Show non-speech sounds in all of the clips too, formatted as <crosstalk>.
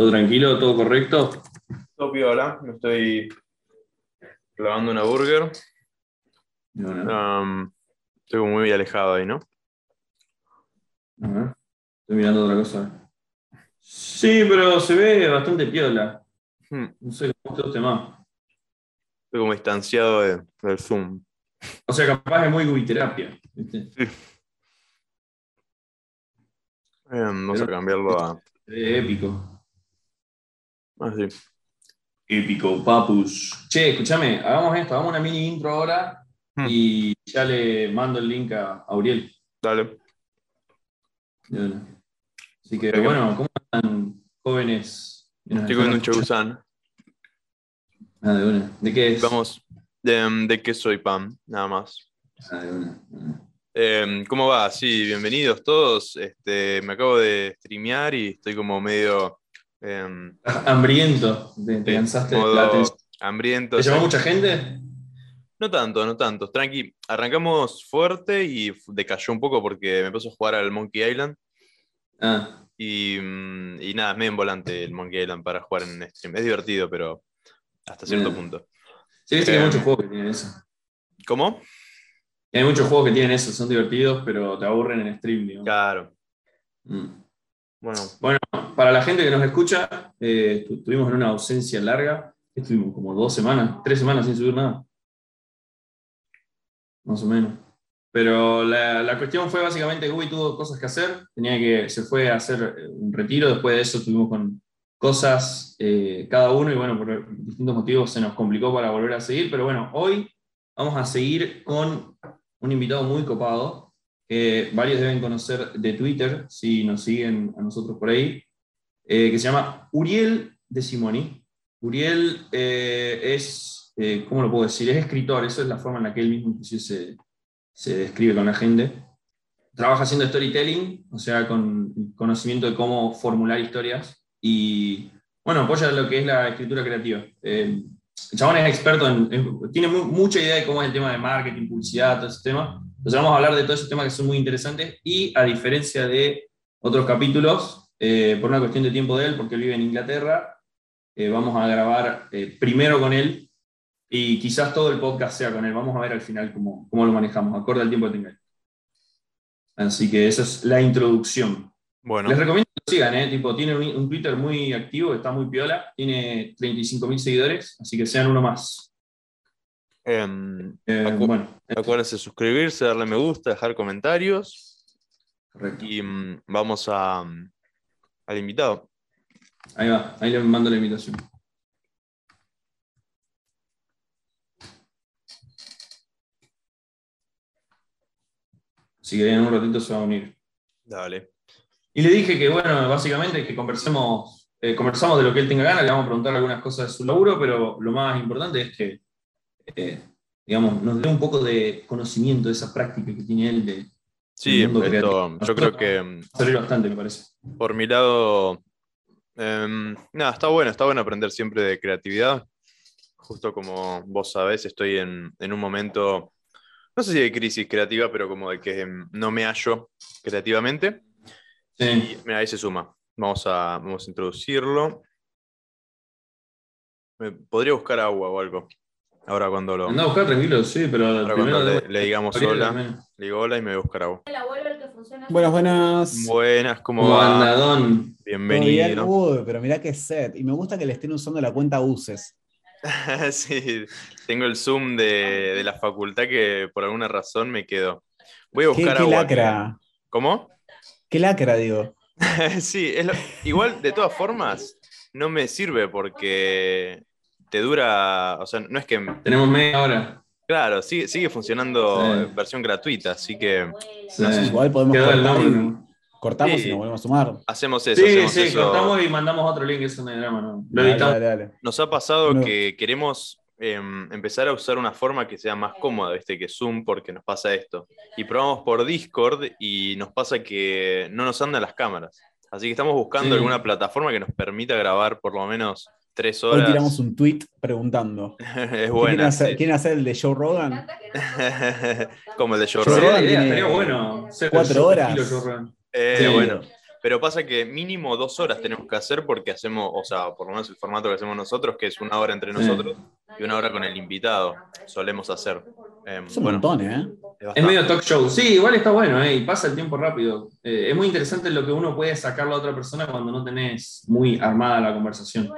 ¿Todo tranquilo? ¿Todo correcto? Todo piola. Me estoy clavando una burger. No, no. Um, estoy muy alejado ahí, ¿no? Estoy mirando otra cosa. Sí, pero se ve bastante piola. Hmm, No sé cómo te guste más. Estoy como distanciado de- del Zoom. O sea, capaz es muy gubiterapia. ¿viste? Eh, vamos a cambiarlo a. Épico. Así. Épico, papus. Che, escúchame, hagamos esto, hagamos una mini intro ahora Hmm. y ya le mando el link a Auriel. Dale. Así que, Venga. bueno, ¿cómo están jóvenes? Estoy comiendo un chagusán. Ah, de una. ¿De qué es? Vamos. De, de qué soy pan, nada más. Ah, de una. Eh, ¿Cómo va? Sí, bienvenidos todos. Este, me acabo de streamear y estoy como medio em, Hambriento, te, te Sí, cansaste de modo la atención. hambriento. ¿Te llamó mucha gente? No tanto, no tanto. Tranqui, arrancamos fuerte y decayó un poco porque me puse a jugar al Monkey Island Ah, y, mm, y nada, es medio en volante el Monkey Island para jugar en stream. Es divertido, pero hasta cierto Bien. punto. sí, viste que hay Eh, muchos juegos que tienen eso. ¿Cómo? Hay muchos juegos que tienen eso, son divertidos, pero te aburren en stream, digamos. Claro. Mm. Bueno, Bueno, para la gente que nos escucha, eh, tu- estuvimos en una ausencia larga. Estuvimos como dos semanas, tres semanas sin subir nada. Más o menos. Pero la, la cuestión fue básicamente que Ubi tuvo cosas que hacer. Tenía que, se fue a hacer eh, un retiro. Después de eso estuvimos con cosas eh, cada uno y bueno, por distintos motivos se nos complicó para volver a seguir. Pero bueno, hoy vamos a seguir con un invitado muy copado que varios deben conocer de Twitter, si nos siguen a nosotros por ahí, eh, que se llama Uriel de Simoni. Uriel eh, es, eh, ¿cómo lo puedo decir? Es escritor, esa es la forma en la que él mismo se, se describe con la gente. Trabaja haciendo storytelling, o sea, con conocimiento de cómo formular historias y, bueno, apoya lo que es la escritura creativa. Eh, el chabón es experto en, en- tiene mu- mucha idea de cómo es el tema de marketing, publicidad, todo ese tema. Entonces vamos a hablar de todos esos temas que son muy interesantes y a diferencia de otros capítulos, eh, por una cuestión de tiempo de él, porque él vive en Inglaterra, eh, vamos a grabar eh, primero con él y quizás todo el podcast sea con él. Vamos a ver al final cómo, cómo lo manejamos, acorde al tiempo que tenga él. Así que esa es la introducción. bueno. Les recomiendo que lo sigan, ¿eh? tipo, tiene un, un Twitter muy activo, está muy piola, tiene 35.000 seguidores, así que sean uno más. Em, Eh, Acu- bueno, acuérdense de suscribirse, darle me gusta, dejar comentarios correcto. y mm, vamos a, mm, al invitado. Ahí va, ahí le mando la invitación. Así que en un ratito se va a unir. Dale. Y le dije que, bueno, básicamente que conversemos, eh, conversamos de lo que él tenga ganas, le vamos a preguntar algunas cosas de su laburo, pero lo más importante es que, eh, digamos, nos dé un poco de conocimiento de esa práctica que tiene él de Sí, esto, yo creo que servir bastante, me parece. por mi lado, em, nada, está bueno, está bueno aprender siempre de creatividad. Justo como vos sabés, estoy en, en un momento, no sé si de crisis creativa, pero como de que em, no me hallo creativamente. Sí. Y mira, ahí se suma. Vamos a, vamos a introducirlo. Podría buscar agua o algo. Ahora cuando lo. Andá a buscar tranquilo, sí, pero Ahora primero cuando le, digamos hola, le digo hola y me voy a buscar agua. El abuelo el que funciona. Buenas, buenas. Buenas, ¿cómo ¿Cómo va? anda, Don? Bienvenido. Uy, pero mirá qué set. Y me gusta que le estén usando la cuenta UCES. <laughs> sí, tengo el Zoom de, de la facultad que por alguna razón me quedó. Voy a Qué, buscar qué agua. lacra. ¿Cómo? Qué lacra, digo. <laughs> sí, es lo- igual de todas formas no me sirve porque te dura, o sea, no es que, Tenemos media hora. claro, sigue, sigue funcionando Sí. en versión gratuita, así que Sí. Igual podemos cortar y- ¿no? cortamos Sí. y nos volvemos a sumar. hacemos eso. Sí, hacemos sí, eso. cortamos y mandamos otro link, eso no hay drama, ¿no? Lo Dale, dale, dale. Nos ha pasado No. que queremos em, empezar a usar una forma que sea más cómoda, ¿viste? Que Zoom, porque nos pasa esto. Y probamos por Discord y nos pasa que no nos andan las cámaras. Así que estamos buscando Sí. alguna plataforma que nos permita grabar por lo menos tres Hoy horas. tiramos un tweet preguntando. <laughs> es ¿Quieren buena. hacer, sí. quieren hacer el de Joe Rogan? <laughs> Como el de Joe Joe Rogan. Tiene bueno. cuatro horas. Eh, Sí. Bueno, pero pasa que mínimo dos horas tenemos que hacer porque hacemos, o sea, por lo menos el formato que hacemos nosotros, que es una hora entre Sí. nosotros y una hora con el invitado, solemos hacer. Eh, Es un bueno, montón, ¿eh? es medio talk show. Sí, igual está bueno, ¿eh? y pasa el tiempo rápido. Eh, es muy interesante lo que uno puede sacar a la otra persona cuando no tenés muy armada la conversación.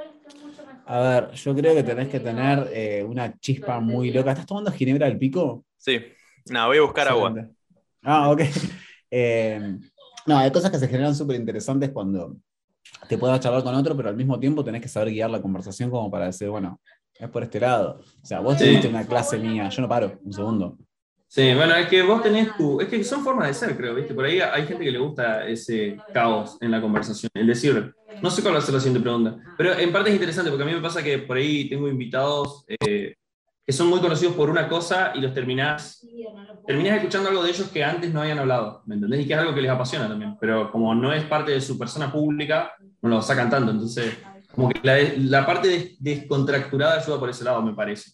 A ver, yo creo que tenés que tener eh, una chispa muy loca. ¿Estás tomando ginebra del pico? Sí, nada, voy a buscar agua. Ah, ok. <laughs> Eh, no, hay cosas que se generan súper interesantes cuando te puedas charlar con otro, pero al mismo tiempo tenés que saber guiar la conversación como para decir, bueno, es por este lado. O sea, vos Sí. tuviste una clase mía, yo no paro, un segundo. Sí, bueno, es que vos tenés tu. Es que son formas de ser, creo, ¿viste? Por ahí hay gente que le gusta ese caos en la conversación. El decir, no sé cuál va a ser la siguiente pregunta, pero en parte es interesante porque a mí me pasa que por ahí tengo invitados eh, que son muy conocidos por una cosa y los terminás, terminás escuchando algo de ellos que antes no habían hablado, ¿me entendés? Y que es algo que les apasiona también, pero como no es parte de su persona pública, no lo sacan tanto. Entonces, como que la, la parte des- descontracturada ayuda por ese lado, me parece.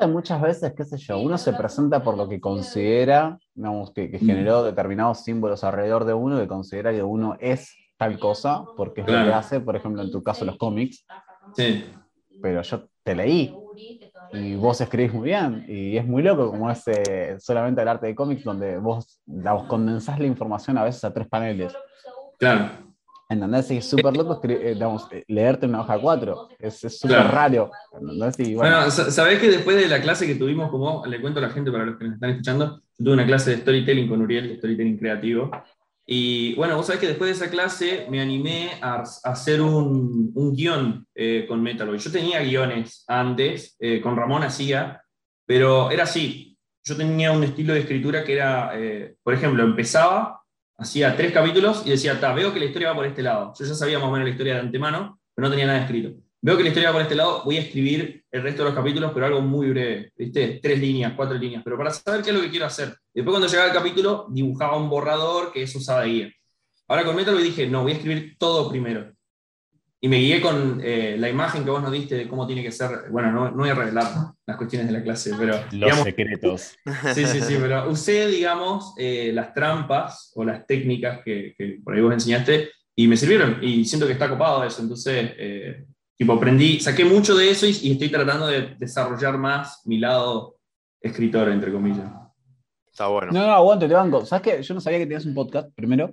Muchas veces, qué sé yo, uno se presenta por lo que considera, digamos, que, que generó determinados símbolos alrededor de uno, que considera que uno es tal cosa, porque es lo Claro. que hace, por ejemplo, en tu caso los cómics, Sí. pero yo te leí y vos escribís muy bien y es muy loco como es eh, solamente el arte de cómics donde vos digamos, condensás la información a veces a tres paneles. Claro. ¿Entendés? Y es súper loco eh, digamos, eh, leerte una hoja 4. Es súper Claro. raro. ¿entendés? Y bueno, Bueno, sa- sabés que después de la clase que tuvimos, como le cuento a la gente para los que nos están escuchando, yo tuve una clase de storytelling con Uriel, de storytelling creativo. Y bueno, vos sabés que después de esa clase me animé a, hacer un, un guion eh, con Metaloid. Yo tenía guiones antes, eh, con Ramón hacía, pero era así. Yo tenía un estilo de escritura que era, eh, por ejemplo, empezaba, hacía tres capítulos y decía, ta, veo que la historia va por este lado. Yo ya sabía más o menos la historia de antemano, pero no tenía nada escrito. Veo que la historia va por este lado, voy a escribir el resto de los capítulos, pero algo muy breve, ¿viste? Tres líneas, cuatro líneas, pero para saber qué es lo que quiero hacer. Después cuando llegaba el capítulo, dibujaba un borrador que eso usaba de guía. Ahora con Metal dije, no, voy a escribir todo primero. Y me guié con eh, la imagen que vos nos diste de cómo tiene que ser. Bueno, no, no voy a revelar las cuestiones de la clase, pero digamos, secretos. <laughs> Sí, sí, sí, pero usé, digamos, eh, las trampas o las técnicas que, que por ahí vos enseñaste y me sirvieron y siento que está copado eso. Entonces, eh, tipo, aprendí, saqué mucho de eso y, y estoy tratando de desarrollar más mi lado escritor, entre comillas. Está bueno. No, no, aguante, te banco. ¿Sabes qué? Yo no sabía que tenías un podcast primero.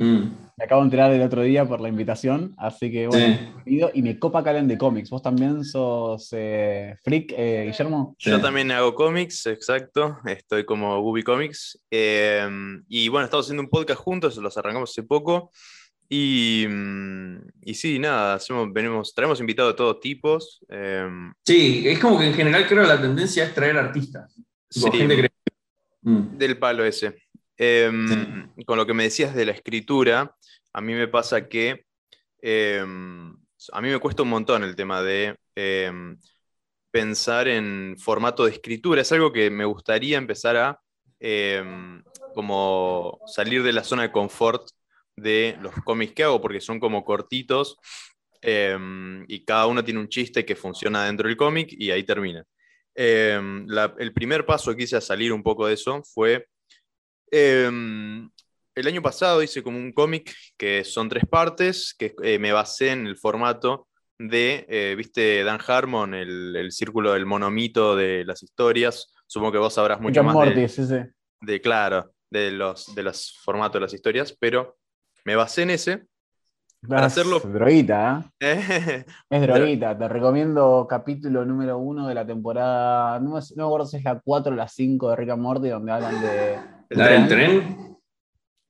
Mm, Me acabo de enterar el otro día por la invitación, así que bueno, Sí. y me copa que de cómics. ¿Vos también sos eh, freak, eh, Guillermo? Yo Sí. también hago cómics, exacto. Estoy como Gubi Comics. Eh, y bueno, estamos haciendo un podcast juntos, los arrancamos hace poco. Y, mm, y sí, nada, hacemos, venimos, traemos invitados de todos tipos. eh, Sí, es como que en general creo que la tendencia es traer artistas. Sí. gente. Mm, del palo ese. Eh, Sí. Con lo que me decías de la escritura, a mí me pasa que eh, a mí me cuesta un montón el tema de pensar en formato de escritura. Es algo que me gustaría empezar a como salir de la zona de confort de los cómics que hago, porque son como cortitos eh, y cada uno tiene un chiste que funciona dentro del cómic y ahí termina. Eh, la- el primer paso que hice a salir un poco de eso fue. eh, el año pasado hice como un cómic que son tres partes, que eh, me basé en el formato de, eh, ¿viste Dan Harmon, el, el círculo del monomito de las historias? Supongo que vos sabrás mucho más de, sí, sí. de, claro, de los, de los formatos de las historias, pero me basé en ese. Para Es hacerlo- Droguita, ¿eh? <laughs> Es droguita. Te recomiendo capítulo número uno de la temporada. No, me- no me acuerdo si es la 4 o la 5 de Rick and Morty, donde hablan de. ¿La del tren?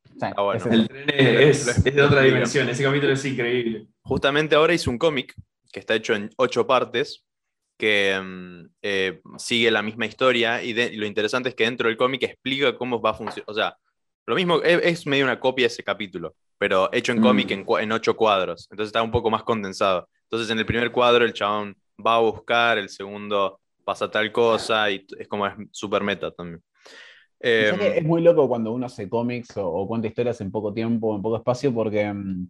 Sí, Ah, bueno. El tren es, de otra dimensión. Ese capítulo es increíble. Justamente ahora hice un cómic que está hecho en ocho partes, que mm, eh, sigue la misma historia y, de- y lo interesante es que dentro del cómic explica cómo va a funcionar. O sea, lo mismo, es, es medio una copia de ese capítulo, pero hecho en Mm. cómic en, cua- en ocho cuadros. Entonces está un poco más condensado. Entonces en el primer cuadro el chabón va a buscar, el segundo pasa tal cosa y es como es súper meta también. Em, es muy loco cuando uno hace cómics o, o cuenta historias en poco tiempo, en poco espacio, porque mm,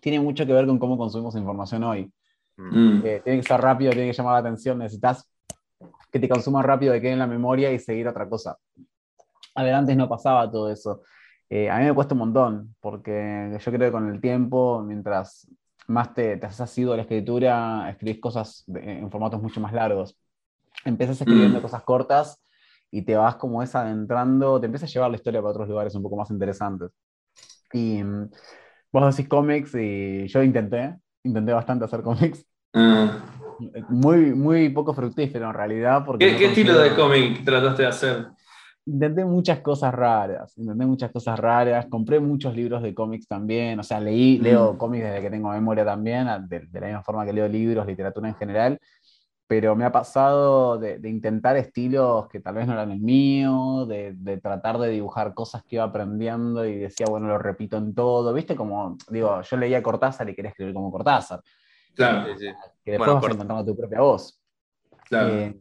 tiene mucho que ver con cómo consumimos información hoy. Mm. Mm. Eh, tiene que ser rápido, tiene que llamar la atención, necesitas que te consuma rápido, que quede en la memoria y seguir otra cosa. A ver, antes no pasaba todo eso. Eh, a mí me cuesta un montón, porque yo creo que con el tiempo, mientras más te, te has asido a la escritura, escribís cosas de- en formatos mucho más largos. Empiezas escribiendo Mm. cosas cortas y te vas como es adentrando, te empiezas a llevar la historia para otros lugares un poco más interesantes. Y mm, vos decís cómics y yo intenté, intenté bastante hacer cómics. Ah. Muy, muy poco fructífero en realidad. Porque ¿Qué, no qué estilo de cómic trataste de hacer? Intenté muchas cosas raras, intenté muchas cosas raras, compré muchos libros de cómics también, o sea, leí, Mm. leo cómics desde que tengo memoria también, de, de la misma forma que leo libros, literatura en general, pero me ha pasado de, de intentar estilos que tal vez no eran el mío, de, de tratar de dibujar cosas que iba aprendiendo y decía, bueno, lo repito en todo, ¿viste? Como, digo, yo leía Cortázar y quería escribir como Cortázar, Claro, Sí, sí. que después Bueno, vas encontrando tu propia voz. claro. Eh,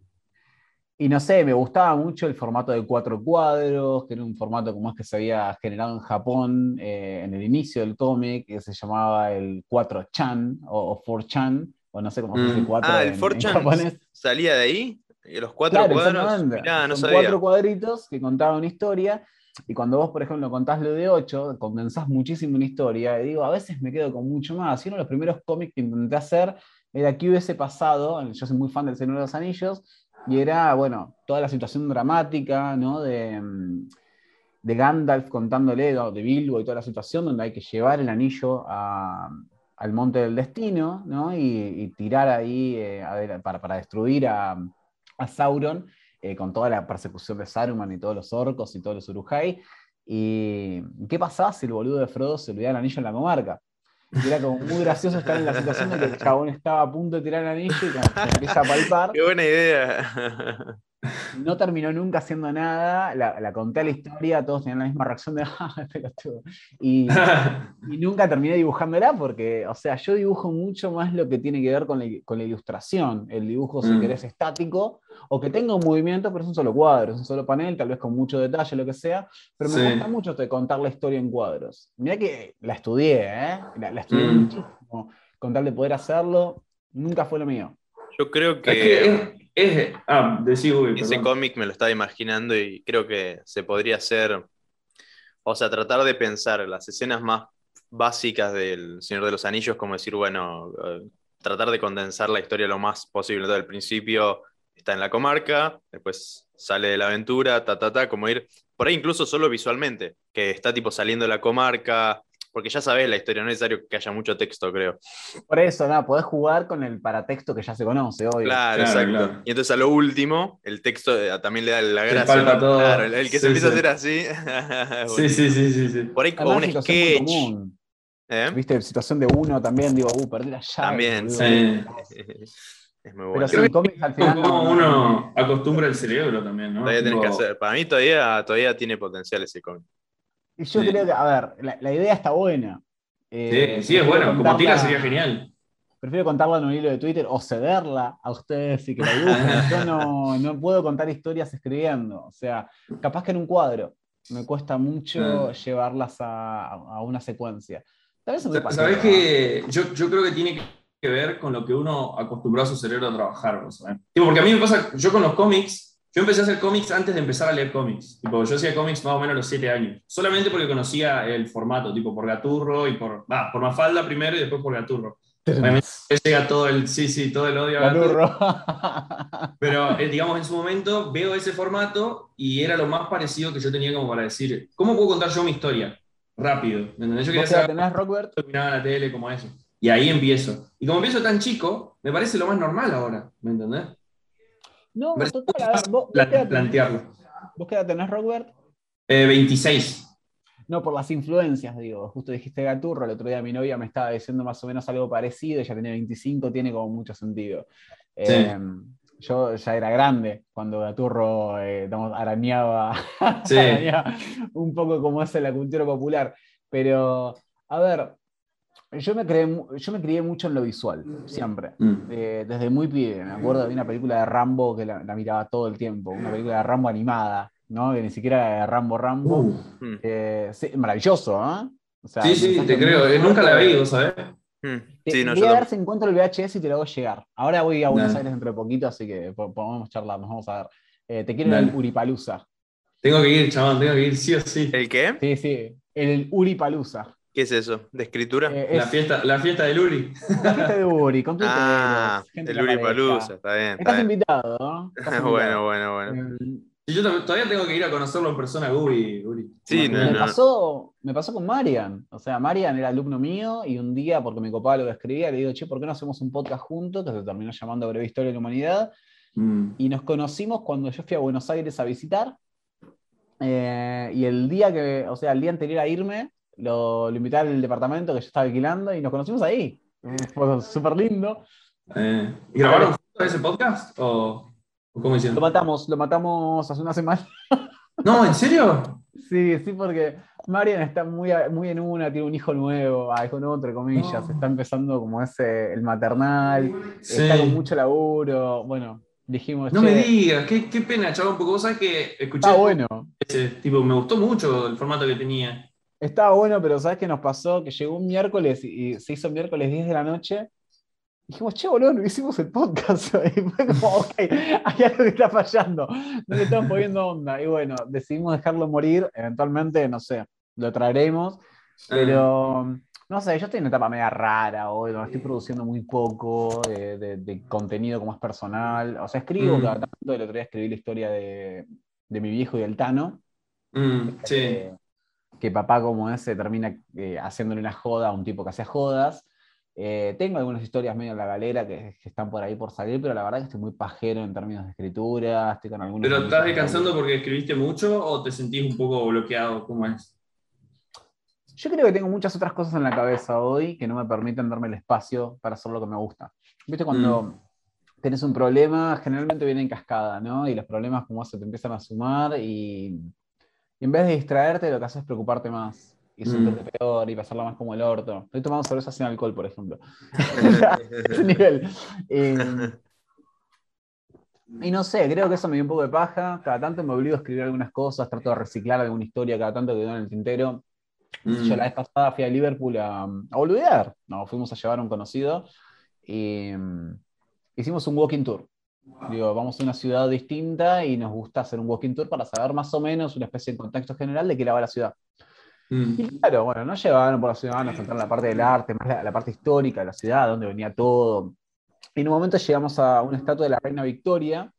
y no sé, me gustaba mucho el formato de cuatro cuadros, que era un formato como es que se había generado en Japón eh, en el inicio del cómic, que se llamaba el 4chan o, o 4chan, o no sé cómo se dice Mm. 4 Ah, en, el en 4chan japonés. salía de ahí. ¿Y los cuatro Claro, cuadros? Mirá, no Son sabía. cuatro cuadritos que contaban una historia. Y cuando vos, por ejemplo, contás lo de 8, condensás muchísimo una historia. Y digo, a veces me quedo con mucho más. Y uno de los primeros cómics que intenté hacer era qué hubiese pasado. Yo soy muy fan del Señor de los Anillos. Y era, bueno, toda la situación dramática, ¿no? De, mm, de Gandalf contándole, de Bilbo y toda la situación donde hay que llevar el anillo a- al monte del destino, ¿no? Y, tirar ahí eh, para, para destruir a, a Sauron, eh, con toda la persecución de Saruman y todos los orcos y todos los Urujai. ¿Y qué pasaba si el boludo de Frodo se olvidaba el anillo en la comarca? Era como muy gracioso estar en la situación de que el chabón estaba a punto de tirar anillo y se empieza a palpar, <laughs> Qué buena idea. No terminó nunca haciendo nada, la, la conté a la historia, todos tenían la misma reacción de <laughs> ¡ah, pelotudo! Y, <laughs> y nunca terminé dibujándola porque, o sea, yo dibujo mucho más lo que tiene que ver con la, con la ilustración, el dibujo, si Mm. querés, estático, o que tenga un movimiento, pero es un solo cuadro, es un solo panel, tal vez con mucho detalle, lo que sea, pero me Sí. gusta mucho de contar la historia en cuadros. Mirá que la estudié, ¿eh? La, la estudié Mm. muchísimo, con tal de poder hacerlo, nunca fue lo mío. Yo creo Es que es, ah, decí, uy, ese cómic me lo estaba imaginando y creo que se podría hacer, o sea, tratar de pensar las escenas más básicas del Señor de los Anillos, como decir, bueno, eh, tratar de condensar la historia lo más posible. Entonces, al principio está en la comarca, después sale de la aventura, ta, ta, ta, como ir, por ahí incluso solo visualmente, que está tipo saliendo de la comarca, porque ya sabes la historia, no es necesario que haya mucho texto, creo. Por eso, nada, podés jugar con el paratexto que ya se conoce, obvio. Claro, Claro, exacto. claro. Y entonces a lo último, el texto eh, también le da la Se gracia. todo. Claro, el, el que Sí, se empieza sí. a hacer así. <laughs> Sí, sí, sí, sí, sí. Por ahí o Además, un sketch. ¿eh? Viste, situación de uno también, digo, uh, perdí la llave. También, sí. <laughs> Es muy Pero bueno. en que cómics al final. Como no- uno acostumbra el cerebro también, ¿no? todavía tenés que hacer. Para mí todavía, todavía tiene potencial ese cómic. Y yo Sí. creo que, a ver, la, la idea está buena. Eh, Sí, sí, es bueno. Como tira sería genial. Prefiero contarla en un hilo de Twitter o cederla a ustedes y que la dibujen. <laughs> Yo no, no puedo contar historias escribiendo. O sea, capaz que en un cuadro. Me cuesta mucho Ah. llevarlas a, a una secuencia. Tal vez Sabes pajero, que yo, yo creo que tiene que ver con lo que uno acostumbró a su cerebro a trabajar. ¿sabes? Tipo, porque a mí me pasa, yo con los cómics, yo empecé a hacer cómics antes de empezar a leer cómics. Tipo, yo hacía cómics más o menos a los 7 años. Solamente porque conocía el formato, tipo por Gaturro y por. Va, por Mafalda primero y después por Gaturro. Obviamente llega todo el. Sí, sí, todo el odio a Gaturro. <laughs> Pero, eh, digamos, en su momento veo ese formato y era lo más parecido que yo tenía como para decir, ¿cómo puedo contar yo mi historia? Rápido. ¿me entendés? Yo quería ¿Vos qué edad saber tenés, Rockbert? terminaba la tele como eso. Y ahí empiezo. Y como empiezo tan chico, me parece lo más normal ahora, ¿me entendés? No, parece total, a ver, vos, plantearlo. ¿Vos qué edad tenés, Rockbert? Eh, 26. No, por las influencias, digo. Justo dijiste Gaturro, el otro día mi novia me estaba diciendo más o menos algo parecido, ella tenía 25, tiene como mucho sentido. Eh, yo ya era grande cuando Gaturro eh, arañaba, <laughs> Sí. arañaba un poco como en la cultura popular. Pero, a ver, yo me, creé, yo me crié mucho en lo visual, siempre. Mm. Desde muy pibe, me acuerdo de una película de Rambo que la, la miraba todo el tiempo, una película de Rambo animada, ¿no? Que ni siquiera era de Rambo Rambo. Uh. Mm. Eh, sí, maravilloso, ¿eh? O sea, Sí, sí, te creo. Eh, Nunca la vi, ¿vos sabés? Te- Sí, no, voy yo a ver si encuentro el VHS y te lo hago llegar. Ahora voy a Buenos Dale. Aires dentro de poquito, así que po- podemos charlar, nos vamos a ver. Eh, te quiero Dale. el Uripalusa. Tengo que ir, chabón, tengo que ir sí o sí. ¿El qué? Sí, sí, el Uripalusa. ¿Qué es eso? ¿De escritura? Eh, La es fiesta, la fiesta del Uri. la fiesta de Uri, con ah, de la Uri Palusa, está bien. Está Estás bien. invitado, ¿no? <laughs> Estás invitado. bueno, bueno, bueno. Eh, yo todavía tengo que ir a conocerlo en persona, Uri. Uri. Sí, No, no, me, no. pasó, me pasó con Marian. O sea, Marian era alumno mío y un día, porque me copaba lo que escribía, le digo, che, ¿por qué no hacemos un podcast juntos? Que se terminó llamando Breve Historia de la Humanidad. Mm. Y nos conocimos cuando yo fui a Buenos Aires a visitar. Eh, y el día que, o sea, el día anterior a irme, lo, lo invité al departamento que yo estaba alquilando y nos conocimos ahí. <laughs> Fue súper lindo. Eh, ¿y ¿Grabaron juntos ese podcast? ¿O, cómo Lo hicieron? matamos, lo matamos hace una semana. <laughs> No, ¿en serio? Sí, sí, porque Marian está muy, muy en una, tiene un hijo nuevo, ah, hijo nuevo entre comillas, Oh. está empezando como ese, el maternal, Sí. está con mucho laburo. Bueno, dijimos, No "Che, me digas, qué, qué pena, chabón, porque vos sabés que escuché está bueno. ese, tipo, me gustó mucho el formato que tenía. Estaba bueno, pero ¿sabes qué nos pasó? Que llegó un miércoles y se hizo miércoles 10 de la noche. Dijimos, che, boludo, no hicimos el podcast. <laughs> Y fue como, ok, hay algo que está fallando. No le estamos poniendo onda. Y bueno, decidimos dejarlo morir. Eventualmente, no sé, lo traeremos. Pero, no sé, yo estoy en una etapa media rara hoy, donde estoy produciendo muy poco de, de- de contenido como es personal. O sea, escribo Mm. cada tanto. El otro día escribí la historia de, de mi viejo y del Tano. Mm, sí. Eh, que papá como ese termina eh, haciéndole una joda a un tipo que hacía jodas. Eh, tengo algunas historias medio en la galera que, que están por ahí por salir, pero la verdad que estoy muy pajero en términos de escritura, estoy con algunos... ¿Pero estás de- descansando porque escribiste mucho o te sentís un poco bloqueado? ¿Cómo es? Yo creo que tengo muchas otras cosas en la cabeza hoy que no me permiten darme el espacio para hacer lo que me gusta. ¿Viste cuando Mm. tenés un problema, generalmente viene en cascada, ¿no? Y los problemas como se te empiezan a sumar y, y en vez de distraerte, lo que haces es preocuparte más y Mm. sentirte peor y pasarla más como el orto. Estoy tomando cerveza sin alcohol, por ejemplo. <laughs> <laughs> ese nivel. Eh, y no sé, creo que eso me dio un poco de paja. Cada tanto me obligo a escribir algunas cosas, trato de reciclar alguna historia, cada tanto que quedó en el tintero. Mm. Yo la vez pasada fui a Liverpool a, a boludear. No, fuimos a llevar a un conocido y mm, hicimos un walking tour. Digo, vamos a una ciudad distinta y nos gusta hacer un walking tour para saber más o menos una especie de contexto general de qué era va la ciudad. Mm. Y claro, bueno, nos llevaron por la ciudad, nos contaron la parte del arte, más la, la parte histórica de la ciudad, dónde venía todo. Y en un momento llegamos a una estatua de la reina Victoria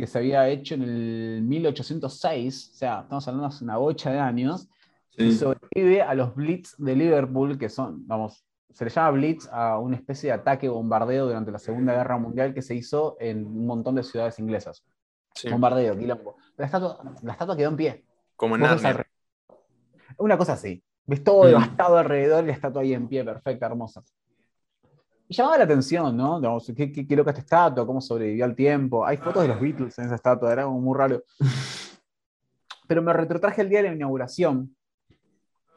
que se había hecho en el 1806, o sea, estamos hablando hace una bocha de años, y sobrevive a los Blitz de Liverpool, que son, vamos, se le llama Blitz a una especie de ataque bombardeo durante la Segunda Guerra Mundial que se hizo en un montón de ciudades inglesas. Sí, Bombardeo, quilombo. La estatua, la estatua quedó en pie. Como en Narnia. Una cosa así. Ves todo Mm. devastado alrededor y la estatua ahí en pie, perfecta, hermosa. Y llamaba la atención, ¿no? Qué, qué, qué loca esta estatua, cómo sobrevivió al tiempo. Hay fotos de los Beatles en esa estatua, era como muy raro. <laughs> Pero me retrotraje el día de la inauguración,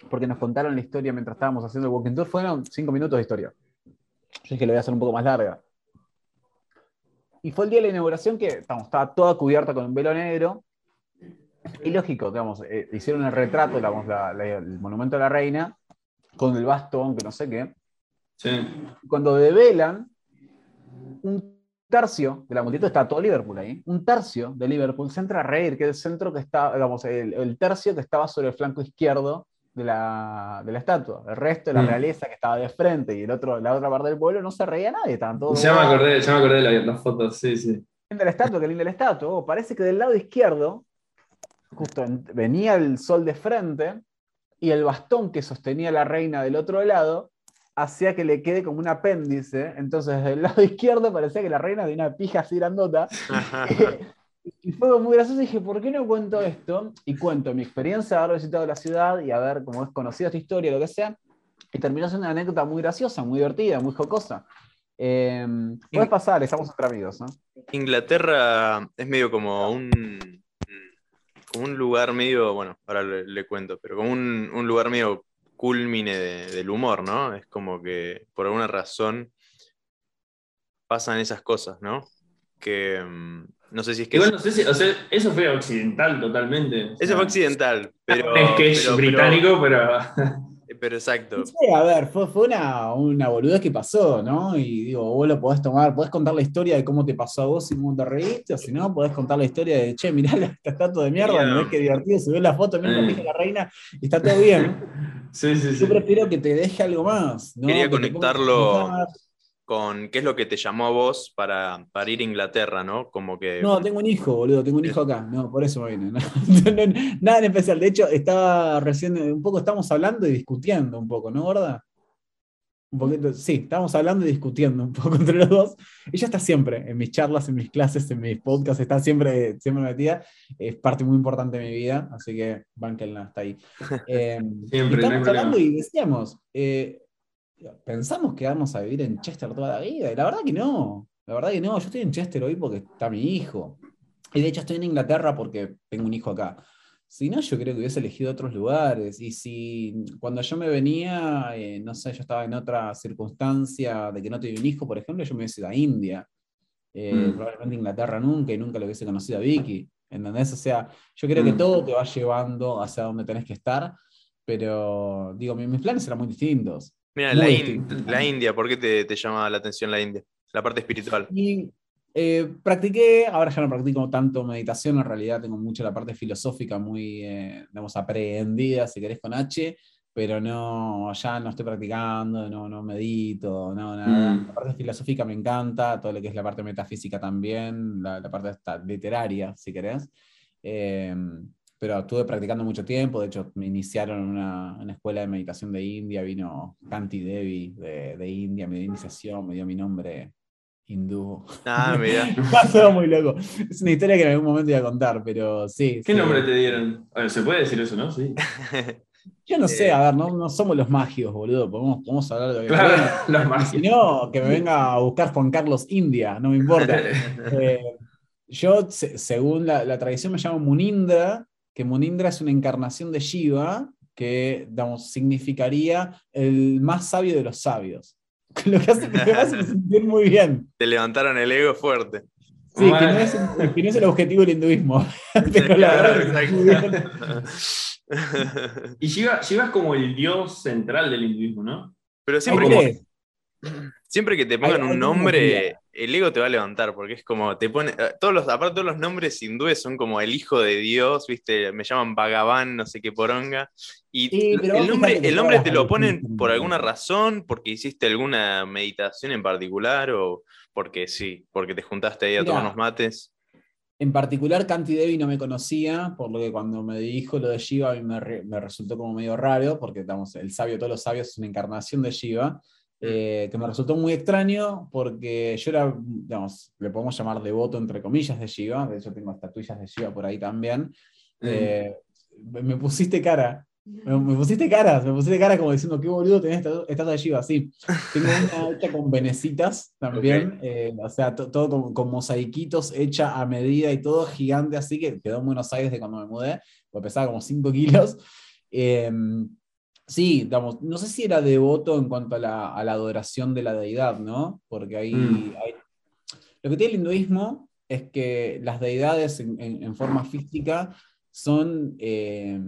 porque nos contaron la historia mientras estábamos haciendo el walking tour. Fueron cinco minutos de historia. Yo dije, lo voy a hacer un poco más larga. Y fue el día de la inauguración que estamos, estaba toda cubierta con un velo negro. Y lógico, digamos, eh, hicieron el retrato, digamos, la- la- el monumento a la reina, con el bastón, que no sé qué. Sí. Cuando develan, un tercio de la multitud está todo Liverpool ahí, un tercio de Liverpool se entra a reír, que es el centro que está, digamos, el, el tercio que estaba sobre el flanco izquierdo de la, de la estatua. El resto de la Mm. realeza que estaba de frente y el otro, la otra parte del pueblo no se reía nadie, estaban todos. Ya me acordé, ya me acordé de la- las fotos, sí, sí. Qué linda la estatua, qué linda la estatua. Oh, parece que del lado izquierdo, justo en- venía el sol de frente y el bastón que sostenía la reina del otro lado hacía que le quede como un apéndice. Entonces, del lado <laughs> izquierdo parecía que la reina tenía una pija así grandota. <laughs> y fue muy gracioso. Dije, ¿por qué no cuento esto? Y cuento mi experiencia de haber visitado la ciudad y haber como es conocido esta historia, lo que sea. Y terminó siendo una anécdota muy graciosa, muy divertida, muy jocosa. Eh, puedes pasar, estamos entre amigos. ¿no? Inglaterra es medio como un, como un lugar medio, bueno, ahora le, le cuento, pero como un, un lugar medio culmine de- del humor, ¿no? Es como que por alguna razón pasan esas cosas, ¿no? Que mm, no sé si es que... Igual no sé si, o sea, eso fue occidental totalmente. o Eso sea, fue occidental, pero... es que es pero- británico, pero. Pero, <laughs> pero exacto. Sí, a ver, fue, fue una, una boludez que pasó, ¿no? Y digo, vos lo podés tomar, podés contar la historia de cómo te pasó a vos y cómo te reíste, o si no, podés contar la historia de, che, mirá esta estatua de mierda, Bien. ¿no ves qué divertido? Se ve la foto, mirá la Eh. hija la reina, y está todo bien. Sí, <laughs> sí, sí. Yo prefiero que te deje algo más, ¿no? Quería Que conectarlo. Con qué es lo que te llamó a vos para, para ir a Inglaterra, ¿no? Como que. No, tengo un hijo, boludo, tengo un hijo acá. No, por eso me vine. No, <laughs> no, no, nada en especial. De hecho, estaba recién, un poco estamos hablando y discutiendo un poco, ¿no, gorda? Un poquito, sí, estábamos hablando y discutiendo un poco <laughs> entre los dos. Ella está siempre en mis charlas, en mis clases, en mis podcasts, está siempre, siempre metida. Es parte muy importante de mi vida, así que banquenla, está ahí. <laughs> Eh, Siempre, estamos hablando y decíamos, eh, pensamos que vamos a vivir en Chester toda la vida, y la verdad que no. La verdad que no, yo estoy en Chester hoy porque está mi hijo. Y de hecho estoy en Inglaterra porque tengo un hijo acá. Si no, yo creo que hubiese elegido otros lugares. Y si cuando yo me venía, eh, no sé, yo estaba en otra circunstancia de que no tenía un hijo, por ejemplo, yo me hubiese ido a India. Eh, Mm. Probablemente Inglaterra nunca y nunca lo hubiese conocido a Vicky. ¿Entendés? O sea, yo creo que Mm. todo te va llevando hacia donde tenés que estar, pero digo, mi- mis planes eran muy distintos. Mira, la. In- la India, ¿por qué te, te llama la atención la India? La parte espiritual. Y eh, practiqué, ahora ya no practico tanto meditación, en realidad tengo mucho la parte filosófica muy, eh, digamos, aprehendida, si querés, con H, pero no, ya no estoy practicando, no, no medito, no, nada. Mm. La parte filosófica me encanta, todo lo que es la parte metafísica también, la, la parte esta literaria, si querés. Eh, pero estuve practicando mucho tiempo, de hecho me iniciaron en una, una escuela de meditación de India, vino Kanti Devi de, de India, me dio iniciación, me dio mi nombre hindú. Ah, <laughs> mira. Pasó muy loco. Es una historia que en algún momento iba a contar, pero sí. ¿Qué sí. nombre te dieron? A ver, ¿se puede decir eso, no? Sí. <laughs> Yo no sé, Eh. a ver, no, no somos los mágicos, boludo. Podemos, podemos hablar de lo que Claro, queramos. <laughs> los Si magios. no, que me venga a buscar Juan Carlos India, no me importa. Eh, yo, se- según la, la tradición, me llamo Munindra, que Munindra es una encarnación de Shiva que, digamos, significaría el más sabio de los sabios. <laughs> Lo que hace que me hace <laughs> sentir muy bien. Te levantaron el ego fuerte. Sí, que no, es, el- que no es el objetivo del hinduismo. <laughs> Pero la verdad que. Y Shiva, Shiva es como el dios central del hinduismo, ¿no? Pero siempre, ¿Cómo que-? Siempre que te pongan un nombre, el ego te va a levantar, porque es como, te pone, eh, todos los, aparte todos los nombres hindúes son como el hijo de Dios, viste, me llaman Bhagavan, no sé qué poronga, y Sí, el nombre, el nombre te lo ponen por alguna razón, porque hiciste alguna meditación en particular, o porque sí, porque te juntaste ahí a Mirá. tomar unos mates. En particular, Kanti Devi no me conocía, por lo que cuando me dijo lo de Shiva a mí me, me resultó como medio raro, porque estamos, el sabio todos los sabios es una encarnación de Shiva, eh, que me resultó muy extraño porque yo era, digamos, le podemos llamar devoto entre comillas de Shiva, de hecho tengo estatuillas de Shiva por ahí también. Eh, me pusiste cara. Me, me pusiste caras, me pusiste cara como diciendo, qué boludo tenés esta- estatua de Shiva. Sí, tengo una hecha con venecitas también, eh, o sea, to- todo con, con mosaiquitos hecha a medida y todo gigante, así que quedó en Buenos Aires de cuando me mudé, porque pesaba como 5 kilos. Eh, sí, digamos, no sé si era devoto en cuanto a la, a la adoración de la deidad, ¿no? Porque hay, Mm. hay- Lo que tiene el hinduismo es que las deidades en, en- en forma física son... eh,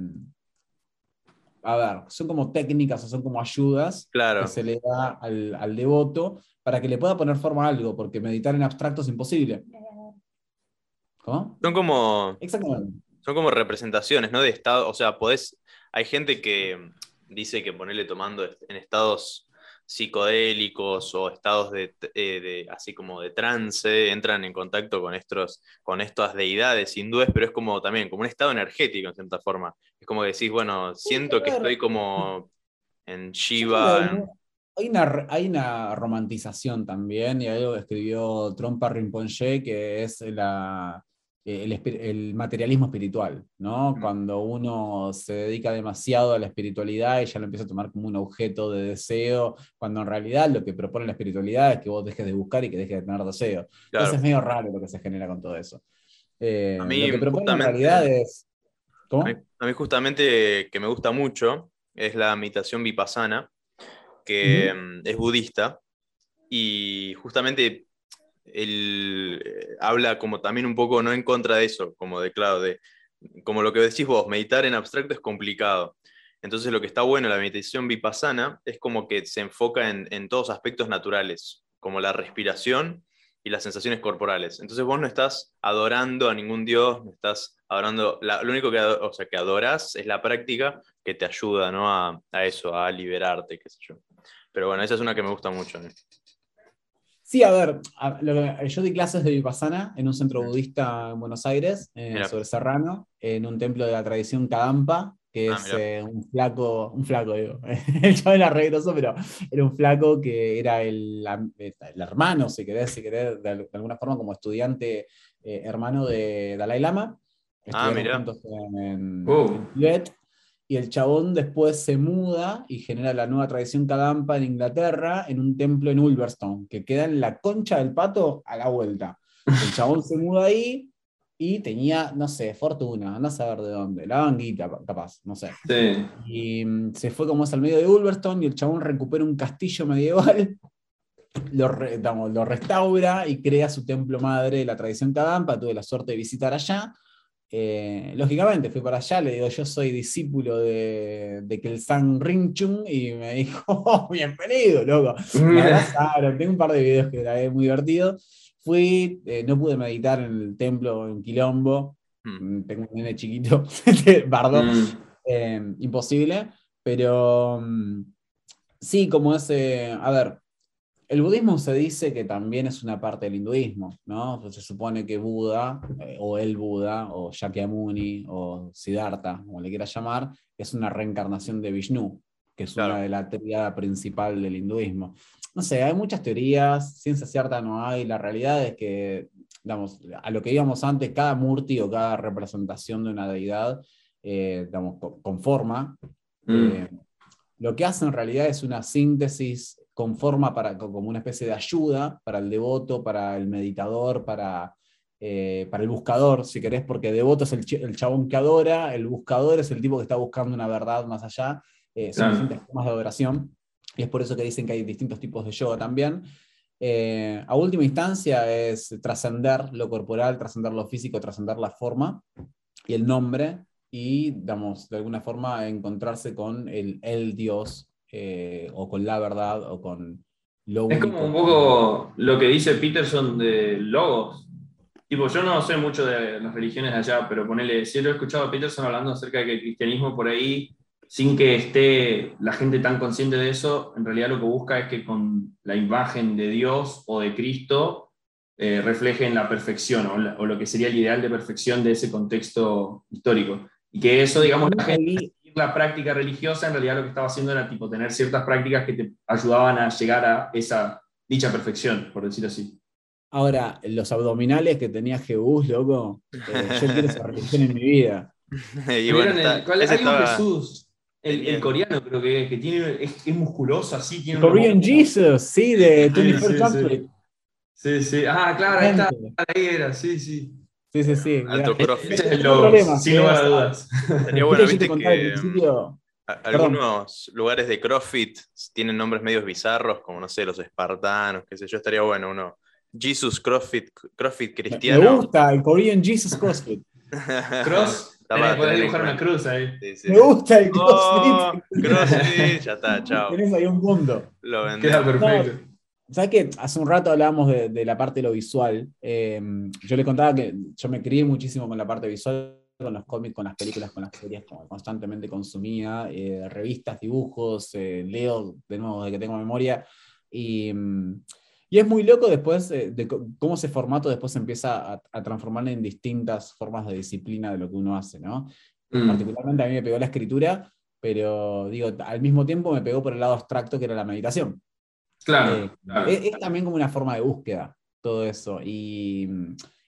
a ver, son como técnicas o son como ayudas Claro. que se le da al, al devoto para que le pueda poner forma a algo, porque meditar en abstracto es imposible. ¿Cómo? Son como, Exactamente. son como representaciones, ¿no? De estado, o sea, podés, hay gente que dice que ponerle tomando en estados psicodélicos o estados de, eh, de- así como de trance, entran en contacto con estos, con estas deidades hindúes, pero es como también, como un estado energético en cierta forma. Es como que decís, bueno, siento que estoy como en Shiva. en- Hay una, hay una romantización también, y algo que escribió Trompa Rinpoche, que es la, el, espi- el materialismo espiritual, ¿no? Mm. Cuando uno se dedica demasiado a la espiritualidad y ya lo empieza a tomar como un objeto de deseo, cuando en realidad lo que propone la espiritualidad es que vos dejes de buscar y que dejes de tener deseo. claro. Entonces es medio raro lo que se genera con todo eso. Eh, A mí, lo que propone en realidad es... ¿Cómo? A mí, a mí justamente que me gusta mucho es la meditación vipassana, que mm, es budista, y justamente él eh, habla como también un poco no en contra de eso, como de, claro, de, como lo que decís vos, meditar en abstracto es complicado. Entonces lo que está bueno en la meditación vipassana es como que se enfoca en, en todos aspectos naturales, como la respiración y las sensaciones corporales. Entonces vos no estás adorando a ningún dios, estás adorando, lo único que, o sea, que adoras es la práctica que te ayuda ¿no? a, a, eso, a liberarte, qué sé yo. Pero bueno, esa es una que me gusta mucho. Sí, a ver, yo di clases de Vipassana en un centro budista en Buenos Aires, eh, sobre Serrano, en un templo de la tradición Kadampa, que ah, es eh, un flaco, un flaco, digo, <laughs> el chaval era regroso, pero era un flaco que era el, el hermano, si querés, si querés, de, alguna forma como estudiante eh, hermano de Dalai Lama. Ah, mira. En, uh. Tibet. Y el chabón después se muda y genera la nueva tradición Kadampa en Inglaterra en un templo en Ulverstone, que queda en la concha del pato a la vuelta. El chabón se muda ahí, y tenía, no sé, fortuna, no saber de dónde, la banguita capaz, no sé. Y mm, se fue como es al medio de Ulverstone y el chabón recupera un castillo medieval, <laughs> lo, lo restaura y crea su templo madre la tradición Kadampa, tuve la suerte de visitar allá. Eh, lógicamente fui para allá, le digo, yo soy discípulo de, de Kelsan Ringchung y me dijo, <laughs> oh, bienvenido, loco. Me abrazaron, <laughs> tengo un par de videos que grabé muy divertidos. Fui, eh, no pude meditar en el templo en Quilombo, hmm. mm, tengo un nene chiquito, <laughs> bardo, mm. eh, imposible, pero mm, sí, como ese, a ver, el budismo se dice que también es una parte del hinduismo, ¿no? Se supone que Buda, eh, o el Buda, o Shakyamuni, o Siddhartha, como le quieras llamar, es una reencarnación de Vishnu, que es una de la teoría principal del hinduismo no sé, hay muchas teorías, ciencia cierta no hay, la realidad es que, digamos, a lo que íbamos antes, cada murti o cada representación de una deidad, eh, digamos, conforma. Mm. Eh, lo que hace en realidad es una síntesis conforma para, como una especie de ayuda para el devoto, para el meditador, para, eh, para el buscador, si querés, porque devoto es el, el, chabón que adora, el buscador es el tipo que está buscando una verdad más allá, son distintas formas de adoración. Y es por eso que dicen que hay distintos tipos de yoga también. Eh, a última instancia es trascender lo corporal, trascender lo físico, trascender la forma y el nombre y, digamos, de alguna forma encontrarse con el, el Dios eh, o con la verdad o con lo Es como un poco lo que dice Peterson de logos. Tipo, yo no sé mucho de las religiones allá, pero ponele, si lo he escuchado a Peterson hablando acerca de que el cristianismo por ahí sin que esté la gente tan consciente de eso, en realidad lo que busca es que con la imagen de Dios o de Cristo eh, reflejen la perfección o, lo que sería el ideal de perfección de ese contexto histórico. Y que eso, digamos, la, gente, la práctica religiosa, en realidad lo que estaba haciendo era tipo, tener ciertas prácticas que te ayudaban a llegar a esa dicha perfección, por decir así. Ahora, los abdominales que tenía Jehús, loco, eh, yo quiero esa religión en mi vida. <laughs> y bueno, ¿Cuál es Jesús? El, coreano creo que, que tiene, es, es, musculoso así. Tiene Korean Jesus, sí, de <laughs> Tony sí, sí, sí, Ah, claro, ahí está. Ahí era, sí, sí. Sí, sí, sí. Alto crossfit. Logo, sin lugar a dudas. Sería bueno, viste que algunos lugares de CrossFit tienen nombres medios bizarros, como no sé, los espartanos, qué sé yo, estaría bueno uno. Jesus CrossFit, CrossFit cristiano. Me gusta, el Korean Jesus CrossFit. <laughs> Cross Podés dibujar una cruz ahí. Me gusta el oh, crossfit. ya está, chao. Tienes ahí un punto. Lo Queda perfecto. ¿Sabes qué? Hace un rato hablábamos de, la parte de lo visual. Em, yo le contaba que yo me crié muchísimo con la parte visual, con los cómics, con las películas, con las series, como constantemente consumía, eh, revistas, dibujos, eh, leo de nuevo desde que tengo memoria. Y. Em, y es muy loco después eh, de cómo ese formato después se empieza a, transformar en distintas formas de disciplina de lo que uno hace, ¿no? Mm. Particularmente a mí me pegó la escritura, pero digo, al mismo tiempo me pegó por el lado abstracto que era la meditación. Claro. Eh, es, también como una forma de búsqueda todo eso. Y,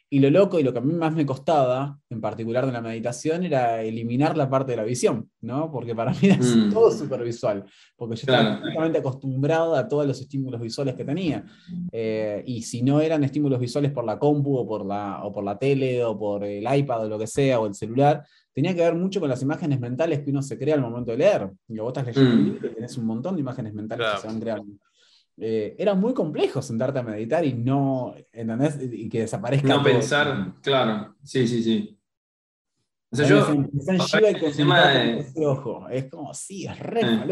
y lo loco y lo que a mí más me costaba, en particular de la meditación, era eliminar la parte de la visión, ¿no? Porque para mí era mm. todo súper visual, porque yo estaba completamente acostumbrado a todos los estímulos visuales que tenía. Eh, y si no eran estímulos visuales por la compu o por la, o por la tele o por el iPad o lo que sea, o el celular, tenía que ver mucho con las imágenes mentales que uno se crea al momento de leer. Y vos estás leyendo un mm. libro y tenés un montón de imágenes mentales que se van creando. Eh, era muy complejo sentarte a meditar y no, ¿entendés? Y que desaparezca. No pensar, claro, sí, sí, sí. O sea, yo, en de- ojo. Es como, sí, es re Eh.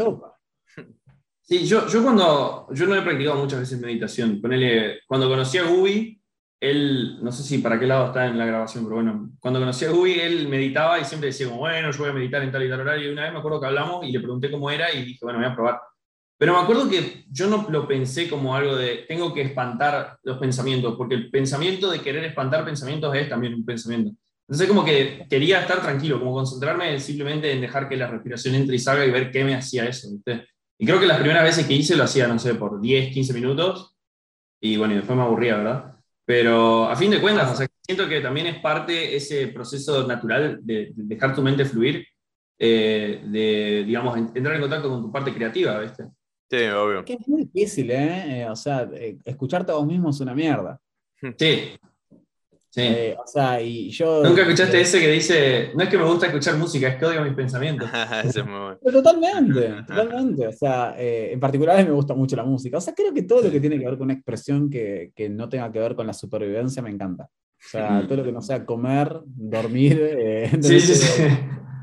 Sí, yo, yo cuando. Yo no he practicado muchas veces meditación. Ponele, cuando conocí a Gubi, él. No sé si para qué lado está en la grabación, pero bueno. Cuando conocí a Gubi, él meditaba y siempre decía, como, bueno, yo voy a meditar en tal y tal horario. Y una vez me acuerdo que hablamos y le pregunté cómo era y dije, bueno, voy a probar. Pero me acuerdo que yo no lo pensé como algo de tengo que espantar los pensamientos, porque el pensamiento de querer espantar pensamientos es también un pensamiento. Entonces, como que quería estar tranquilo, como concentrarme simplemente en dejar que la respiración entre y salga y ver qué me hacía eso. ¿viste? Y creo que las primeras veces que hice lo hacía, no sé, por 10, 15 minutos. Y bueno, y después me aburría, ¿verdad? Pero a fin de cuentas, o sea, siento que también es parte ese proceso natural de, de dejar tu mente fluir, eh, de, digamos, en- entrar en contacto con tu parte creativa, ¿viste? Sí, obvio. Que es muy difícil, ¿eh? Eh, O sea, eh, escucharte a vos mismo es una mierda. Sí. Sí. Eh, o sea, y yo. Nunca escuchaste eh, ese que dice, no es que me gusta escuchar música, es que odio mis pensamientos. <laughs> Ese es muy bueno. Pero totalmente, totalmente. O sea, eh, en particular a mí me gusta mucho la música. O sea, creo que todo lo que tiene que ver con una expresión que, que no tenga que ver con la supervivencia me encanta. O sea, Mm. todo lo que no sea comer, dormir. eh, <laughs> Sí, sí, sí.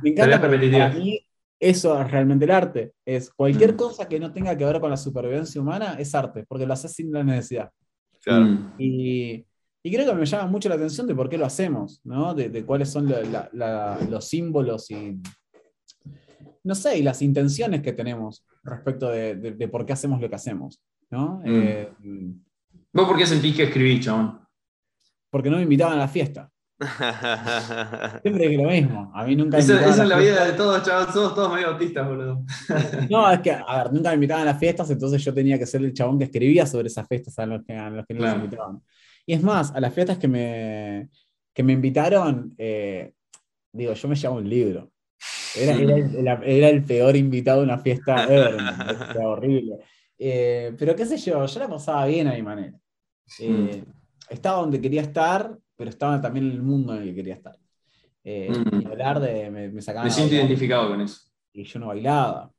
Me encanta para mí eso es realmente el arte. Es cualquier Mm. cosa que no tenga que ver con la supervivencia humana es arte, porque lo haces sin la necesidad. Claro. Mm. Y, y creo que me llama mucho la atención de por qué lo hacemos, ¿no? De, de cuáles son la- la- la- los símbolos y, no sé, y las intenciones que tenemos respecto de, de- de por qué hacemos lo que hacemos, ¿no? Mm. Eh, ¿Vos por qué sentís que escribí, chabón? porque no me invitaban a la fiesta. Siempre dije lo mismo. A mí nunca me Esa, invitaban esa a es la fiestas. vida de todos, chavos, somos todos medio autistas, boludo. <laughs> No, es que, a ver, nunca me invitaban a las fiestas, entonces yo tenía que ser el chabón que escribía sobre esas fiestas a los que, a los que no nos invitaban. Y es más, a las fiestas que me, que me invitaron, eh, digo, yo me llevaba un libro. Era, era, el, era el peor invitado a una fiesta ever, era horrible. Eh, pero qué sé yo, yo la pasaba bien a mi manera. Eh, Estaba donde quería estar, pero estaba también en el mundo en el que quería estar. Eh, Mm. Y hablar de, me, me sacaban Me siento identificado con eso. y yo no bailaba.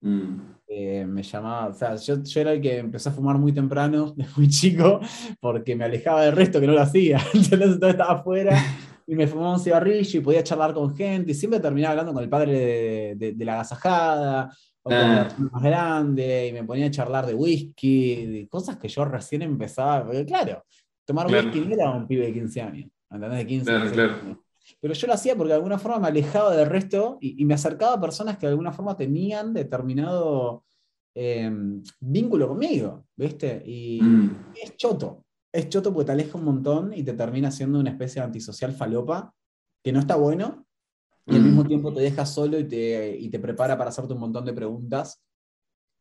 Mm. Eh, me llamaba, o sea, yo, yo era el que empezó a fumar muy temprano, <laughs> de muy chico, porque me alejaba del resto que no lo hacía. <laughs> Entonces, entonces estaba afuera <laughs> y me fumaba un cigarrillo y podía charlar con gente y siempre terminaba hablando con el padre de, de- de la agasajada o con Ah. persona más grande y me ponía a charlar de whisky, de cosas que yo recién empezaba, porque claro, tomar Claro. whisky era un pibe de 15 años, ¿entendés? De 15, Claro, 16 claro. años. Pero yo lo hacía porque de alguna forma me alejaba del resto y, y me acercaba a personas que de alguna forma tenían determinado eh, vínculo conmigo, ¿viste? Y Mm. es choto. Es choto porque te aleja un montón y te termina siendo una especie de antisocial falopa que no está bueno y al Mm. mismo tiempo te deja solo y te, y te prepara para hacerte un montón de preguntas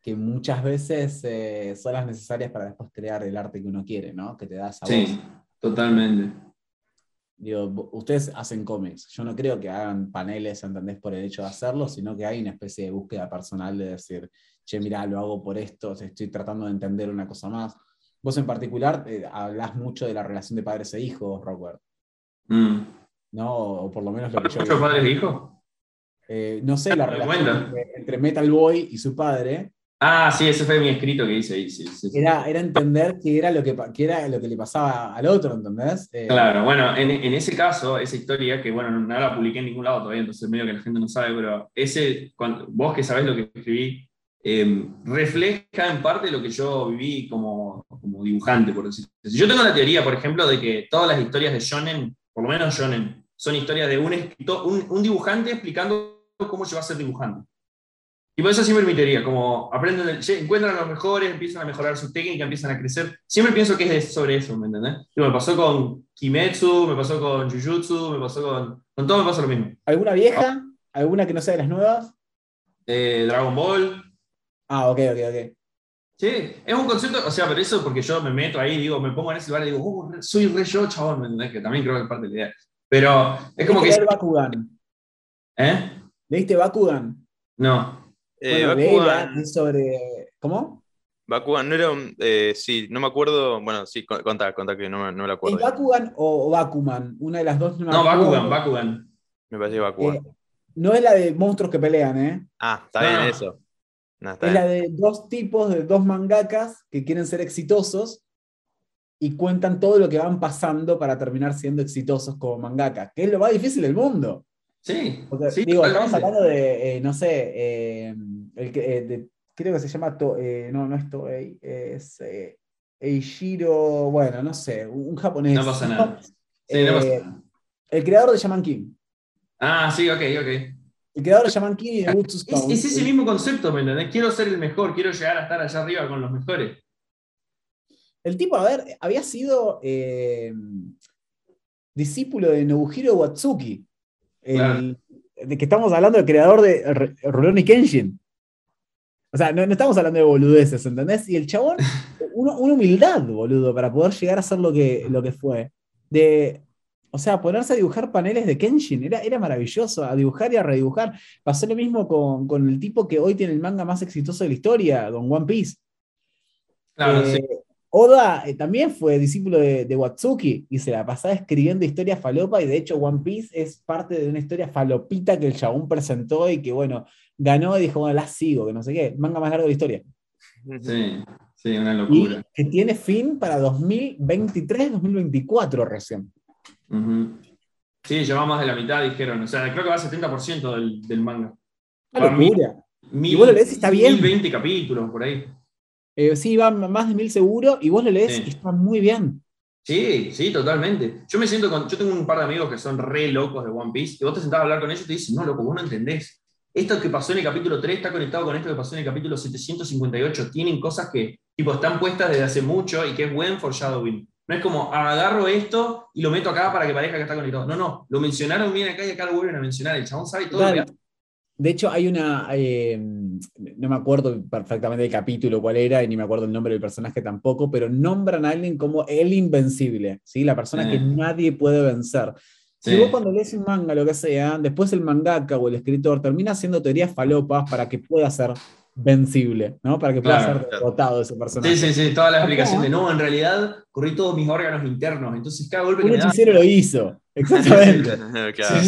que muchas veces eh, son las necesarias para después crear el arte que uno quiere, ¿no? Que te da esa voz. Sí, totalmente. Digo, ustedes hacen cómics. Yo no creo que hagan paneles, ¿entendés? Por el hecho de hacerlo, sino que hay una especie de búsqueda personal de decir, che, mira, lo hago por esto, estoy tratando de entender una cosa más. Vos en particular eh, hablás mucho de la relación de padres e hijos, Rockwell, Mm. ¿no? O por lo menos lo que yo... ¿Muchos padres e hijos? Eh, no sé, la relación entre, entre Metal Boy y su padre Ah, sí, ese fue mi escrito que hice ahí, sí, sí, sí. era, era entender qué era, lo que, qué era lo que le pasaba al otro, ¿entendés? Eh, Claro, bueno, en, en ese caso, esa historia, que bueno, no la publiqué en ningún lado todavía, entonces medio que la gente no sabe, pero ese, cuando, vos que sabés lo que escribí, eh, refleja en parte lo que yo viví como, como dibujante, por decirlo así. Yo tengo la teoría, por ejemplo, de que todas las historias de Shonen, por lo menos Shonen, son historias de un, escritor, un, un dibujante explicando cómo se va a ser dibujante. Y por eso siempre mi teoría, como aprenden, encuentran a los mejores, empiezan a mejorar su técnica, empiezan a crecer. Siempre pienso que es sobre eso, ¿me entendés? Tipo, me pasó con Kimetsu, me pasó con Jujutsu, me pasó con... Con todo me pasa lo mismo. ¿Alguna vieja? ¿Alguna que no sea de las nuevas? Eh, Dragon Ball, Ah, ok, ok, ok. Sí, es un concepto, o sea, pero eso porque yo me meto ahí, digo, me pongo en ese lugar y digo, "Uh, re- soy re yo, chabón, ¿me entendés? Que también creo que es parte de la idea. Pero es como que... ¿Leíste Bakugan? ¿Eh? ¿Leíste Bakugan? No. Eh, bueno, léela, Bakugan, es sobre... ¿Cómo? Bakugan no era un. eh, sí, no me acuerdo. Bueno, sí, con- contá, contá que no, me- no me ¿Es acuerdo. Bakugan o, Bakuman? Una de las dos. me No. Bakugan, Bakugan. Me parece Bakugan. Eh, no es la de monstruos que pelean, ¿eh? ah, está no, bien no. eso. No, está Es bien. la de dos tipos, de dos mangakas que quieren ser exitosos y cuentan todo lo que van pasando para terminar siendo exitosos como mangaka, que es lo más difícil del mundo. Sí, Porque, sí, digo, estamos hablando de, eh, no sé, eh, el que, eh, de- creo que se llama, To- eh, no, no es Toei, es Eiichiro, bueno, no sé, un, japonés. No pasa nada. Sí, no pasa nada. el creador de Shaman King. Ah, sí, ok, ok. El creador de Shaman King y de Butsu Es, ese mismo concepto, ¿me entendés? Quiero ser el mejor, quiero llegar a estar allá arriba con los mejores. El tipo, a ver, había sido discípulo de Nobuhiro Watsuki. El- Claro. de que estamos hablando del creador de R- Rurouni Kenshin. O sea, no, no estamos hablando de boludeces, ¿entendés? Y el chabón, <laughs> uno- una humildad, boludo, para poder llegar a ser lo que, lo que fue. De, o sea, ponerse a dibujar paneles de Kenshin, era, era maravilloso, a dibujar y a redibujar. Pasó lo mismo con, con el tipo que hoy tiene el manga más exitoso de la historia, Don One Piece. Claro, Eh, sí. Oda eh, también fue discípulo de, de Watsuki y se la pasaba escribiendo historias falopa y de hecho One Piece es parte de una historia falopita que el chabón presentó y que bueno, ganó y dijo, bueno, la sigo, que no sé qué, manga más largo de la historia. Sí, sí, una Y locura. que tiene fin para 2023-2024 recién. Ujú. Sí, lleva más de la mitad, dijeron. O sea, creo que va al 70% del, del manga. Una locura. Mil, vos lo lees y está bien. 1020 capítulos por ahí. Eh, sí, va más de mil seguro y vos lo lees Sí. y está muy bien. Sí, sí, totalmente. Yo me siento con. Yo tengo un par de amigos que son re locos de One Piece, y vos te sentás a hablar con ellos y te dicen, no, loco, vos no entendés. Esto que pasó en el capítulo 3 está conectado con esto que pasó en el capítulo 758. Tienen cosas que, tipo, están puestas desde hace mucho y que es buen foreshadowing. No es como agarro esto y lo meto acá para que parezca que está conectado. No, no, lo mencionaron bien acá y acá lo vuelven a mencionar. El chabón sabe todo lo que Total. De hecho, hay una. eh, no me acuerdo perfectamente el capítulo cuál era, y ni me acuerdo el nombre del personaje tampoco, pero nombran a alguien como el invencible, ¿sí? La persona que nadie puede vencer. Si Sí. vos cuando lees un manga, lo que sea, después el mangaka o el escritor termina haciendo teorías falopas para que pueda ser vencible, ¿no? Para que pueda Claro, ser claro. derrotado ese personaje. Sí, sí, sí, toda la explicación de no, en realidad corrí todos mis órganos internos, entonces cada golpe que Un me da. hechicero lo hizo, <laughs> exactamente. <laughs> Claro.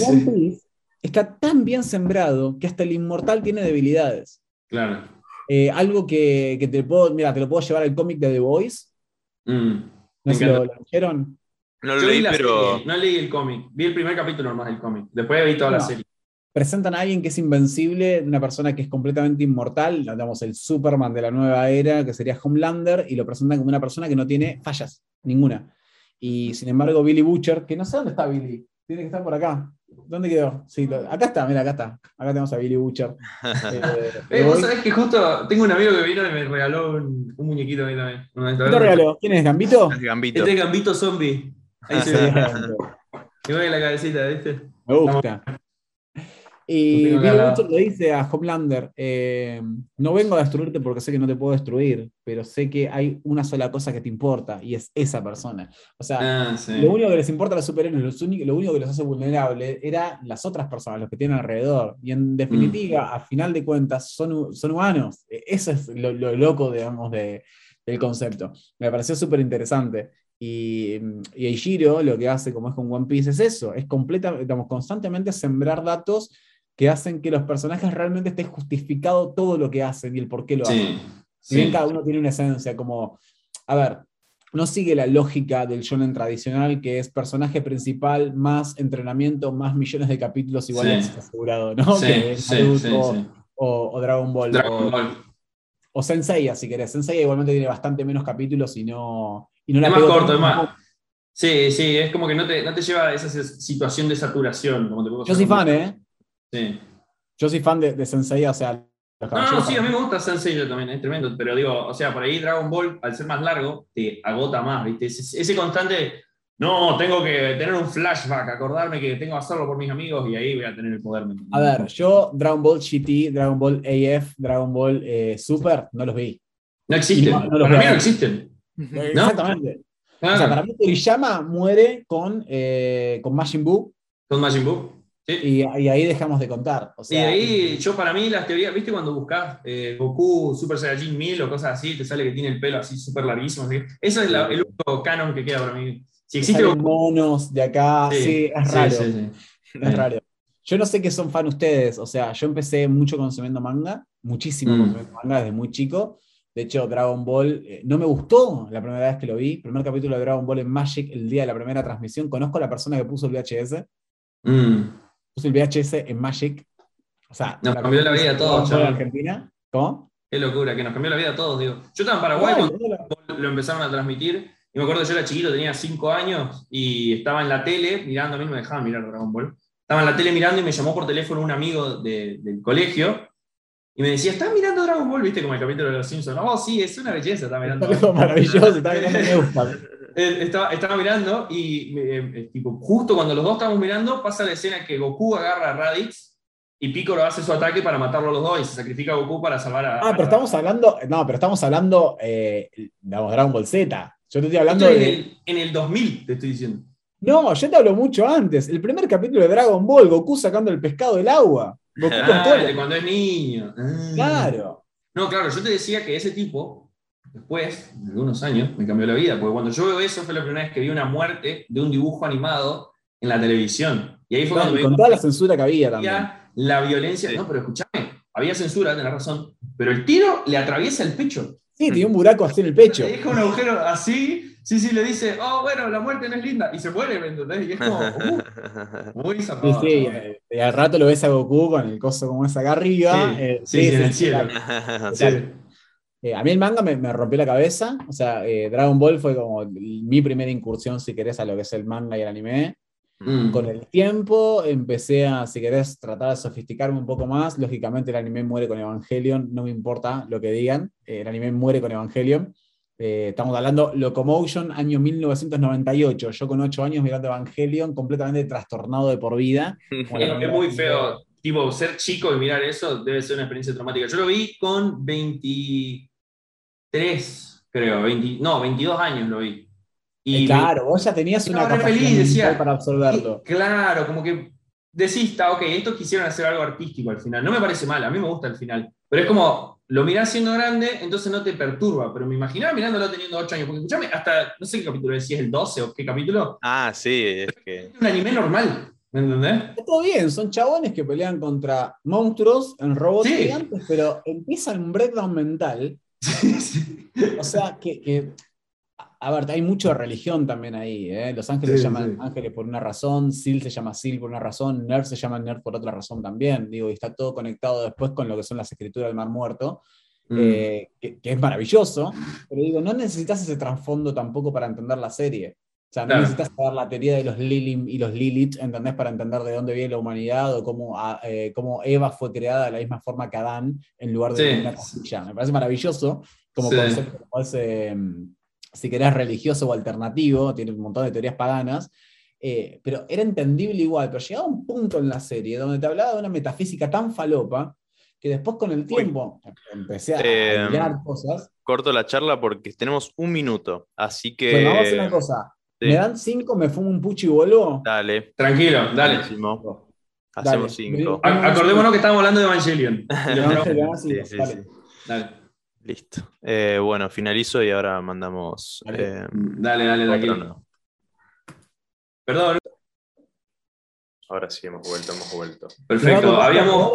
Está tan bien sembrado que hasta el inmortal tiene debilidades. Claro. Eh, algo que, que te puedo, mira, te lo puedo llevar al cómic de The Voice. Mm. No si lo, lo leyeron. No lo Yo leí, la pero. serie, no leí el cómic. Vi el primer capítulo nomás del cómic. Después vi toda la serie. Presentan a alguien que es invencible, una persona que es completamente inmortal, digamos, el Superman de la nueva era, que sería Homelander, y lo presentan como una persona que no tiene fallas, ninguna. Y sin embargo, Billy Butcher, que no sé dónde está Billy, tiene que estar por acá. ¿Dónde quedó? Sí, lo- acá está, mira, acá está. Acá tenemos a Billy Butcher. <laughs> Eh, Eh, vos hoy- sabés que justo tengo un amigo que vino y me regaló un, un muñequito a mí también. ¿Quién te regaló? ¿Quién es? ¿Gambito? Es Gambito. Este es Gambito Zombie. Ahí se ve. Me mueve la cabecita, ¿viste? Me gusta. Y lado. Butcher le dice a Homelander, eh, no vengo a destruirte porque sé que no te puedo destruir, pero sé que hay una sola cosa que te importa y es esa persona. O sea, Ah, sí. lo único que les importa a los superhéroes, lo único que los hace vulnerables, era las otras personas, los que tienen alrededor. Y en definitiva, Mm. a final de cuentas, son, son humanos. E- Eso es lo, lo loco, digamos, de- del concepto. Me pareció súper interesante. Y, y Eiichiro lo que hace, como es con One Piece, es eso, es completa, digamos, constantemente sembrar datos que hacen que los personajes realmente esté justificado todo lo que hacen y el por qué lo hacen. Sí. Si bien sí. cada uno tiene una esencia, como, a ver, no sigue la lógica del shonen tradicional, que es personaje principal, más entrenamiento, más millones de capítulos iguales Sí. asegurado, ¿no? Sí, <laughs> que Naruto. O, o Dragon Ball. Dragon o, Ball. o Senseiya, si querés. Senseiya igualmente tiene bastante menos capítulos y no, y no la Es más corto, es más. Sí, sí, es como que no te, no te lleva a esa situación de saturación. Como te puedo Yo soy fan, ¿eh? Sí. Yo soy fan de, de Senseiya, o sea, los No, no, sí, a mí me gusta Sensei yo también, es tremendo, pero digo, o sea, por ahí Dragon Ball, al ser más largo, te agota más, ¿viste? Ese, ese constante, no, tengo que tener un flashback, acordarme que tengo que hacerlo por mis amigos y ahí voy a tener el poder. A ver, yo Dragon Ball GT, Dragon Ball AF, Dragon Ball eh, Super, no los vi. No existen, No, no para mí no existen. Exactamente. Claro, O sea, para mí Toriyama muere con, eh, con Majin Buu con Majin Buu. Sí. y, y ahí dejamos de contar. O Y ahí, yo para mí, las teorías, ¿viste cuando buscas eh, Goku Super Saiyajin 1000 o cosas así, te sale que tiene el pelo así súper larguísimo? así? Eso es la- el único canon que queda para mí. Si existe Goku, monos de acá, sí, es sí, raro. sí, sí. Es raro. Yo no sé qué son fan ustedes, o sea, yo empecé mucho consumiendo manga, muchísimo Mm. consumiendo manga desde muy chico. De hecho, Dragon Ball eh, no me gustó la primera vez que lo vi. Primer capítulo de Dragon Ball en Magic, el día de la primera transmisión. Conozco a la persona que puso el VHS. Mm. Puse el VHS en Magic. O sea, Nos cambió la vida a todos, chaval. Argentina. ¿Cómo? Qué locura, que nos cambió la vida a todos, digo. Yo estaba en Paraguay cuando lo empezaron a transmitir. Y me acuerdo, yo era chiquito, tenía 5 años y estaba en la tele mirando, a mí no me dejaban mirar Dragon Ball. Estaba en la tele mirando y me llamó por teléfono un amigo de- del colegio y me decía, ¿estás mirando Dragon Ball? ¿Viste? Como el capítulo de los Simpsons. Oh, sí, es una belleza, está mirando. Algo maravilloso, está mirando <laughs> Estaba, estaba mirando y eh, eh, tipo, justo cuando los dos estábamos mirando pasa la escena que Goku agarra a Raditz y Piccolo hace su ataque para matarlo a los dos y se sacrifica a Goku para salvar a... Ah, pero estamos hablando, no, pero estamos hablando, eh, digamos, Dragon Ball Z. Yo te estoy hablando en, de... el, en el 2000, te estoy diciendo. No, yo te hablo mucho antes. El primer capítulo de Dragon Ball, Goku sacando el pescado del agua. Goku <laughs> Ah, cuando es niño. Ah. Claro. No, claro, yo te decía que ese tipo, después, de algunos años, me cambió la vida, porque cuando yo veo eso fue la primera vez que vi una muerte de un dibujo animado en la televisión. Y ahí fue cuando con toda la censura que había también. la violencia. Sí. No, pero escúchame, había censura, tenés razón, pero el tiro le atraviesa el pecho. Sí, tenía un buraco así en el pecho. Le deja un agujero así, sí, sí, le dice, oh, bueno, la muerte no es linda, y se muere, ¿me entendés? Y es como, <laughs> uh, muy Sí, zapado. sí, eh, y al rato lo ves a Goku con el coso como esa acá arriba. Sí, eh, sí, sí, en el cielo. total. <laughs> Eh, a mí el manga me, me rompió la cabeza. O sea, eh, Dragon Ball fue como mi primera incursión, si querés, a lo que es el manga y el anime. Mm. Con el tiempo empecé a, si querés, tratar de sofisticarme un poco más. Lógicamente el anime muere con Evangelion, no me importa lo que digan. eh, el anime muere con Evangelion. Eh, estamos hablando Locomotion, año 1998. Yo con 8 años mirando Evangelion, completamente trastornado de por vida. <laughs> Es, muy feo. Tipo, ser chico y mirar eso debe ser una experiencia traumática. Yo lo vi con 23, creo. 20 no, 22 años lo vi. Eh, claro, vos ya tenías una capacidad feliz, decía, para absorberlo. Y- Claro, como que decís, está, ok, estos quisieron hacer algo artístico al final. No me parece mal, a mí me gusta el final. Pero es como, lo mirás siendo grande, entonces no te perturba. Pero me imaginaba mirándolo teniendo 8 años. Porque escuchame, hasta, no sé qué capítulo es, si es el 12 o qué capítulo. Ah, sí, es que. Es un anime normal, ¿me entendés? Está todo bien, son chabones que pelean contra monstruos en robots Sí. gigantes, pero empieza un breakdown mental. O sea, que, que- a ver, hay mucho de religión también ahí. ¿eh? Los ángeles Sí, se llaman ángeles por una razón, Sil se llama Sil por una razón, Nerd se llama Nerd por otra razón también. Digo, y está todo conectado después con lo que son las escrituras del Mar Muerto, Mm. eh, que, que es maravilloso, pero digo, no necesitas ese trasfondo tampoco para entender la serie. O sea, no Claro. necesitas saber la teoría de los Lilim y los Lilith, ¿entendés? Para entender de dónde viene la humanidad o cómo, ah, eh, cómo Eva fue creada de la misma forma que Adán en lugar de Sí. una costilla. Me parece maravilloso como Sí. concepto, como ese, mm, si querés, religioso o alternativo, tiene un montón de teorías paganas, eh, pero era entendible igual, pero llegaba un punto en la serie donde te hablaba de una metafísica tan falopa que después con el tiempo empecé a Eh, mirar cosas. Corto la charla porque tenemos un minuto. Así que. Bueno, vamos a hacer una cosa. Sí. ¿Me dan cinco, me fumo un puchi y vuelvo? Dale. Tranquilo, dale. Buenísimo. Dale. Hacemos cinco. A- Acordémonos que estábamos hablando de Evangelion. <laughs> Dan Sí, sí, dale. sí. Dale, Listo. Eh, bueno, finalizo y ahora mandamos. Dale. eh, dale, dale, tranquilo. no. Perdón, Ahora sí, hemos vuelto, hemos vuelto. ¿Me va perfecto. Habíamos.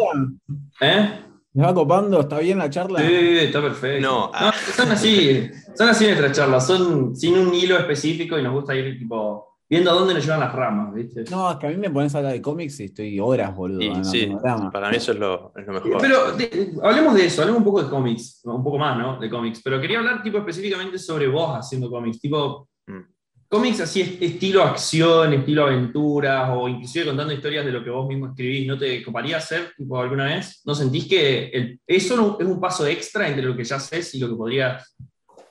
¿Eh? ¿Me va copando? ¿Está bien la charla? Sí, está perfecto. No, ah. son así, son así nuestras charlas, son sin un hilo específico y nos gusta ir tipo viendo a dónde nos llevan las ramas, ¿viste? No, es que a mí me pones a hablar de cómics y estoy horas, boludo. Y no sí, drama. para mí eso es lo, es lo mejor. Pero de- hablemos de eso, hablemos un poco de cómics, un poco más, ¿no? De cómics. Pero quería hablar tipo específicamente sobre vos haciendo cómics, tipo Mm. Cómics así est- estilo acción, estilo aventuras o inclusive contando historias de lo que vos mismo escribís. ¿No te coparía hacer alguna vez? ¿No sentís que eso no- es un paso extra entre lo que ya haces y lo que podrías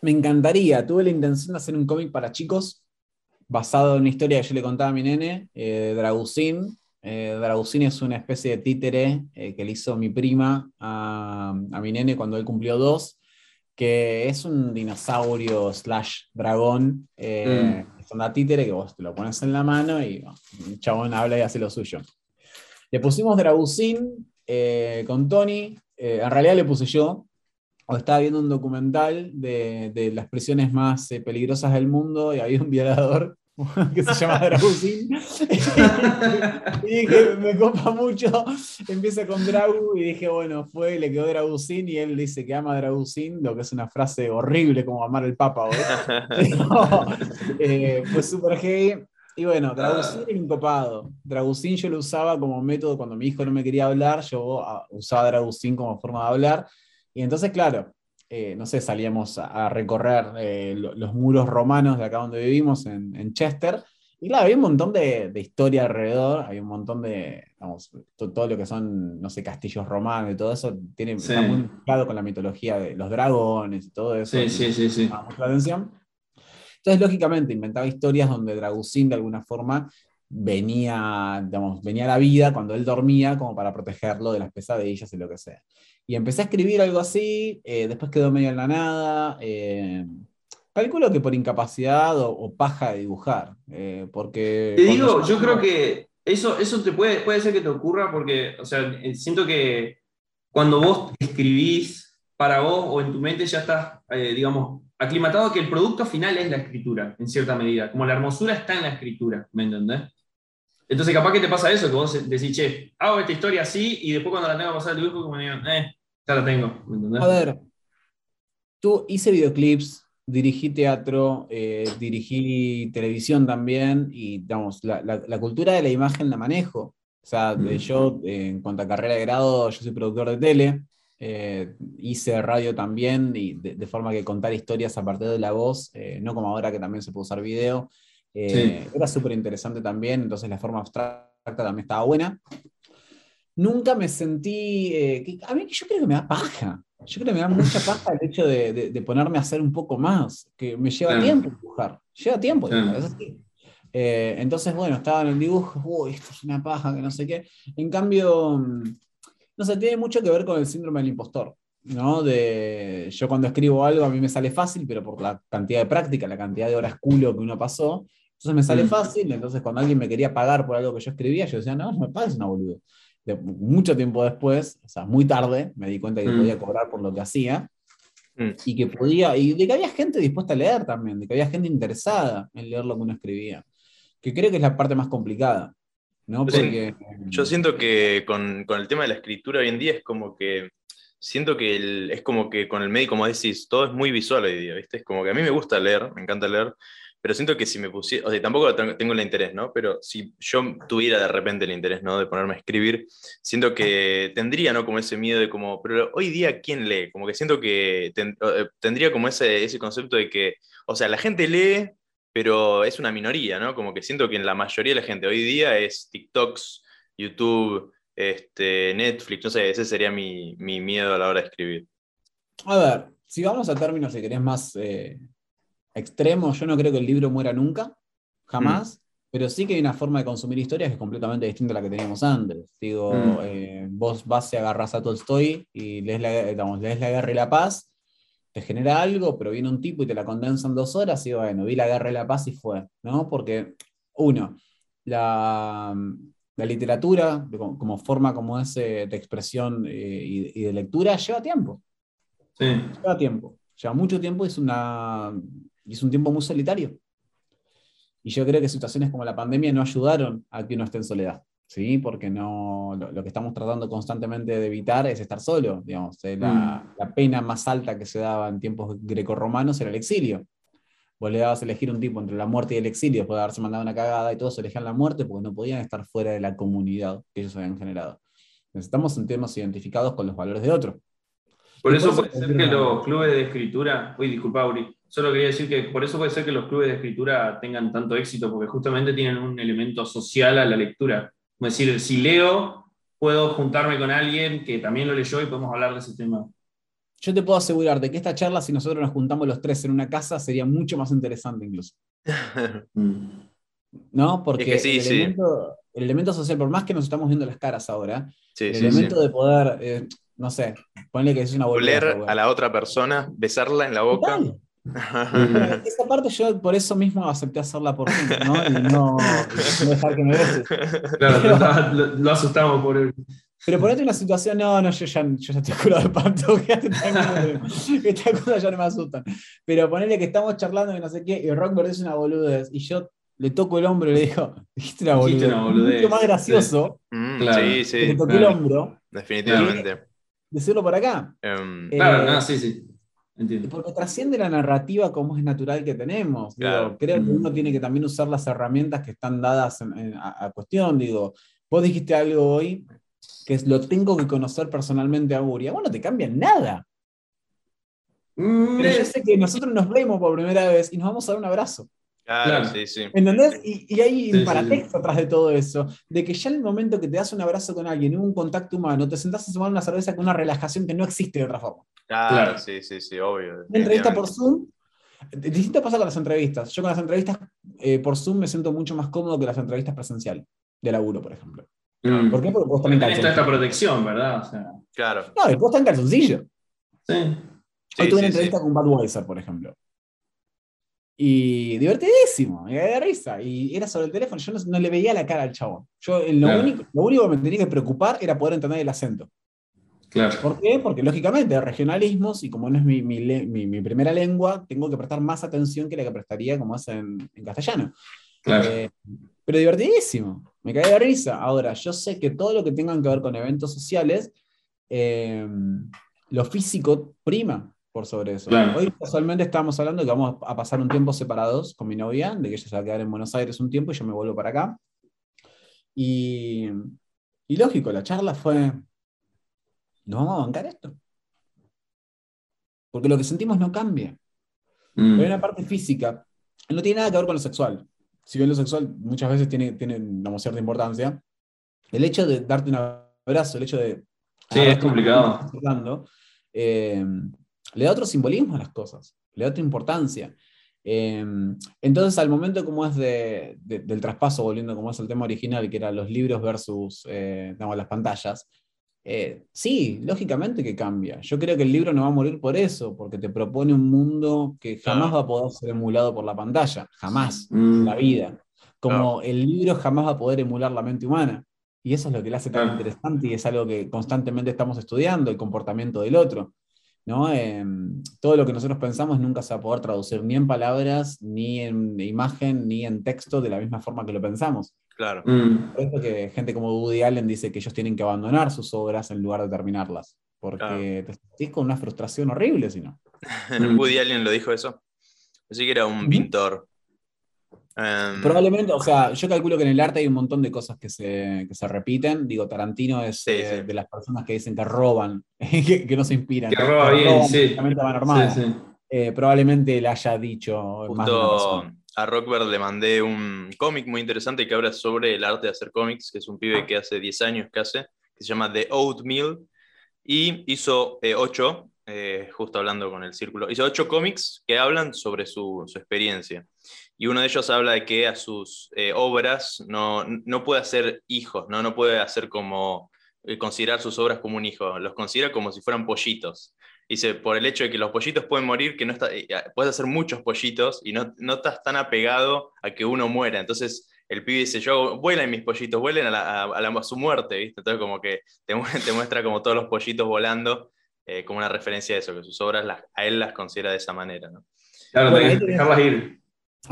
Me encantaría. Tuve la intención de hacer un cómic para chicos basado en una historia que yo le contaba a mi nene, eh, Dragusín. Eh, es una especie de títere eh, que le hizo mi prima a mi nene cuando él cumplió dos, que es un dinosaurio slash dragón. Eh, Es una títere que vos te lo pones en la mano y un chabón habla y hace lo suyo. Le pusimos Dragusín eh, con Tony. eh, en realidad le puse yo, o estaba viendo un documental de, de las prisiones más eh, peligrosas del mundo y había un violador <laughs> que se llama Dragusín. <laughs> y dije, me copa mucho. Empieza con Dragu y dije, bueno, fue, le quedó Dragusín y él dice que ama a lo que es una frase horrible como amar al Papa. <laughs> eh, fue súper heavy. Y bueno, Dragusín era un copado. Dragusín yo lo usaba como método cuando mi hijo no me quería hablar, yo ah, usaba Dragusín como forma de hablar. Y entonces, claro, eh, no sé, salíamos a, recorrer eh, los muros romanos de acá donde vivimos, en, Chester. Y claro, había un montón de, historia alrededor, hay un montón de, vamos, todo lo que son, no sé, castillos romanos y todo eso, tiene, está muy mezclado con la mitología de los dragones y todo eso. Sí, sí, sí, sí. la atención. Entonces, lógicamente, inventaba historias donde Dragusín de alguna forma venía, digamos, venía a la vida cuando él dormía como para protegerlo de las pesadillas y lo que sea. Y empecé a escribir algo así, eh, después quedó medio en la nada. Eh, calculo que por incapacidad o, paja de dibujar, eh, porque... Te digo, yo creo que eso, eso te puede, puede ser que te ocurra porque, o sea, siento que cuando vos escribís para vos o en tu mente ya estás, digamos, aclimatado que el producto final es la escritura, en cierta medida. Como la hermosura está en la escritura, ¿me entendés? Entonces, capaz que te pasa eso, que vos decís, che, hago esta historia así y después cuando la tengo que pasar al dibujo, como digo, eh, ya la tengo, ¿me entendés? A ver, tú hice videoclips, dirigí teatro, eh, dirigí televisión también y, digamos, la, cultura de la imagen la manejo. O sea, yo, en cuanto a carrera de grado, yo soy productor de tele, eh, hice radio también, y de, forma que contar historias a partir de la voz, eh, no como ahora que también se puede usar video. Eh, era súper interesante también, entonces la forma abstracta también estaba buena. Nunca me sentí. a mí yo creo que me da paja. Yo creo que me da mucha <laughs> paja el hecho de, ponerme a hacer un poco más, que me lleva tiempo dibujar. Lleva tiempo, entonces, bueno, estaba en el dibujo, uy, esto es una paja, que no sé qué. En cambio, no sé, tiene mucho que ver con el síndrome del impostor. ¿no? De, yo cuando escribo algo a mí me sale fácil, pero por la cantidad de práctica, la cantidad de horas culo que uno pasó, entonces me sale mm. fácil, entonces cuando alguien me quería pagar por algo que yo escribía, yo decía, no, no me pagues una boludo. De, mucho tiempo después, o sea, muy tarde, me di cuenta que mm. podía cobrar por lo que hacía mm. y que podía, y de que había gente dispuesta a leer también, de que había gente interesada en leer lo que uno escribía, que creo que es la parte más complicada. Yo siento que con, el tema de la escritura hoy en día es como que siento que es como que con el médico, como decís, todo es muy visual hoy día, ¿viste? Es como que a mí me gusta leer, me encanta leer, pero siento que si me pusiera, o sea, tampoco tengo el interés, ¿no? Pero si yo tuviera de repente el interés, ¿no? De ponerme a escribir, siento que tendría, ¿no? Como ese miedo de como, pero hoy día, ¿quién lee? Como que siento que eh, tendría como ese, ese concepto de que, o sea, la gente lee, pero es una minoría, ¿no? Como que siento que en la mayoría de la gente hoy día es TikToks, YouTube, este, Netflix, no sé, ese sería mi, miedo a la hora de escribir. A ver, si vamos a términos, si querés, más eh, extremos, yo no creo que el libro muera nunca, jamás, mm. pero sí que hay una forma de consumir historias que es completamente distinta a la que teníamos antes. Digo, mm. eh, vos vas y agarras a Tolstoy y lees la, lees la Guerra y la Paz, te genera algo, pero viene un tipo y te la condensa en dos horas y bueno, vi la guerra y la paz y fue, ¿no? Porque, uno, la, literatura como, forma como es de expresión eh, y, de lectura lleva tiempo. Sí. Lleva tiempo. Lleva mucho tiempo y es, una, y es un tiempo muy solitario. Y yo creo que situaciones como la pandemia no ayudaron a que uno esté en soledad. ¿sí? porque no, lo, que estamos tratando constantemente de evitar es estar solo. Digamos. Eh, la, mm. la, pena más alta que se daba en tiempos grecorromanos era el exilio. Vos le dabas a elegir un tipo entre la muerte y el exilio, después de haberse mandado una cagada y todos elegían la muerte porque no podían estar fuera de la comunidad que ellos habían generado. Necesitamos sentirnos identificados con los valores de otro. Por eso puede ser que los clubes de escritura, uy, disculpa, Uri, solo quería decir que por eso puede ser que los clubes de escritura tengan tanto éxito, porque justamente tienen un elemento social a la lectura. Como decir, si leo, puedo juntarme con alguien que también lo leyó y podemos hablar de ese tema. Yo te puedo asegurar de que esta charla, si nosotros nos juntamos los tres en una casa, sería mucho más interesante incluso. <laughs> ¿No? Porque el, elemento, social, por más que nos estamos viendo las caras ahora, el elemento de poder, eh, no sé, ponle que es una Volver a la otra persona, besarla en la boca. Esa parte yo por eso mismo acepté hacerla por ti, ¿no? Y no, dejar que me beses. Claro, lo, asustamos por él. Pero ponete una situación, no, no, yo ya, yo ya estoy curado de panto, <laughs> que estas cosas ya no me asustan. Pero ponele que estamos charlando y no sé qué, y Rock es una boludez, y yo le toco el hombro y le digo, dijiste una boludez. Una Mucho más gracioso. Sí, mm, claro. sí, sí. Le toqué el hombro. Definitivamente. Decirlo por acá. Um, claro, no, sí, sí. Entiendo. Porque trasciende la narrativa como es natural que tenemos. Digo, creo que Mm. uno tiene que también usar las herramientas que están dadas en- en- a, a cuestión. Digo, vos dijiste algo hoy que es lo tengo que conocer personalmente a Uri. A vos no te cambia nada. Mm, Pero yo sé que nosotros nos vemos por primera vez y nos vamos a dar un abrazo. Claro, Claro. sí, sí. ¿Entendés? Y, y hay Sí, un sí, paratexto atrás de todo eso, de que ya en el momento que te das un abrazo con alguien, un contacto humano, te sentás a tomar una cerveza con una relajación que no existe de otra forma. Claro, Claro. sí, sí, sí, obvio. Una entrevista por. Zoom. Distinto pasa con las entrevistas. Yo con las entrevistas eh, por Zoom me siento mucho más cómodo que las entrevistas presenciales, de laburo, por ejemplo. mm. ¿Por qué? Porque vos también toda esta protección, ¿verdad? O sea, Claro. No, después está en calzoncillo. sí. Sí, Hoy tuve una entrevista con Budweiser, por ejemplo. Y divertidísimo, me cagué de risa. Y era sobre el teléfono, yo no, no le veía la cara al chabón. Yo, eh, lo, Claro. único, lo único que me tenía que preocupar era poder entender el acento. Claro. ¿Por qué? Porque lógicamente regionalismos, y como no es mi, mi mi- mi primera lengua, tengo que prestar más atención que la que prestaría como es en, en castellano. Claro. Eh, pero divertidísimo, me caí de risa. Ahora, yo sé que todo lo que tengan que ver con eventos sociales, eh, lo físico prima por sobre eso. Claro. Hoy casualmente estábamos hablando que vamos a pasar un tiempo separados con mi novia, de que ella se va a quedar en Buenos Aires un tiempo y yo me vuelvo para acá. Y, y lógico, la charla fue, ¿nos vamos a bancar esto? Porque lo que sentimos no cambia. Mm. Pero hay una parte física. No tiene nada que ver con lo sexual. Si bien lo sexual muchas veces tiene, tiene digamos, cierta importancia, el hecho de darte un abrazo, el hecho de. Sí, es complicado. Hablando, eh, le da otro simbolismo a las cosas, le da otra importancia. Eh, entonces, al momento como es de, de- del traspaso, volviendo como es el tema original, que era los libros versus eh, digamos, las pantallas, eh, sí, lógicamente que cambia. Yo creo que el libro no va a morir por eso, porque te propone un mundo que jamás Claro. va a poder ser emulado por la pantalla, jamás Mm. en la vida. Como el libro jamás va a poder emular la mente humana. Y eso es lo que le hace tan Claro. interesante y es algo que constantemente estamos estudiando, el comportamiento del otro. ¿No? Eh, todo lo que nosotros pensamos nunca se va a poder traducir ni en palabras, ni en imagen, ni en texto de la misma forma que lo pensamos. Claro. Mm. Por eso que gente como Woody Allen dice que ellos tienen que abandonar sus obras en lugar de terminarlas, porque Claro. te sentís con una frustración horrible si no. <laughs> Woody Allen lo dijo eso. Así que era un pintor. Em, Probablemente, o sea, yo calculo que en el arte hay un montón de cosas que se, que se repiten. Digo, Tarantino es Sí, eh, sí. de las personas que dicen que roban, <laughs> que, que no se inspiran. Que roba bien, roban sí. armada. Sí. Eh, probablemente él haya dicho más de una Justo persona. a Rockbird le mandé un cómic muy interesante que habla sobre el arte de hacer cómics, que es un pibe que hace 10 años que hace, que se llama The Oatmeal, y hizo eh, ocho, eh, justo hablando con el círculo, hizo ocho cómics que hablan sobre su, su experiencia. Y uno de ellos habla de que a sus eh, obras no, no puede hacer hijos, ¿no? no puede hacer como eh, considerar sus obras como un hijo, los considera como si fueran pollitos. Dice, por el hecho de que los pollitos pueden morir, que no está, eh, puedes hacer muchos pollitos y no, no estás tan apegado a que uno muera. Entonces el pibe dice, yo vuelan mis pollitos, vuelen a, la- su muerte, ¿viste? Entonces como que te <laughs> muestra como todos los pollitos volando, eh, como una referencia a eso, que sus obras las- a él las considera de esa manera, ¿no? Claro, Bueno, tenés ahí que tenés- dejarlas ir.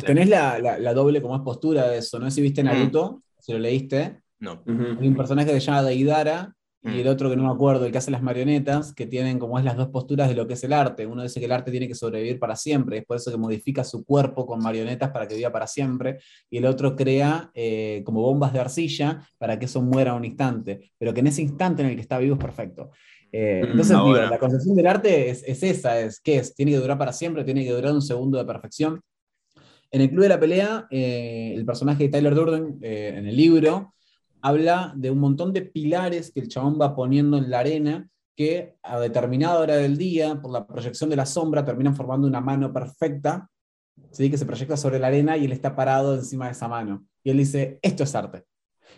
Tenés la, la- la doble como es postura de eso. No sé si viste Naruto, si lo leíste. No. Hay un personaje que se llama Deidara y Mm. el otro que no me acuerdo, el que hace las marionetas, que tienen como es las dos posturas de lo que es el arte. Uno dice que el arte tiene que sobrevivir para siempre, es por eso que modifica su cuerpo con marionetas para que viva para siempre, y el otro crea eh, como bombas de arcilla para que eso muera un instante, pero que en ese instante en el que está vivo es perfecto. Eh, entonces, digo, la concepción del arte es, es esa, es ¿qué es? Tiene que durar para siempre, tiene que durar un segundo de perfección. En el Club de la Pelea, eh, el personaje de Tyler Durden, eh, en el libro, habla de un montón de pilares que el chabón va poniendo en la arena que a determinada hora del día, por la proyección de la sombra, terminan formando una mano perfecta, ¿sí? que se proyecta sobre la arena y él está parado encima de esa mano. Y él dice, esto es arte.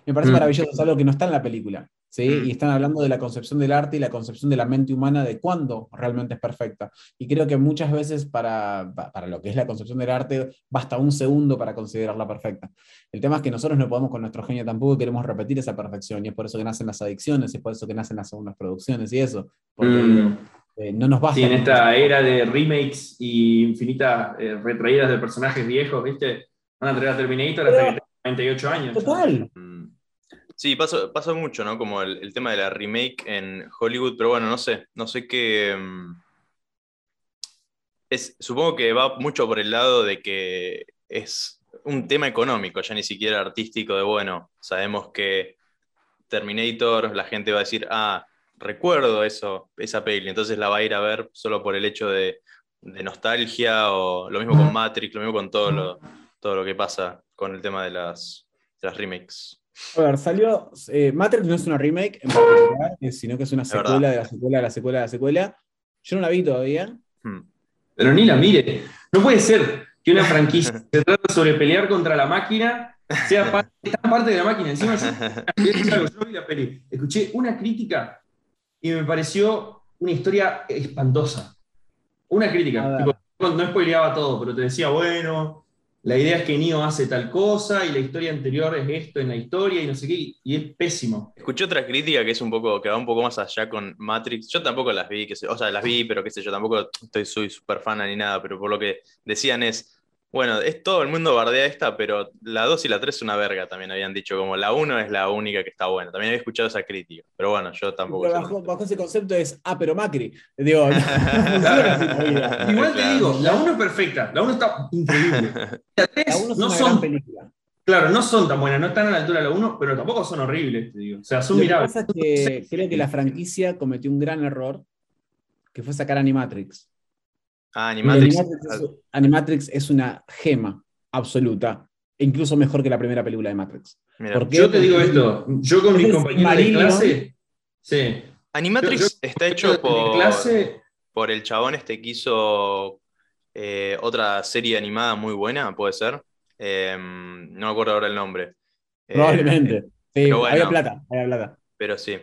Me parece Mm. maravilloso, es algo que no está en la película. ¿Sí? Mm. Y están hablando de la concepción del arte y la concepción de la mente humana de cuándo realmente es perfecta. Y creo que muchas veces para, pa- para lo que es la concepción del arte basta un segundo para considerarla perfecta. El tema es que nosotros no podemos con nuestro genio tampoco y queremos repetir esa perfección. Y es por eso que nacen las adicciones, y es por eso que nacen las segundas producciones y eso. Porque Mm. eh, no nos basta. Sí, en esta era de remakes y infinitas eh, retraídas de personajes viejos, ¿viste? Van a traer a Terminator hasta que tenga 98 años. Total. Mm. Sí, pasa, pasa mucho, ¿no? Como el, el tema de la remake en Hollywood, pero bueno, no sé, no sé qué, mm, es, supongo que va mucho por el lado de que es un tema económico, ya ni siquiera artístico, de bueno, sabemos que Terminator, la gente va a decir, ah, recuerdo eso, esa peli, entonces la va a ir a ver solo por el hecho de, nostalgia, o lo mismo con Matrix, lo mismo con todo lo, todo lo que pasa con el tema de las, remakes. A ver, salió. Eh, Matrix no es una remake en particular, eh, sino que es una secuela de la secuela de la secuela de la secuela. Yo no la vi todavía. Hmm. Pero ni la mire. No puede ser que una franquicia <laughs> se trata sobre pelear contra la máquina sea parte, parte de la máquina. Encima, yo vi la peli, escuché una crítica y me pareció una historia espantosa. Una crítica. no spoileaba todo, pero te decía, bueno, la idea es que Neo hace tal cosa y la historia anterior es esto en la historia y no sé qué, y es pésimo. Escuché otra crítica que es un poco, que va un poco más allá con Matrix. Yo tampoco las vi, que o sea, las vi, pero qué sé yo, tampoco estoy, soy súper fan ni nada, pero por lo que decían es, bueno, es todo el mundo bardea esta, pero la 2 y la 3 es una verga, también habían dicho, como la 1 es la única que está buena. También había escuchado esa crítica, pero bueno, yo tampoco. bajo, ese concepto es, ah, pero Macri. Digo, Igual te digo, la 1 es perfecta, la 1 está increíble. La 3 no son. Película. Claro, no son tan buenas, no están a la altura de la 1, pero tampoco son horribles, te digo. O sea, son mirables. Lo que pasa es que creo que la franquicia cometió un gran error, que fue sacar Animatrix. Ah, Animatrix. Animatrix, es, una gema absoluta, incluso mejor que la primera película de Matrix. Yo te digo esto, yo con mi compañero de clase, sí. Animatrix está hecho por, clase, por el chabón este que hizo eh, otra serie animada muy buena, puede ser. Em, no me acuerdo ahora el nombre. Probablemente. <laughs> Eh, sí, había plata, había plata. Pero sí.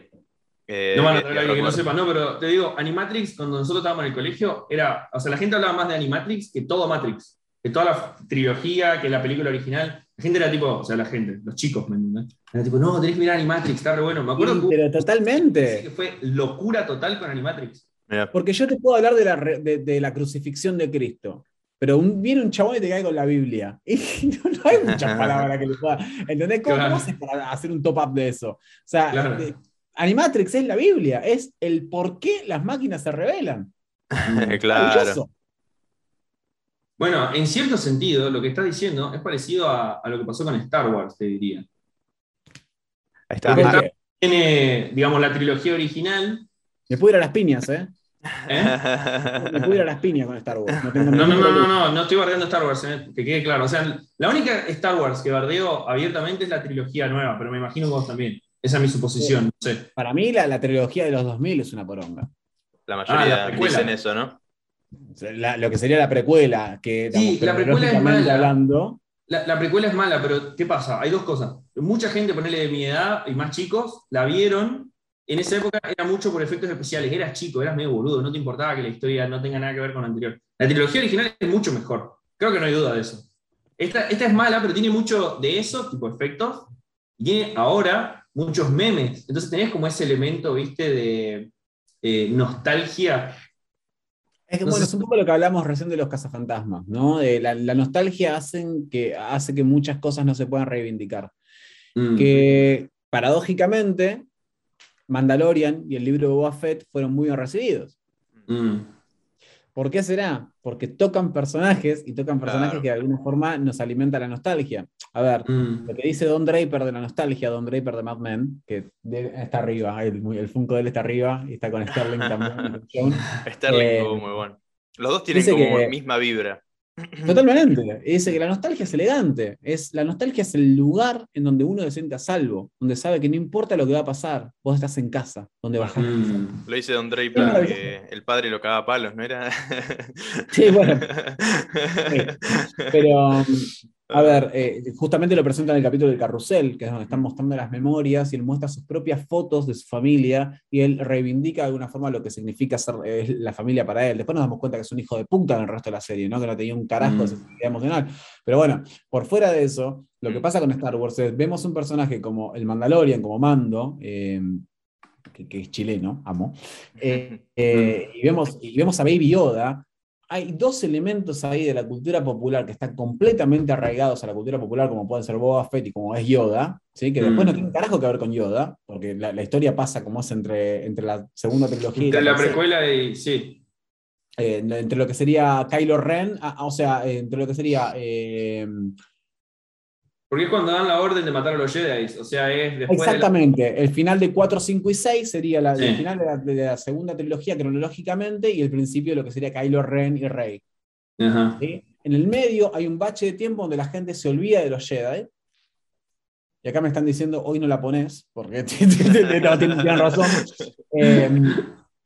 Eh, no van a traer a alguien que no sepa, no, pero te digo, Animatrix, cuando nosotros estábamos en el colegio, era, o sea, la gente hablaba más de Animatrix que todo Matrix, que toda la trilogía, que la película original. La gente era tipo, o sea, la gente, los chicos, ¿me entiendes? Era tipo, no, tenés que mirar Animatrix, está re bueno. Me acuerdo pero totalmente. Que fue locura total con Animatrix. Porque yo te puedo hablar de la, de, la crucifixión de Cristo. Pero viene un chabón y te cae con la Biblia. <laughs> Y no, hay muchas <laughs> palabras que le pueda. ¿Entendés? ¿Cómo, haces para hacer un top-up de eso? O sea, Animatrix es la Biblia, es el por qué las máquinas se revelan. <laughs> claro. Bueno, en cierto sentido, lo que estás diciendo es parecido a, lo que pasó con Star Wars, te diría. Ahí está. tiene, digamos, la trilogía original. Me pude ir a las piñas, ¿eh? ¿Eh? Me pude ir a las piñas con Star Wars. No, <laughs> no, no, no, no, no, estoy bardeando Star Wars, ¿eh? que quede claro. O sea, la única Star Wars que bardeo abiertamente es la trilogía nueva, pero me imagino vos también. Esa es mi suposición, no sé. Para mí la, trilogía de los 2000 es una poronga. La mayoría ah, dicen eso, ¿no? lo que sería la precuela, que sí, la precuela es mala. Hablando, la, precuela es mala, pero ¿qué pasa? Hay dos cosas. Mucha gente, ponele de mi edad y más chicos, la vieron. En esa época era mucho por efectos especiales. Eras chico, eras medio boludo, no te importaba que la historia no tenga nada que ver con la anterior. La trilogía original es mucho mejor. Creo que no hay duda de eso. Esta, esta es mala, pero tiene mucho de eso, tipo efectos. Y tiene ahora muchos memes. Entonces tenés como ese elemento, viste, de eh, nostalgia. Es, que, bueno, es un poco lo que hablamos recién de los cazafantasmas, ¿no? la, nostalgia hacen que, hace que muchas cosas no se puedan reivindicar. Mm. Que paradójicamente, Mandalorian y el libro de Boba Fett fueron muy bien recibidos. Mm. ¿Por qué será? Porque tocan personajes y tocan personajes que de alguna forma nos alimentan la nostalgia. A ver, mm. lo que dice Don Draper de la nostalgia, Don Draper de Mad Men, que está arriba, el, el Funko de él está arriba y está con Sterling también. <laughs> Sterling, eh, muy bueno. Los dos tienen como misma vibra. <clears throat> Totalmente. Dice que la nostalgia es elegante. Es, la nostalgia es el lugar en donde uno se siente a salvo, donde sabe que no importa lo que va a pasar, vos estás en casa, donde bajas. Mm. Lo dice Don Draper, que el padre lo cagaba a palos, ¿no era? sí, bueno. <laughs> Pero a ver, eh, justamente lo presenta en el capítulo del carrusel, que es donde están mostrando las memorias y él muestra sus propias fotos de su familia y él reivindica de alguna forma lo que significa ser la familia para él. Después nos damos cuenta que es un hijo de puta en el resto de la serie, ¿no? que no tenía un carajo de mm. sensibilidad emocional. Pero bueno, por fuera de eso, lo que mm. pasa con Star Wars es, vemos un personaje como el Mandalorian, como Mando, eh, que, es chileno, amo, <laughs> eh, y, vemos, y vemos a Baby Yoda, hay dos elementos ahí de la cultura popular que están completamente arraigados a la cultura popular, como pueden ser Boba Fett y como es Yoda, ¿sí? que después no mm. tiene carajo que ver con Yoda, porque la, historia pasa como es entre, entre la segunda trilogía entre la, precuela y. Sí. eh, entre lo que sería Kylo Ren, ah, o sea, entre lo que sería... Eh, porque es cuando dan la orden de matar a los Jedi, o sea, es después Exactamente, el final de 4, 5 y 6 sería la, el final de la, segunda trilogía cronológicamente y el principio de lo que sería Kylo Ren y Rey. En el medio hay un bache de tiempo donde la gente se olvida de los Jedi. Y acá me están diciendo, hoy no la pones, porque <laughs> no, tienen, razón. <laughs> Eh,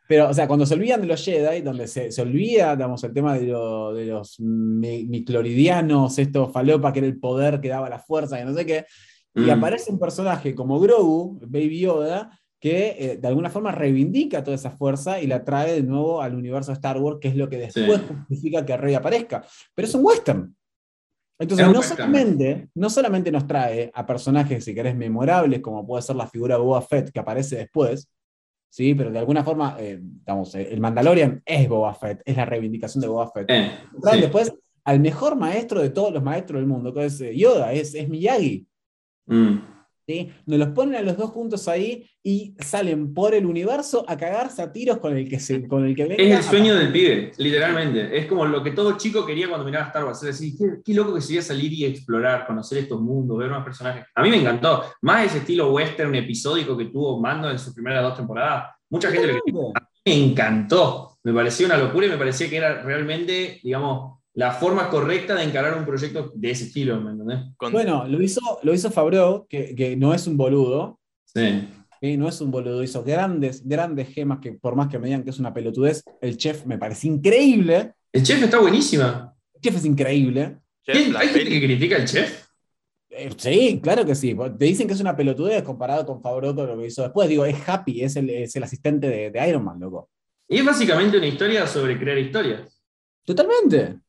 pero, o sea, cuando se olvidan de los Jedi, donde se, se olvida, digamos, el tema de, de los micloridianos, esto falopa, que era el poder que daba la fuerza, y no sé qué, y mm. aparece un personaje como Grogu, Baby Yoda, que eh, de alguna forma reivindica toda esa fuerza y la trae de nuevo al universo de Star Wars, que es lo que después justifica que Rey aparezca. Pero es un western. Entonces, no, Solamente, no solamente nos trae a personajes, si querés, memorables, como puede ser la figura de Boba Fett, que aparece después, ¿sí? Pero de alguna forma, eh, eh, el Mandalorian es Boba Fett, es la reivindicación de Boba Fett. Eh, después al mejor maestro de todos los maestros del mundo, que es Yoda, es, es Miyagi. Mm. Nos los ponen a los dos juntos ahí y salen por el universo a cagarse a tiros con el que, se, con el que venga. Es el sueño del pibe, literalmente. Es como lo que todo chico quería cuando miraba Star Wars. Es decir, qué, loco que sería salir y explorar, conocer estos mundos, ver más personajes. A mí me encantó. Más ese estilo western episódico que tuvo Mando en sus primeras dos temporadas. Mucha gente le me encantó. Me pareció una locura y me parecía que era realmente, digamos, la forma correcta de encarar un proyecto de ese estilo, ¿me entendés? Bueno, lo hizo, lo hizo Fabreau, que, no es un boludo. Sí. no es un boludo, hizo grandes, grandes gemas que por más que me digan que es una pelotudez, el chef me parece increíble. El chef está buenísima. El chef es increíble. ¿Hay gente que critica al chef? Eh, sí, claro que sí. Te dicen que es una pelotudez comparado con Fabreau con lo que hizo después. Digo, es Happy, es el, es el asistente de, de Iron Man, loco. Y es básicamente una historia sobre crear historias. Totalmente.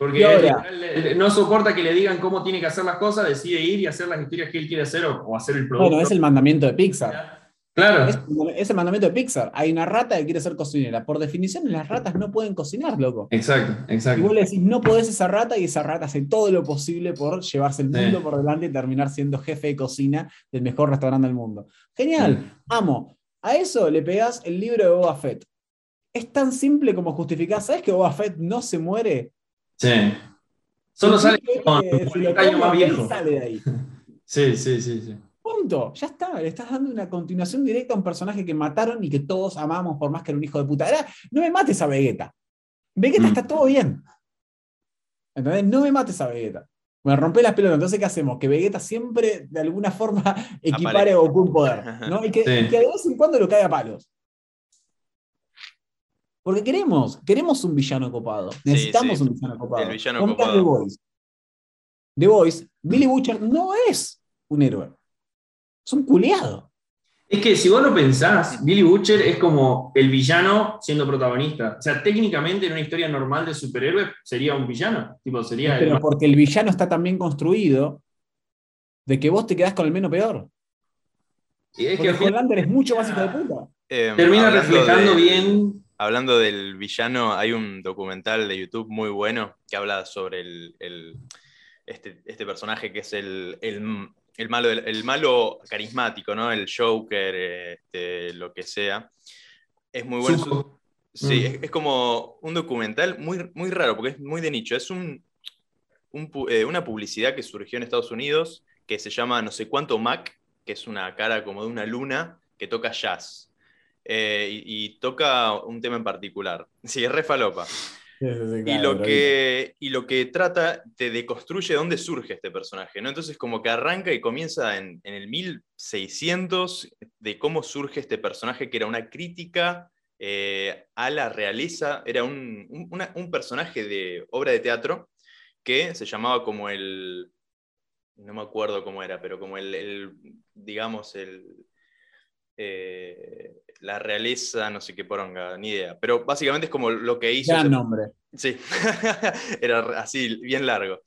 Porque no soporta que le digan cómo tiene que hacer las cosas, decide ir y hacer las historias que él quiere hacer o, hacer el producto. Bueno, es el mandamiento de Pixar. Claro. Es, el mandamiento de Pixar. Hay una rata que quiere ser cocinera. Por definición, las ratas no pueden cocinar, loco. Exacto, exacto. Y vos le decís, no podés esa rata y esa rata hace todo lo posible por llevarse el mundo por delante y terminar siendo jefe de cocina del mejor restaurante del mundo. Genial, amo. A eso le pegás el libro de Boba Fett. Es tan simple como justificar, ¿sabes que Boba Fett no se muere Sí. Solo sale con un año más viejo. Sale de ahí. <laughs> Sí, sí, sí, sí. Punto. Ya está. Le estás dando una continuación directa a un personaje que mataron y que todos amamos por más que era un hijo de puta. no me mates a Vegeta. Vegeta mm. está todo bien. ¿Entendés? No me mates a Vegeta. Me rompe las pelotas. Entonces, ¿qué hacemos? Que Vegeta siempre, de alguna forma, <laughs> equipare a Goku un poder. ¿no? Y que, que, de vez en cuando lo caiga a palos. Porque queremos, queremos un villano copado. Necesitamos un villano copado. El villano copado. The Voice. The Voice, Billy Butcher no es un héroe. Es un culeado. Es que si vos lo pensás, Billy Butcher es como el villano siendo protagonista. O sea, técnicamente en una historia normal de superhéroe sería un villano. Tipo, sería Pero porque el villano está tan bien construido de que vos te quedás con el menos peor. Y es porque que Hollander es mucho más hijo de puta. Em, Termina reflejando bien hablando del villano, hay un documental de YouTube muy bueno que habla sobre el, este, este, personaje que es el, malo, el, malo carismático, ¿no? El Joker, este, lo que sea. Es muy bueno. Sí, mm. es, como un documental muy, muy raro, porque es muy de nicho. Es un, eh, una publicidad que surgió en Estados Unidos que se llama no sé cuánto Mac, que es una cara como de una luna que toca jazz. Eh, y, toca un tema en particular. <laughs> Sí, es refalopa. y, lo que, y lo que trata te deconstruye dónde surge este personaje, ¿no? Entonces como que arranca y comienza en, el 1600 de cómo surge este personaje que era una crítica eh, a la realeza, era un, un, personaje de obra de teatro que se llamaba como el, no me acuerdo cómo era, pero como el digamos, el, eh, la realeza, no sé qué poronga, ni idea. Pero básicamente es como lo que hizo. Gran nombre. Sí, <laughs> era así, bien largo.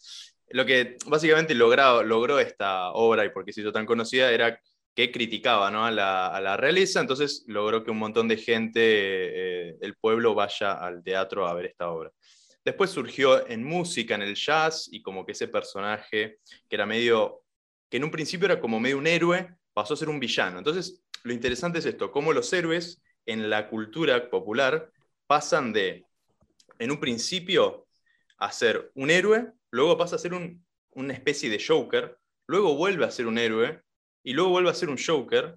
Lo que básicamente logró, logró esta obra y por qué se hizo tan conocida era que criticaba a, la, realeza, entonces logró que un montón de gente eh, del pueblo vaya al teatro a ver esta obra. Después surgió en música, en el jazz, y como que ese personaje, que era medio, que en un principio era como medio un héroe, pasó a ser un villano. Entonces lo interesante es esto, cómo los héroes en la cultura popular pasan de en un principio a ser un héroe, luego pasa a ser un- una especie de Joker, luego vuelve a ser un héroe y luego vuelve a ser un Joker.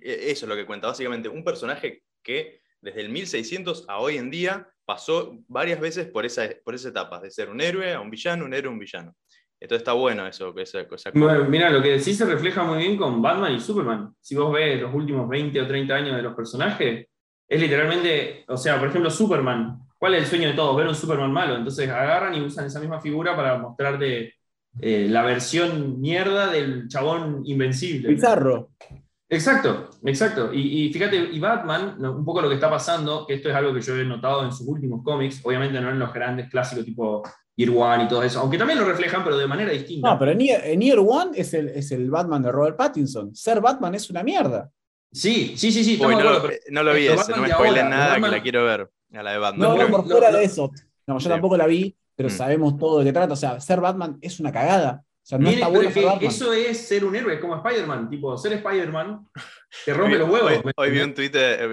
E- Eso es lo que cuenta, básicamente un personaje que desde el 1600 a hoy en día pasó varias veces por esa, por esa etapa, de ser un héroe a un villano, un héroe a un villano. Entonces está bueno eso, esa cosa. Bueno, mira, lo que decís se refleja muy bien con Batman y Superman. Si vos ves los últimos 20 o 30 años de los personajes, es literalmente, o sea, por ejemplo, Superman. ¿Cuál es el sueño de todos? Ver un Superman malo. Entonces agarran y usan esa misma figura para mostrarte eh, la versión mierda del chabón invencible. Bizarro. Exacto, exacto. Y, y fíjate, y Batman, un poco lo que está pasando, que esto es algo que yo he notado en sus últimos cómics, obviamente no en los grandes clásicos tipo Year One y todo eso, aunque también lo reflejan, pero de manera distinta. No, pero en Year, en Year One es el, es el Batman de Robert Pattinson. Ser Batman es una mierda. Sí, sí, sí, sí, Uy, no, lo, acuerdo, pero- no lo vi ese, no me spoilen nada, Batman- que la quiero ver. A la de Batman. No, No, por fuera no. de eso. No, yo Sí. tampoco la vi, pero Mm. sabemos todo de qué trata. O sea, ser Batman es una cagada. O sea, no está bueno ser Batman. eso es ser un héroe, como Spider-Man, tipo, ser Spider-Man te rompe Hoy, los huevos. hoy- hoy vi un tweet,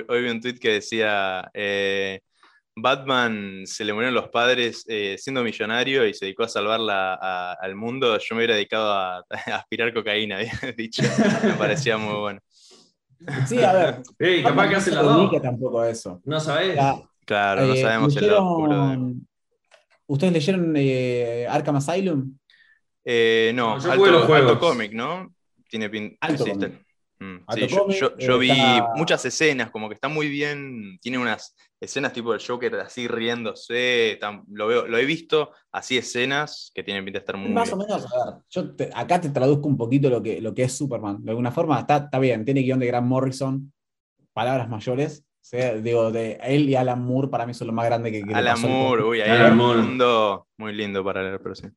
hoy vi un tweet que decía eh, Batman se le murieron los padres eh, siendo millonario y se dedicó a salvarla a- al mundo. Yo me hubiera dedicado a, <laughs> a aspirar cocaína, <laughs> había dicho. Me parecía muy bueno. Sí, a ver. <laughs> Ey, capaz que no se las dos. dedica tampoco a eso. No sabés. Claro, no eh, sabemos el lado oscuro. de- ¿leyeron- ¿Ustedes leyeron eh, Arkham Asylum? Eh, no, No, yo alto, juegos. alto cómic, ¿no? Tiene pin... Alto sí, cómic. Mm, sí, yo, cómic, yo- yo eh, vi está- muchas escenas, como que está muy bien, tiene unas escenas tipo el Joker así riéndose, tan- lo, veo, lo he visto, así escenas que tienen pinta de estar muy Más o menos, a ver, yo te- acá te traduzco un poquito lo que, lo que es Superman. De alguna forma, está, está bien, tiene guion de Grant Morrison, palabras mayores. o sea, digo, de él y Alan Moore para mí son lo más grande que, que Alan Moore, uy, ahí Alan Moore. mundo muy lindo para leer, pero sí.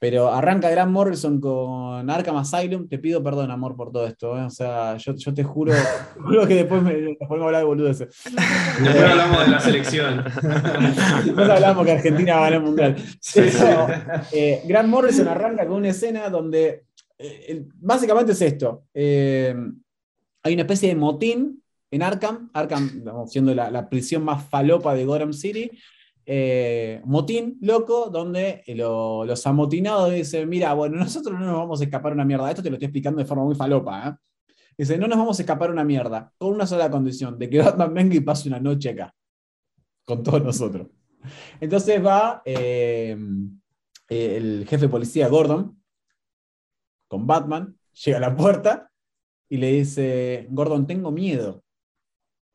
Pero arranca Grant Morrison con Arkham Asylum. Te pido perdón, amor, por todo esto. ¿eh? O sea, yo, yo te juro, <laughs> que después me, después me habla de boludeces. Después hablamos de la selección. Después hablamos que Argentina va a ganar el mundial. Sí, eh, Grant Morrison arranca con una escena donde eh, básicamente es esto. eh, hay una especie de motín en Arkham, Arkham digamos, siendo la, la prisión más falopa de Gotham City. Eh, motín loco, donde lo- los amotinados dicen, mira, bueno, nosotros no nos vamos a escapar una mierda. Esto te lo estoy explicando de forma muy falopa. ¿eh? Dice, no nos vamos a escapar una mierda, con una sola condición, de que Batman venga y pase una noche acá, con todos nosotros. Entonces va eh, el jefe de policía Gordon con Batman, llega a la puerta y le dice, Gordon, tengo miedo.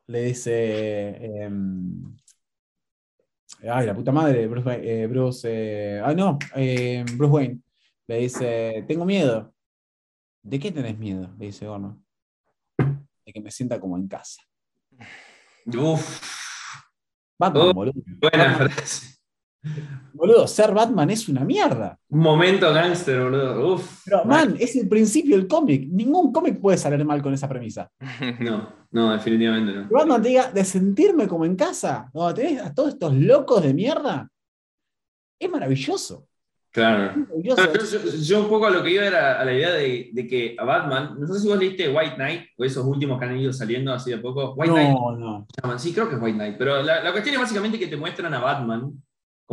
Le dice, em, ay, la puta madre, Bruce, Wayne- eh, Bruce eh, ay no, eh, Bruce Wayne. Le dice, tengo miedo. ¿De qué tenés miedo? Le dice Gordon. De que me sienta como en casa. Uf, Batman, Oh, boludo. buena frase. Boludo, ser Batman es una mierda. Un momento gangster, boludo. Uf. Pero, man, es el principio del cómic. Ningún cómic puede salir mal con esa premisa. <laughs> No, no, definitivamente no. Que Batman te diga, de sentirme como en casa, donde tenés a todos estos locos de mierda, es maravilloso. Claro. Es maravilloso. No, yo, yo- yo un poco a lo que iba era a la idea de, de que a Batman, no sé si vos leíste White Knight o esos últimos que han ido saliendo así de poco. White Knight No, no. sí, creo que es White Knight, pero la, la cuestión es básicamente que te muestran a Batman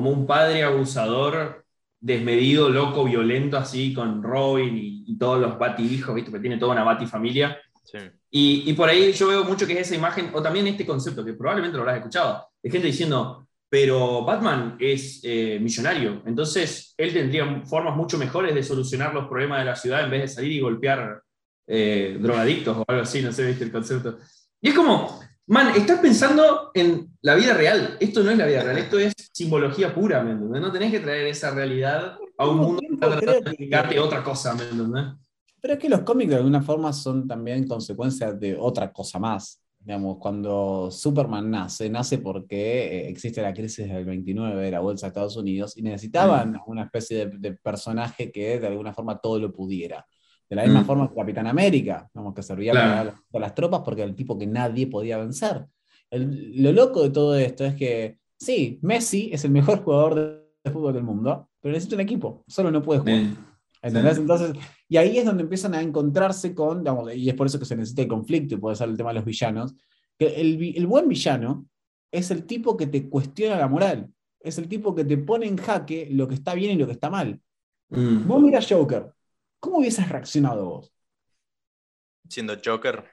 como un padre abusador, desmedido, loco, violento, así con Robin y, y todos los Bati-hijos, ¿viste? Que tiene toda una Bati-familia. Sí. Y, y por ahí yo veo mucho que es esa imagen, o también este concepto, que probablemente lo habrás escuchado, de gente diciendo, pero Batman es eh, millonario, entonces él tendría formas mucho mejores de solucionar los problemas de la ciudad en vez de salir y golpear eh, drogadictos o algo así, no sé, viste el concepto. Y es como, man, estás pensando en la vida real, esto no es la vida real, esto es simbología pura, ¿me entendés? No tenés que traer esa realidad a un mundo que está tratando de explicarte otra cosa, ¿me entendés? Pero es que los cómics de alguna forma son también consecuencia de otra cosa más. Digamos, cuando Superman nace, nace porque eh, existe la crisis del 29 de la bolsa de Estados Unidos y necesitaban una especie de, de personaje que de alguna forma todo lo pudiera. De la misma Mm. forma que Capitán América, digamos, que servía Claro. para las, para las tropas porque era el tipo que nadie podía vencer. El- lo loco de todo esto es que, sí, Messi es el mejor <laughs> jugador de, de fútbol del mundo, pero necesita un equipo, solo no puede jugar. Eh, ¿Entendés? Sí. Entonces, y ahí es donde empiezan a encontrarse con, digamos, y es por eso que se necesita el conflicto y puede ser el tema de los villanos, que el buen villano es el tipo que te cuestiona la moral. Es el tipo que te pone en jaque lo que está bien y lo que está mal. Mm. Vos miras Joker. ¿Cómo hubieses reaccionado vos? Siendo Joker.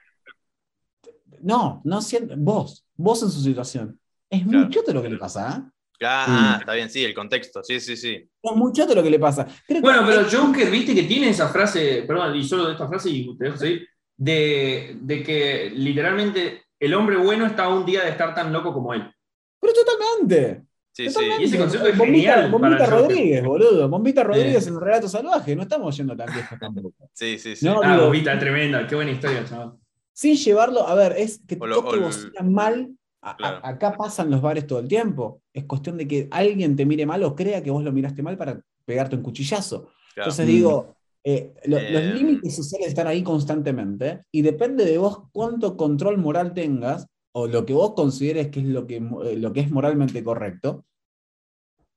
No, no siendo, vos, vos en su situación. Es muy Claro. choto lo que le pasa, ¿eh? Ah, está bien, sí, el contexto. Sí, sí, sí. Es muy choto lo que le pasa. Creo que- Bueno, pero Joker, viste que tiene esa frase, perdón, y solo de esta frase y te dejo seguir, de, de que literalmente el hombre bueno está a un día de estar tan loco como él. Pero totalmente. Sí, sí. Y ese concepto es Bombita, genial Bombita. Rodríguez, boludo. Bombita Rodríguez en un relato salvaje. No estamos yendo tan lejos tampoco. Sí, sí, sí. No, Ah, digo- Bobita, tremenda, qué buena historia, chaval. Sin llevarlo, a ver, es que lo- toque bocina mal. a- acá pasan los bares todo el tiempo. Es cuestión de que alguien te mire mal o crea que vos lo miraste mal para pegarte un cuchillazo. Claro. Entonces Mm. digo, eh, lo- Eh, los límites sociales están ahí constantemente y depende de vos cuánto control moral tengas o lo que vos consideres que es lo que, eh, lo que es moralmente correcto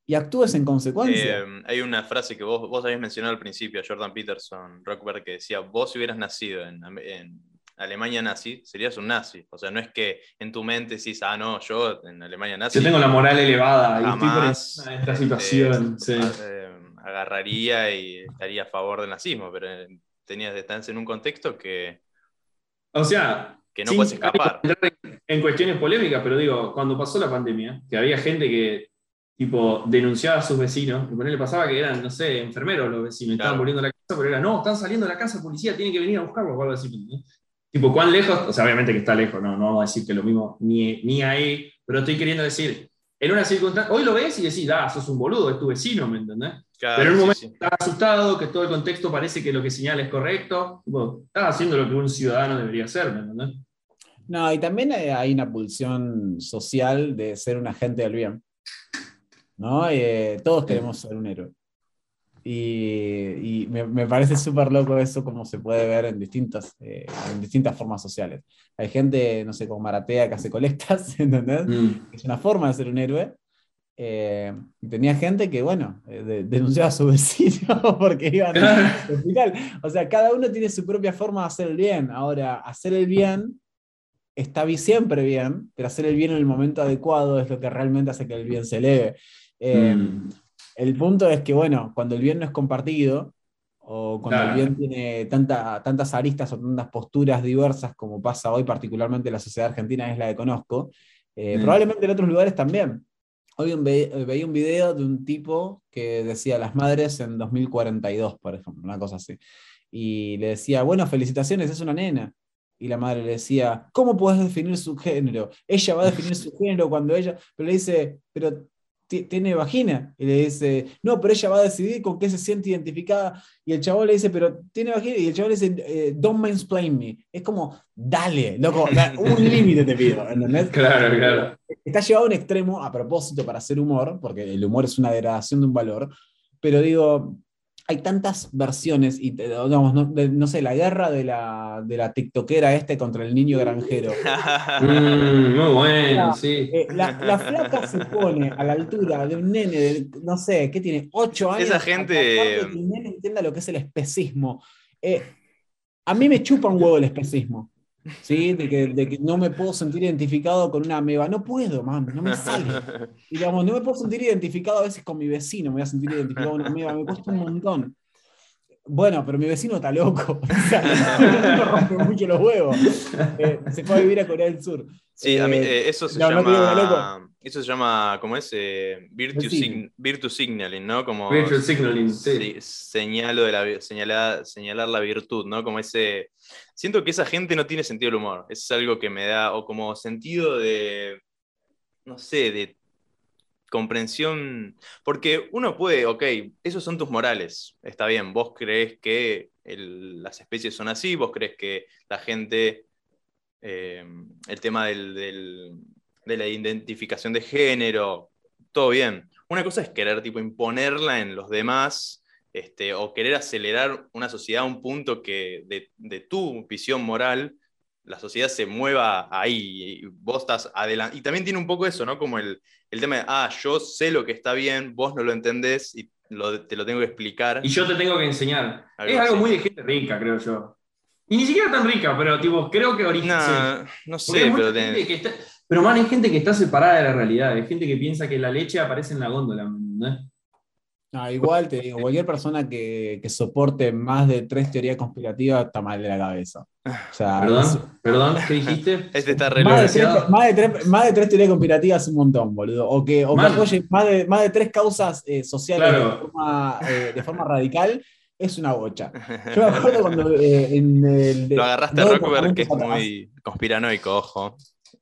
y actúes en consecuencia. Eh, hay una frase que vos, vos habías mencionado al principio, Jordan Peterson, Rockberg, que decía, vos si hubieras nacido en, en Alemania nazi, serías un nazi. O sea, no es que en tu mente decís, ah, no, yo en Alemania nazi... Yo tengo la moral elevada y estoy jamás de esta situación. sí. eh, agarraría y estaría a favor del nazismo, pero eh, tenías estás en un contexto que, O sea, que no puedes escapar. en- cuestiones polémicas, pero digo, cuando pasó la pandemia, que había gente que tipo denunciaba a sus vecinos, y le pasaba que eran, no sé, enfermeros los vecinos, estaban volviendo a la casa, pero era, no, están saliendo de la casa, policía, tienen que venir a buscarlos o algo así. ¿no? Tipo, ¿cuán lejos? O sea, obviamente que está lejos, no, no vamos a decir que lo mismo ni, ni ahí, pero estoy queriendo decir, en una circunstancia, hoy lo ves y decís, ah, sos un boludo, es tu vecino, ¿me entendés? Claro, Pero en un sí, momento sí. estás asustado, que todo el contexto parece que lo que señala es correcto, tipo, estás haciendo lo que un ciudadano debería hacer, ¿me entendés? No, y también hay hay una pulsión social de ser un agente del bien. ¿No? Eh, todos queremos ser un héroe. Y, y me, me parece súper loco eso, como se puede ver en distintas, eh, en distintas formas sociales. Hay gente, no sé, como Maratea que hace colectas, <laughs> ¿entendés? Es una forma de ser un héroe. Eh, tenía gente que, bueno, eh, de- denunciaba a su <laughs> vecino <laughs> porque iban al hospital. O sea, cada uno tiene su propia forma de hacer el bien. Ahora, hacer el bien está siempre bien, pero hacer el bien en el momento adecuado es lo que realmente hace que el bien se eleve. Eh, Mm. El punto es que, bueno, cuando el bien no es compartido, o cuando Claro. el bien tiene tanta- tantas aristas o tantas posturas diversas como pasa hoy, particularmente en la sociedad argentina, es la que conozco, eh, Mm. probablemente en otros lugares también. Hoy ve- veía un video de un tipo que decía las madres en 2042, por ejemplo, una cosa así. Y le decía, bueno, felicitaciones, es una nena. Y la madre le decía, ¿cómo puedes definir su género? Ella va a definir su género cuando ella, pero le dice, pero tiene vagina. Y le dice, no, pero ella va a decidir con qué se siente identificada. Y el chabón le dice, pero tiene vagina. Y el chabón le dice, eh, don't mansplain me. Es como, dale, loco, un <laughs> límite te pido, ¿entendés? Claro, claro. Está llevado a un extremo a propósito para hacer humor, porque el humor es una degradación de un valor, pero digo, hay tantas versiones, y digamos, no, de- no sé, la guerra de la, de la tiktokera este contra el niño granjero. <laughs> Mm, muy bueno, sí. Eh, la, la flaca se pone a la altura de un nene de, no sé, ¿qué tiene? Ocho años. Esa gente- que el nene entienda lo que es el especismo. Eh, a mí me chupa un huevo el especismo. ¿Sí? De que, de que no me puedo sentir identificado con una ameba. No puedo, man, no me sale. <laughs> Digamos, no me puedo sentir identificado a veces con mi vecino, me voy a sentir identificado con una amiga, me cuesta un montón. Bueno, pero mi vecino está loco. <laughs> O sea, rompe mucho los huevos. Eh, se fue a vivir a Corea del Sur. Sí, a mí, Eh, eh, eso se no, no llama. Eso se llama, ¿cómo es? Eh, virtue, sign- virtue signaling, ¿no? Como Virtual signaling, sí. sí, señalo de la, señalar, señalar la virtud, ¿no? Como ese. Siento que esa gente no tiene sentido del humor. Es algo que me da, o como sentido de. No sé, de comprensión. Porque uno puede, ok, esos son tus morales. Está bien, vos crees que las especies son así, vos crees que la gente. eh, el tema del- de la identificación de género, todo bien. Una cosa es querer tipo imponerla en los demás, este, o querer acelerar una sociedad a un punto que de tu visión moral, la sociedad se mueva ahí y vos estás adelante. Y también tiene un poco eso, ¿no? Como el, el tema de, ah, yo sé lo que está bien, vos no lo entendés y lo- te lo tengo que explicar. Y yo te tengo que enseñar. Algo es algo así. muy de gente rica, creo yo. Y ni siquiera tan rica, pero tipo, creo que original. Nah, no sé, pero está- Pero man, hay gente que está separada de la realidad, hay gente que piensa que la leche aparece en la góndola, ¿no? No, igual te digo, cualquier persona que, que soporte más de tres teorías conspirativas está mal de la cabeza. O sea, es- Perdón, perdón, ¿qué dijiste? <laughs> Este está re más, de tres, más, de tres, más de tres teorías conspirativas es un montón, boludo. O que, o que apoye más de, más de tres causas eh, sociales de, Claro. forma, eh, de forma radical es una bocha. <laughs> Yo me acuerdo cuando eh, en el. de- Lo agarraste a dos Rockefeller, que es muy conspiranoico, ojo.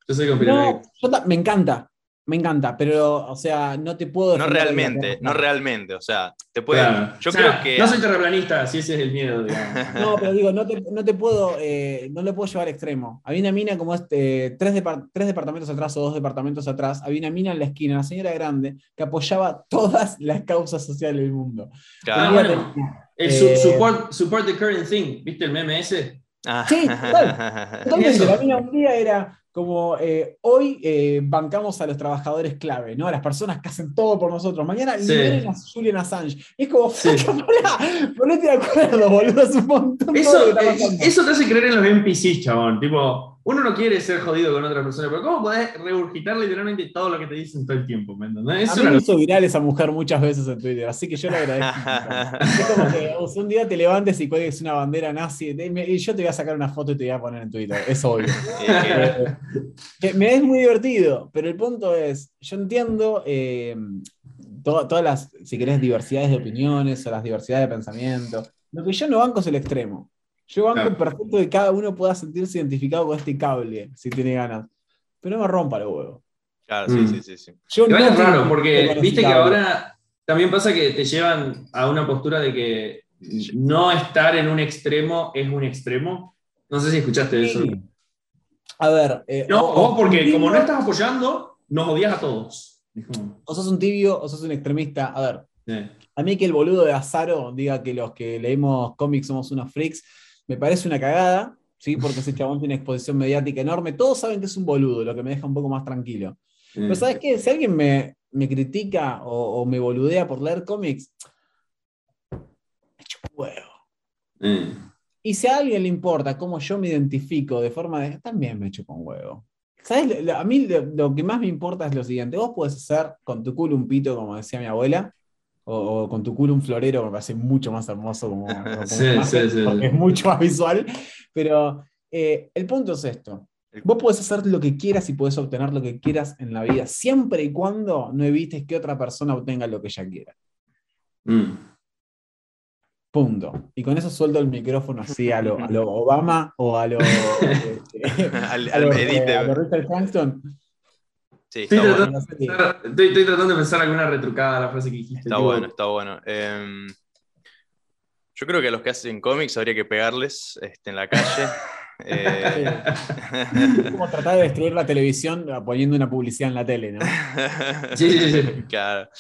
Yo soy conspiranoico. No, yo ta- me encanta, me encanta, pero, o sea, no te puedo. No realmente, no realmente. O sea, te puede. Claro. Yo O sea, creo que. No soy terraplanista, si ese es el miedo, digamos. No, pero digo, no te, no te puedo, eh, no lo puedo llevar al extremo. Había una mina como este, tres, depar- tres departamentos atrás o dos departamentos atrás, había una mina en la esquina, una señora grande, que apoyaba todas las causas sociales del mundo. Claro. Ah, bueno. tenía- El su- Eh, support, support the current thing, ¿viste el meme ese? Ah. Sí, total. <laughs> Eso. la mina un día era como eh, hoy eh, bancamos a los trabajadores clave, ¿no? A las personas que hacen todo por nosotros. Mañana Sí. liberen a Julian Assange. Y es como, Sí. <laughs> ponete de acuerdo, boludo, es un montón Eso, eso te hace creer en los NPCs, chabón. Tipo, uno no quiere ser jodido con otra persona, pero ¿cómo podés regurgitar literalmente todo lo que te dicen todo el tiempo? ¿me entendés? A mí me hizo viral esa mujer muchas veces en Twitter, así que yo le agradezco. <laughs> es como que o sea, un día te levantes y cuelgues una bandera nazi y yo te voy a sacar una foto y te voy a poner en Twitter, es obvio. <laughs> Eh, me es muy divertido, pero el punto es, yo entiendo eh, to- todas las, si querés, diversidades de opiniones o las diversidades de pensamiento. Lo que yo no banco es el extremo. Yo banco Claro. perfecto que cada uno pueda sentirse identificado con este cable, si tiene ganas. Pero no me rompa los huevos. Claro, sí, Mm. sí, sí, sí. Yo Igual no es raro, que porque viste que ahora también pasa que te llevan a una postura de que no estar en un extremo es un extremo. No sé si escuchaste eso. Sí. A ver. eh, No, o- porque como no estás apoyando, nos odias a todos. O sos un tibio o sos un extremista. A ver, eh, a mí que el boludo de Azaro diga que los que leemos cómics somos unos freaks, me parece una cagada, ¿sí? Porque ese chabón tiene una exposición mediática enorme. Todos saben que es un boludo, lo que me deja un poco más tranquilo. eh. Pero ¿sabes qué? Si alguien me, me critica o, o me boludea por leer cómics, me chupa un huevo. Eh. Y si a alguien le importa cómo yo me identifico de forma de. También me chupa un huevo. ¿Sabes? A mí lo, lo que más me importa es lo siguiente: vos podés hacer con tu culo un pito, como decía mi abuela, o, o con tu culo un florero, me parece mucho más hermoso como, <laughs> como Sí, imagen, sí, sí. porque es mucho más visual. Pero eh, el punto es esto: vos podés hacer lo que quieras y podés obtener lo que quieras en la vida, siempre y cuando no evites que otra persona obtenga lo que ella quiera. Mm. Punto. Y con eso suelto el micrófono así a lo, a lo Obama o a lo. <laughs> este, Al, a lo, eh, a lo Richard. Sí, está bueno. Estoy, estoy tratando de pensar alguna retrucada a la frase que dijiste. Está tipo, bueno, está bueno. Em, yo creo que a los que hacen cómics habría que pegarles este, en la calle. <laughs> Eh, <laughs> Es como tratar de destruir la televisión poniendo una publicidad en la tele, ¿no? <laughs> Sí, sí, sí. Claro.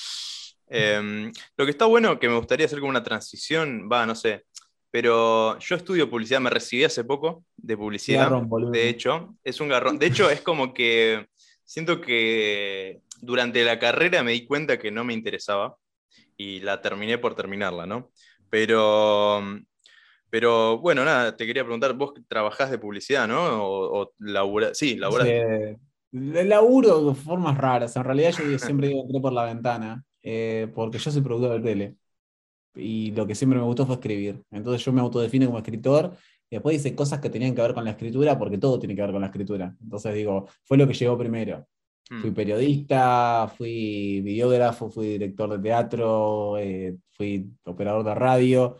Em, lo que está bueno, que me gustaría hacer como una transición, va, no sé, pero yo estudio publicidad, me recibí hace poco de publicidad, Garrón, boludo. de hecho, es un garrón. De hecho, es como que siento que durante la carrera me di cuenta que no me interesaba y la terminé por terminarla, ¿no? Pero, pero bueno, nada, te quería preguntar, vos trabajás de publicidad, ¿no? O, o labura- sí, laburás. Eh, de laburo de formas raras. En realidad yo siempre digo entré por la ventana, eh, porque yo soy productor de tele. Y lo que siempre me gustó fue escribir. Entonces yo me autodefino como escritor y después hice cosas que tenían que ver con la escritura, porque todo tiene que ver con la escritura. Entonces digo, fue lo que llegó primero. Mm. Fui periodista, fui videógrafo, fui director de teatro, eh, fui operador de radio,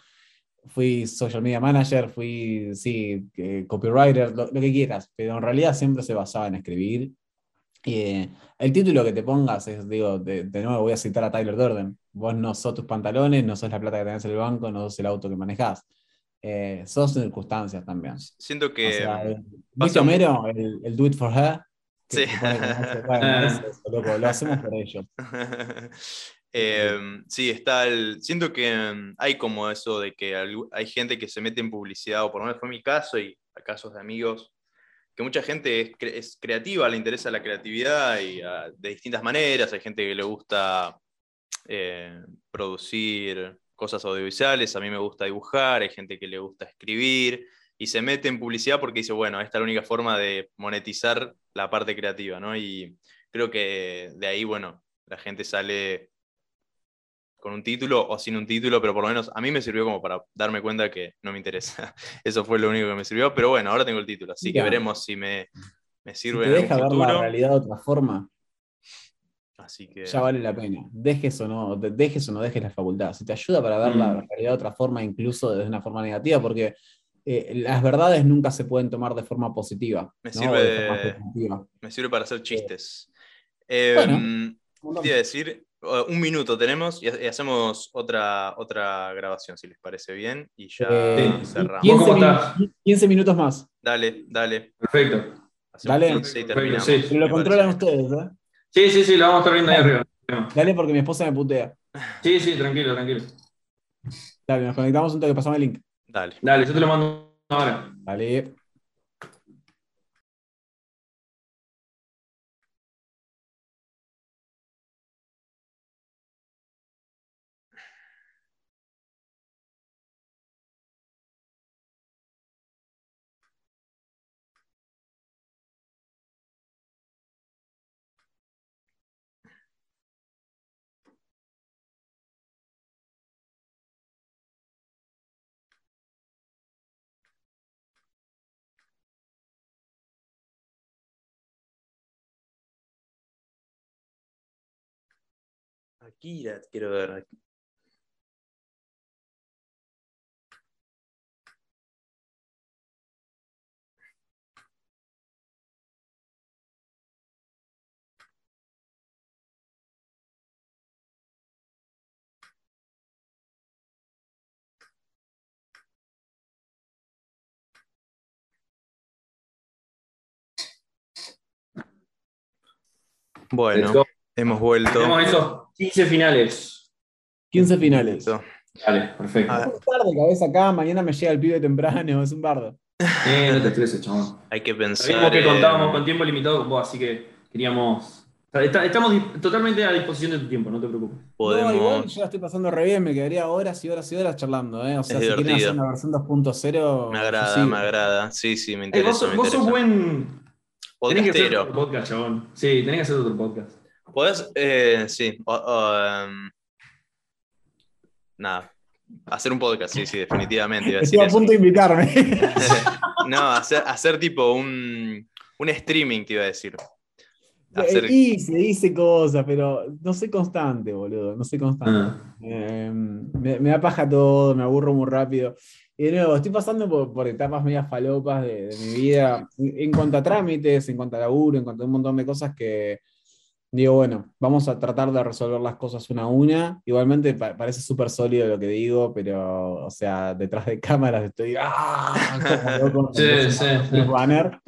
fui social media manager, fui, sí, eh, copywriter, lo, lo que quieras, pero en realidad siempre se basaba en escribir. Y, eh, el título que te pongas es, digo, de, de nuevo voy a citar a Tyler Durden, vos no sos tus pantalones, no sos la plata que tenés en el banco, no sos el auto que manejás. Eh, sos circunstancias también. Siento O que... sea, eh, pasa ¿Viste Homero? El, el do it for her. Sí. bueno, <laughs> es eso, loco, lo hacemos por ellos. <laughs> Eh, sí, está el. Siento que mm, hay como eso de que hay gente que se mete en publicidad, o por lo menos fue mi caso, y a casos de amigos, que mucha gente es, cre- es creativa, le interesa la creatividad y ah, de distintas maneras. Hay gente que le gusta eh, producir cosas audiovisuales, a mí me gusta dibujar, hay gente que le gusta escribir, y se mete en publicidad porque dice, bueno, esta es la única forma de monetizar la parte creativa, ¿no? Y creo que de ahí, bueno, la gente sale con un título o sin un título, pero por lo menos a mí me sirvió como para darme cuenta que no me interesa. <laughs> Eso fue lo único que me sirvió, pero bueno, ahora tengo el título, así que veremos si me, me Si sirve te en ver la realidad de otra forma, Así que ya vale la pena. Dejes o no, de- dejes o no dejes la facultad. Si te ayuda para ver la Mm. realidad de otra forma, incluso desde una forma negativa, porque eh, las verdades nunca se pueden tomar de forma positiva. Me ¿no? sirve de forma me sirve para hacer chistes. Eh, Bueno. te a decir, un minuto tenemos y ha- y hacemos otra, otra grabación, si les parece bien, y ya Eh, cerramos. 15, ¿Cómo minu- estás? 15 minutos más. Dale, dale. Perfecto. Hacemos Dale. 15 y Perfecto, sí. Pero lo controlan ustedes, ¿eh? Sí, sí, sí, lo vamos a estar viendo ahí arriba. Dale porque mi esposa me putea. Sí, sí, tranquilo, tranquilo. Dale, nos conectamos un toque, pasame el link. Dale. Dale, yo te lo mando ahora. Dale. Akira, quiero ver. Bueno. Hemos vuelto. Tenemos esos 15 finales. 15 finales. Listo. Dale, perfecto. Ah, Es tarde, cabeza acá, mañana me llega el pibe temprano, es un bardo. Eh, no te estreses, chabón. hay que pensar. Sabíamos que contábamos con tiempo limitado con vos, así que queríamos. está- Estamos totalmente a disposición de tu tiempo, no te preocupes. Podemos. No, igual yo la estoy pasando re bien, me quedaría horas y horas y horas charlando, ¿eh? O sea, Es si quieren divertido. hacer una versión 2.0. Me agrada, sí. me agrada. Sí, sí, me Eh, interesa. vos, me vos sos buen. Tenés que hacer otro podcast, chabón. Sí, tenés que hacer otro podcast. Podés, eh, sí. o- o, em, nada. Hacer un podcast, sí, sí, definitivamente. iba a Estoy decir a eso. punto de invitarme. <laughs> no, hacer, hacer tipo un, un streaming, te iba a decir. Hacer- Hice, hice cosas, pero no soy constante, boludo. No soy constante. Ah. Eh, me, me da paja todo, me aburro muy rápido. Y de nuevo, estoy pasando por, por etapas medias falopas de, de mi vida, en, en cuanto a trámites, en cuanto a laburo, en cuanto a un montón de cosas que digo, bueno, vamos a tratar de resolver las cosas una a una. Igualmente pa- parece súper sólido lo que digo, pero, o sea, detrás de cámaras estoy. ¡ah! como loco, <laughs> Sí, sí, los sí. banner.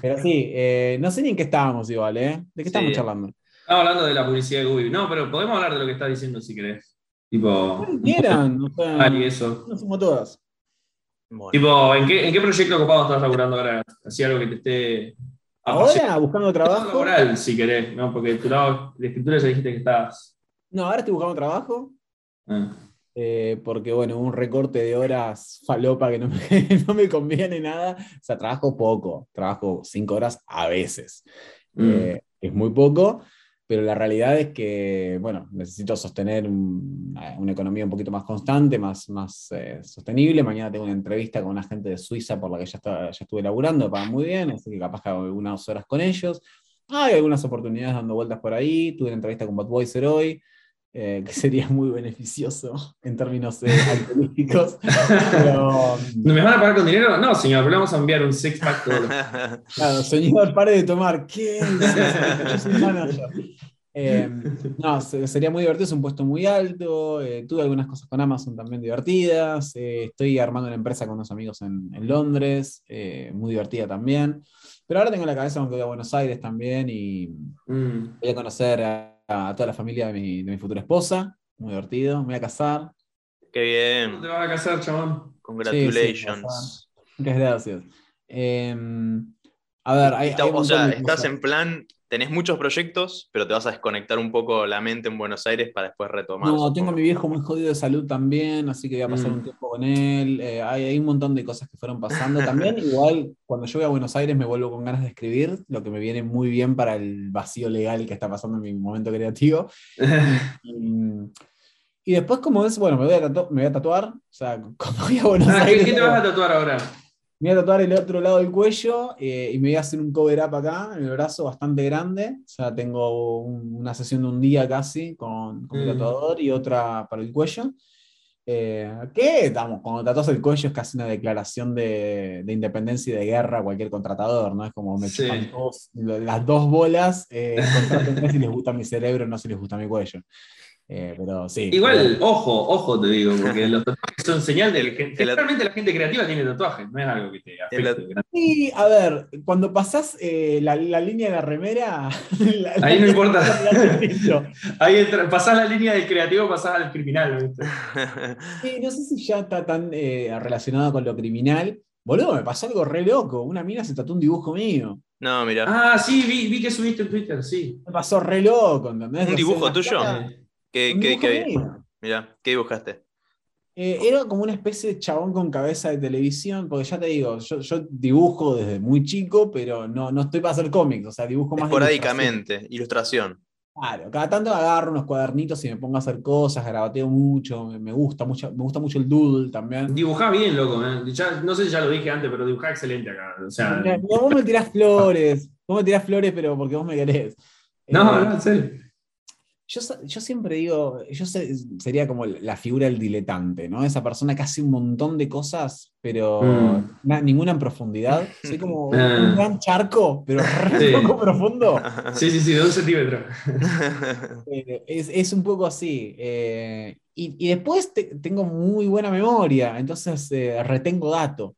Pero sí, eh, no sé ni en qué estábamos igual, ¿eh? ¿De qué estamos Sí. charlando? Estamos hablando de la publicidad de Google. No, pero podemos hablar de lo que estás diciendo si querés. Tipo. Quieran, o sea, Ah, y eso. no somos todas. Bueno, Tipo, ¿en qué, ¿en qué proyecto ocupado estás laburando ahora? Así algo que te esté. Ahora, buscando trabajo. laboral, si querés, ¿no? Porque tu lado de escritura ya dijiste que estás. No, ahora estoy buscando trabajo. ah. eh, porque, bueno, un recorte de horas falopa que no me, <laughs> no me conviene nada. O sea, trabajo poco. Trabajo cinco horas a veces. Mm. Eh, es muy poco, pero la realidad es que, bueno, necesito sostener un- una economía un poquito más constante, más, más eh, sostenible. Mañana tengo una entrevista con una gente de Suiza por la que ya, está- ya estuve laburando, pagan muy bien, así que capaz que hago algunas horas con ellos. Hay algunas oportunidades dando vueltas por ahí. Tuve una entrevista con Budweiser hoy, eh, que sería <laughs> muy beneficioso en términos eh, alcohólicos. <laughs> Pero, ¿No ¿Me van a pagar con dinero? No, señor, pero le vamos a enviar un six pack todos los- <laughs> Claro, señor, pare de tomar. ¿Qué? Yo soy manager. Eh, no, se- sería muy divertido, es un puesto muy alto. eh, tuve algunas cosas con Amazon también divertidas. eh, estoy armando una empresa con unos amigos en, en Londres, eh, muy divertida también. Pero ahora tengo en la cabeza que voy a Buenos Aires también y Mm. voy a conocer a, a toda la familia de mi, de mi futura esposa. Muy divertido. Me voy a casar. Qué ¿Cuándo te bien. vas a casar, chabón? Sí, sí, Congratulations. Muchas gracias. Eh, a ver, hay, hay o sea, estás en plan tenés muchos proyectos, pero te vas a desconectar un poco la mente en Buenos Aires para después retomar. No, tengo a mi viejo muy jodido de salud también, así que voy a pasar Mm. un tiempo con él. Eh, hay, hay un montón de cosas que fueron pasando. También, <laughs> igual, cuando yo voy a Buenos Aires me vuelvo con ganas de escribir, lo que me viene muy bien para el vacío legal que está pasando en mi momento creativo. <laughs> Y, y después, como es, bueno, me voy, a tatu- me voy a tatuar. O sea, <laughs> cuando voy a Buenos Ah, ¿qué, Aires. qué te vas a tatuar ahora? Me voy a tatuar el otro lado del cuello eh, y me voy a hacer un cover up acá en el brazo bastante grande. O sea, tengo un- una sesión de un día casi con, con Mm. tatuador y otra para el cuello. Eh, que, estamos, cuando tatuas el cuello es casi una declaración de, de independencia y de guerra a cualquier contratador, ¿no? Es como me Sí. chupan todos- las dos bolas, eh, si les gusta mi cerebro, no si les gusta mi cuello. Eh, pero sí. Igual, ojo, ojo te digo, porque <laughs> los tatuajes son señal de que generalmente la gente creativa tiene tatuajes, no es algo que te afecte. Sí, a ver, cuando pasás eh, la, la línea de la remera. <laughs> la- Ahí no importa. <laughs> Ahí entra- pasás la línea del creativo, pasás al criminal. ¿viste? Sí, no sé si ya está tan eh, relacionado con lo criminal. Boludo, me pasó algo re loco. Una mina se tatuó un dibujo mío. no, mira. Ah, sí, vi, vi que subiste en Twitter, sí. Me pasó re loco, ¿entendés? ¿Un dibujo tuyo? placas- ¿Qué, qué- dibujo qué- mío. mira, ¿qué dibujaste? Eh, era como una especie de chabón con cabeza de televisión, porque ya te digo, yo, yo dibujo desde muy chico, pero no, no estoy para hacer cómics, o sea, dibujo más. Esporádicamente, ilustración. Claro, cada tanto agarro unos cuadernitos y me pongo a hacer cosas, grabateo mucho, me, me gusta mucho, me gusta mucho el doodle también. Dibujá bien, loco. ¿eh? Ya- no sé si ya lo dije antes, pero dibujá excelente acá. O sea, mira, vos me tirás flores, vos me tirás flores, pero porque vos me querés. no, Eh, no, en serio. Yo, yo siempre digo, yo se- sería como la figura del diletante, ¿no? Esa persona que hace un montón de cosas, pero Mm. na- ninguna en profundidad. <laughs> Soy como Ah. un gran charco, pero Sí. poco profundo. <laughs> Sí, sí, sí, de un centímetro. <laughs> Eh, es, es un poco así. eh, y, y después te- tengo muy buena memoria, entonces eh, retengo dato.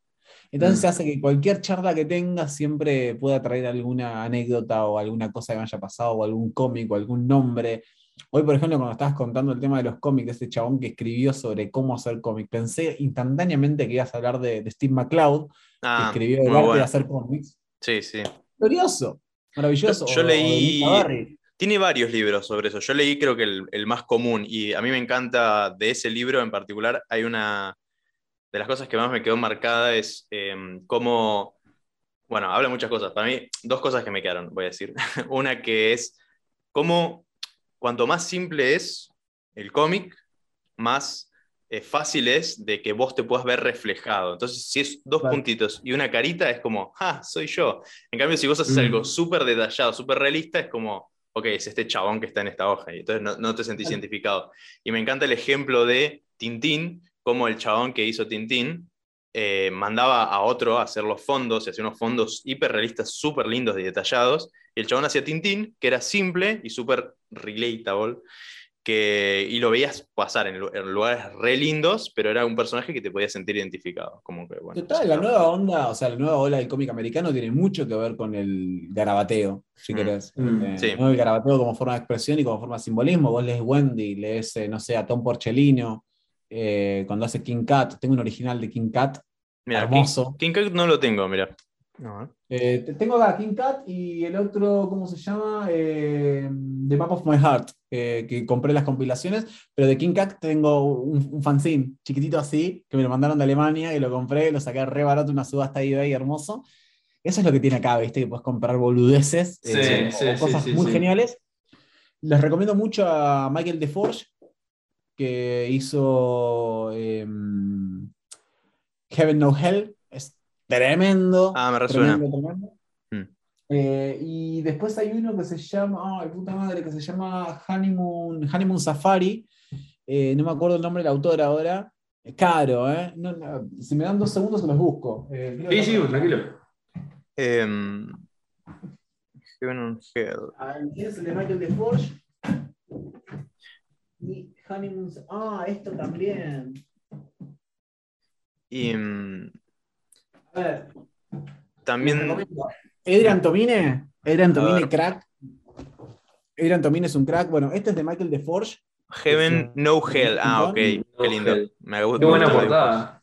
Entonces Mm. hace que cualquier charla que tenga siempre pueda traer alguna anécdota o alguna cosa que me haya pasado o algún cómic o algún nombre. Hoy, por ejemplo, cuando estabas contando el tema de los cómics, de este chabón que escribió sobre cómo hacer cómics, pensé instantáneamente que ibas a hablar de, de Steve McCloud, que Ah, escribió el arte de hacer cómics. Sí, sí. Glorioso, maravilloso. Yo- o- leí-. Tiene varios libros sobre eso. Yo leí creo que el, el más común y a mí me encanta de ese libro en particular. Hay una de las cosas que más me quedó marcada es em, cómo, bueno, habla muchas cosas. Para mí, dos cosas que me quedaron, voy a decir. <laughs> una que es cómo cuanto más simple es el cómic, más eh, fácil es de que vos te puedas ver reflejado. Entonces, si es dos Claro. puntitos y una carita, es como, ah, soy yo. En cambio, si vos haces Mm. algo súper detallado, súper realista, es como, ok, es este chabón que está en esta hoja. Y entonces no, no te sentís Claro. identificado. Y me encanta el ejemplo de Tintín, como el chabón que hizo Tintín eh, mandaba a otro a hacer los fondos, y hacía unos fondos hiperrealistas, súper lindos y detallados. Y el chabón hacía Tintín, que era simple y súper relatable. Que, y lo veías pasar en, en lugares re lindos, pero era un personaje que te podías sentir identificado. Como que, bueno, Total, la nueva onda, o sea, la nueva ola del cómic americano tiene mucho que ver con el garabateo, si Mm. querés. Mm, Eh, sí. ¿no? El garabateo como forma de expresión y como forma de simbolismo. Vos lees Wendy, lees, eh, no sé, a Tom Porcellino, eh, cuando hace King Cat. Tengo un original de King Cat, Mira, hermoso. King, King Cat no lo tengo, mira. No, ¿eh? Te- tengo acá King Cat y el otro, ¿cómo se llama? Eh, The Map of My Heart, eh, que compré las compilaciones, pero de King Cat tengo un, un fanzine chiquitito así, que me lo mandaron de Alemania y lo compré, lo saqué re barato, una subasta eBay hermoso. Eso es lo que tiene acá, ¿viste? Que puedes comprar boludeces Sí, eh, sí, o sí, cosas sí, muy sí. geniales. Les recomiendo mucho a Michael DeForge, que hizo em, Heaven No Hell. Es tremendo. Ah, me resuena. Tremendo, tremendo. Mm. Eh, y después hay uno que se llama, ay, puta madre, que se llama Honeymoon, Honeymoon Safari. Eh, no me acuerdo el nombre del autor ahora. Es caro, ¿eh? No, no, si me dan dos segundos se los busco. Eh, Sí, sí, tranquilo. Em, Heaven on Hell. Ah, ¿Tienes el de Michael DeForge? Y Honeymoon. Ah, esto también. Y em. También. Adrian Tomine. Adrian A Tomine, crack. Adrian Tomine es un crack. Bueno, este es de Michael DeForge. Heaven No Hell. Ah, ok. Qué lindo. Hell. Me gusta Qué buena portada.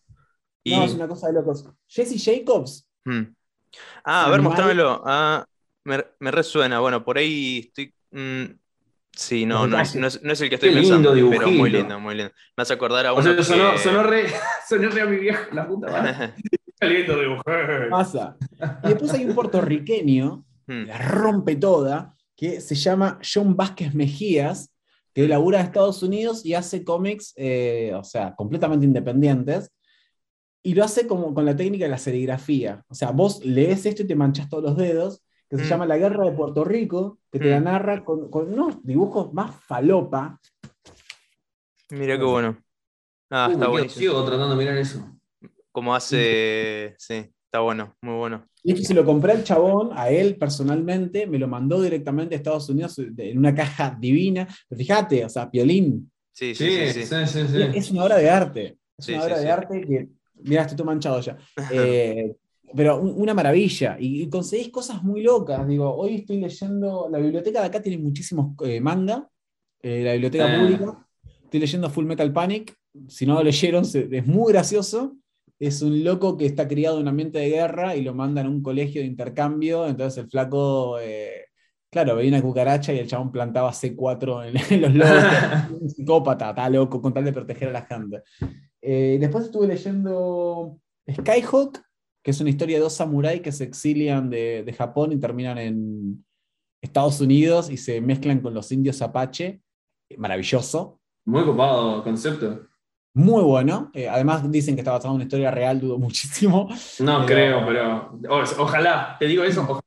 Y, No, es una cosa de locos. Jesse Jacobs. Hmm. Ah, a ver, mostrámelo. Ah, Me, me resuena. Bueno, por ahí estoy. mm, sí, no, no es, no, es, no es el que estoy Qué lindo pensando, pero muy lindo, muy lindo. Me hace acordar a O uno sonó re, <laughs> sonó re a mi viejo, la puta madre. <laughs> Lindo dibujo. Pasa. Y después hay un puertorriqueño, Mm, la rompe toda, que se llama John Vázquez Mejías, que labura en Estados Unidos y hace cómics, eh, o sea, completamente independientes. Y lo hace como con la técnica de la serigrafía. O sea, vos lees esto y te manchas todos los dedos, que se Mm. llama La Guerra de Puerto Rico, que te la Mm. narra con, con unos dibujos más falopa. Mira qué bueno. Ah, Uh, está buenísimo. ciego tratando de mirar eso. Como hace. Sí, está bueno, muy bueno. Y se lo compré al chabón, a él personalmente, me lo mandó directamente a Estados Unidos de- en una caja divina. Pero fíjate, o sea, Piolín, Sí, sí, Sí, sí. sí, sí. sí, sí. es una obra de arte. Es Sí, una obra sí. de arte que, mira, estoy todo manchado ya. <laughs> Eh, pero un- una maravilla. Y, y conseguís cosas muy locas. Digo, hoy estoy leyendo, la biblioteca de acá tiene muchísimos eh, manga, eh, la biblioteca pública. Estoy leyendo Full Metal Panic. Si no lo leyeron, se- es muy gracioso. Es un loco que está criado en un ambiente de guerra y lo mandan a un colegio de intercambio. Entonces el flaco, eh, claro, veía una cucaracha y el chabón plantaba C4 en, <laughs> en los lobos. <laughs> un psicópata, está loco, con tal de proteger a la gente. Eh, después estuve leyendo Skyhawk, que es una historia de dos samuráis que se exilian de, de Japón y terminan en Estados Unidos y se mezclan con los indios apache. Maravilloso. Muy copado concepto. Muy bueno. Eh, además dicen que está basado en una historia real, dudo muchísimo. No Pero- creo, pero. o- ojalá, te digo eso, ojalá.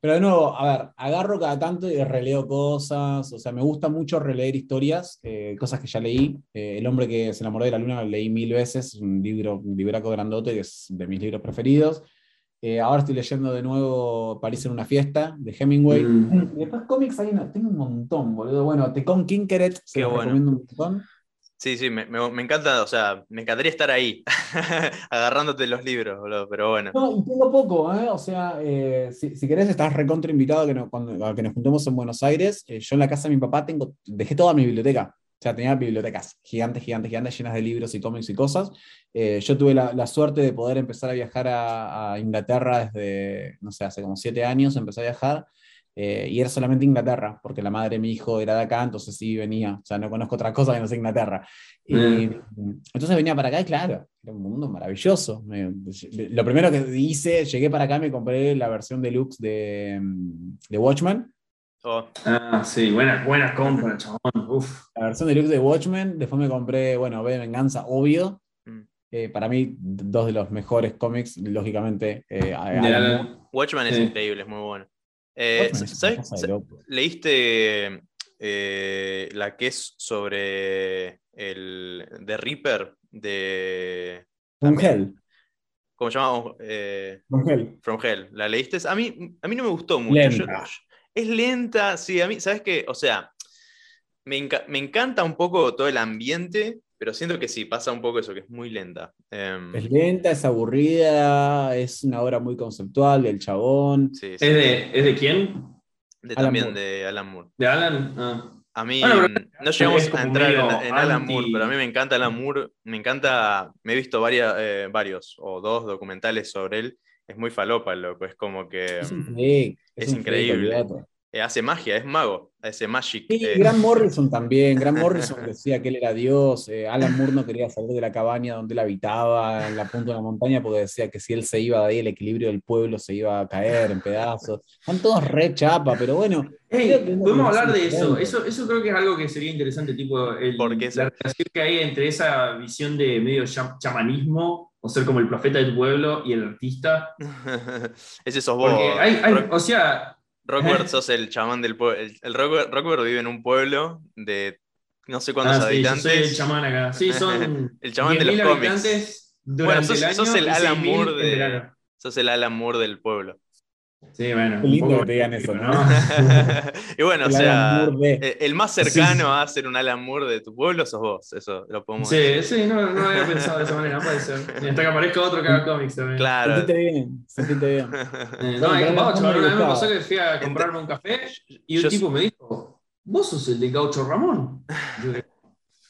Pero de nuevo, a ver, agarro cada tanto y releo cosas. O sea, me gusta mucho releer historias, eh, cosas que ya leí. Eh, El hombre que se enamoró de la luna lo leí mil veces, es un libro, un libraco grandote que es de mis libros preferidos. Eh, ahora estoy leyendo de nuevo París en una fiesta, de Hemingway. Mm. Y después cómics hay una, tengo un montón, boludo. Bueno, Tecon Kinkeret, se bueno. recomiendo un montón. Sí, sí, me, me- me encanta, o sea, me encantaría estar ahí, <laughs> agarrándote los libros, boludo, pero bueno. No, y tengo poco, ¿eh? O sea, eh, si, si querés, estás recontra invitado a que, nos, cuando- a que nos juntemos en Buenos Aires. Eh, yo en la casa de mi papá tengo, dejé toda mi biblioteca. O sea, tenía bibliotecas gigantes, gigantes, gigantes, llenas de libros y cómics y cosas. Eh, yo tuve la, la suerte de poder empezar a viajar a, a Inglaterra desde, no sé, hace como siete años empecé a viajar. Eh, y era solamente Inglaterra, porque la madre de mi hijo era de acá, entonces sí venía. O sea, no conozco otra cosa que no sea Inglaterra. Y, Mm. entonces venía para acá y claro, era un mundo maravilloso. Me- lo primero que hice, llegué para acá, me compré la versión deluxe de, mm, de Watchmen. Oh, Ah, sí, buenas, buenas compras, chabón. Uf. La versión deluxe de Watchmen. Después me compré, bueno, V de Venganza, obvio. Mm. Eh, para mí, dos de los mejores cómics, lógicamente. eh, Watchman es Sí. increíble, es muy bueno. Eh, ¿sabes-. ¿Leíste eh, la que es sobre el The Reaper de. From también- Hell. ¿Cómo se llama? Eh, From Hell. From Hell. ¿La leíste? A mí, a mí no me gustó mucho. Yo- Lenta. es lenta, sí, a mí, ¿sabes qué? O sea, me, enca- me encanta un poco todo el ambiente, pero siento que sí, pasa un poco eso, que es muy lenta. Em, Es lenta, es aburrida, es una obra muy conceptual del chabón. sí, sí. ¿Es de, ¿Es de quién? De- Alan también Moore. de Alan Moore. ¿De Alan? Ah. A mí Bueno, no llegamos a entrar en, Alan Moore, pero a mí me encanta Alan Moore. Me encanta, me he visto varias, eh, varios o dos documentales sobre él. Es muy falopa, loco. Es como que Es un mm, es increíble. Eh, hace magia, es mago, hace magic. Sí, eh, Grant Morrison también. Grant Morrison <laughs> decía que él era Dios. eh, Alan Moore no quería salir de la cabaña donde él habitaba, en la punta de la montaña, porque decía que si él se iba de ahí, el equilibrio del pueblo se iba a caer en pedazos. Están todos re chapa, pero bueno. Ey, creo que es lo que podemos hablar de eso. eso. Eso creo que es algo que sería interesante, tipo el, Porque la relación que hay entre esa visión de medio cham- chamanismo, o ser como el profeta del pueblo, y el artista. <laughs> Ese sos vos. Porque hay, o sea, Rockford <laughs> sos el chamán del pueblo. El, el Rockford, Rockford vive en un pueblo de no sé cuántos ah, sí, yo soy el habitantes. chamán acá. Sí, son <laughs> El chamán de 10.000 los cómics. habitantes Bueno, sos, el sos el Alan 6.000 Moore de, sos el Alan Moore del pueblo. Sí, bueno. Qué lindo que te digan eso, ¿no? <laughs> y bueno, o sea, eh, el más cercano sí. a ser un Alan Moore de tu pueblo sos vos. Eso lo podemos Sí, decir. sí, no, no había pensado de esa manera, puede ser. Y hasta que aparezca otro que haga cómics también. Claro. Sentite bien, sentite bien. <laughs> Eh, No, no, no chaval. me Una vez me gustaba. pasó que fui a comprarme un café y un Yo- tipo me dijo, vos sos el de Gaucho Ramón. Yo,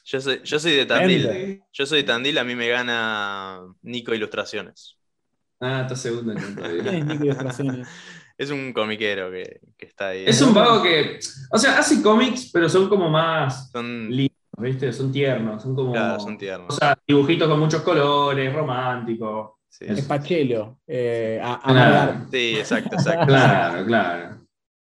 Yo soy, yo soy de Tandil. Yo soy de Tandil, a mí me gana Nico Ilustraciones. Ah, está segundo todavía. ¿Quién es un comiquero que, que está ahí. Es un vago que, o sea, hace cómics, pero son como más Son, lindos, ¿viste? Son tiernos, son como claro, son tiernos. o sea, dibujitos con muchos colores, románticos. Sí, Es Pachelo. Eh, a, a Claro. Sí, exacto, exacto. Claro, claro.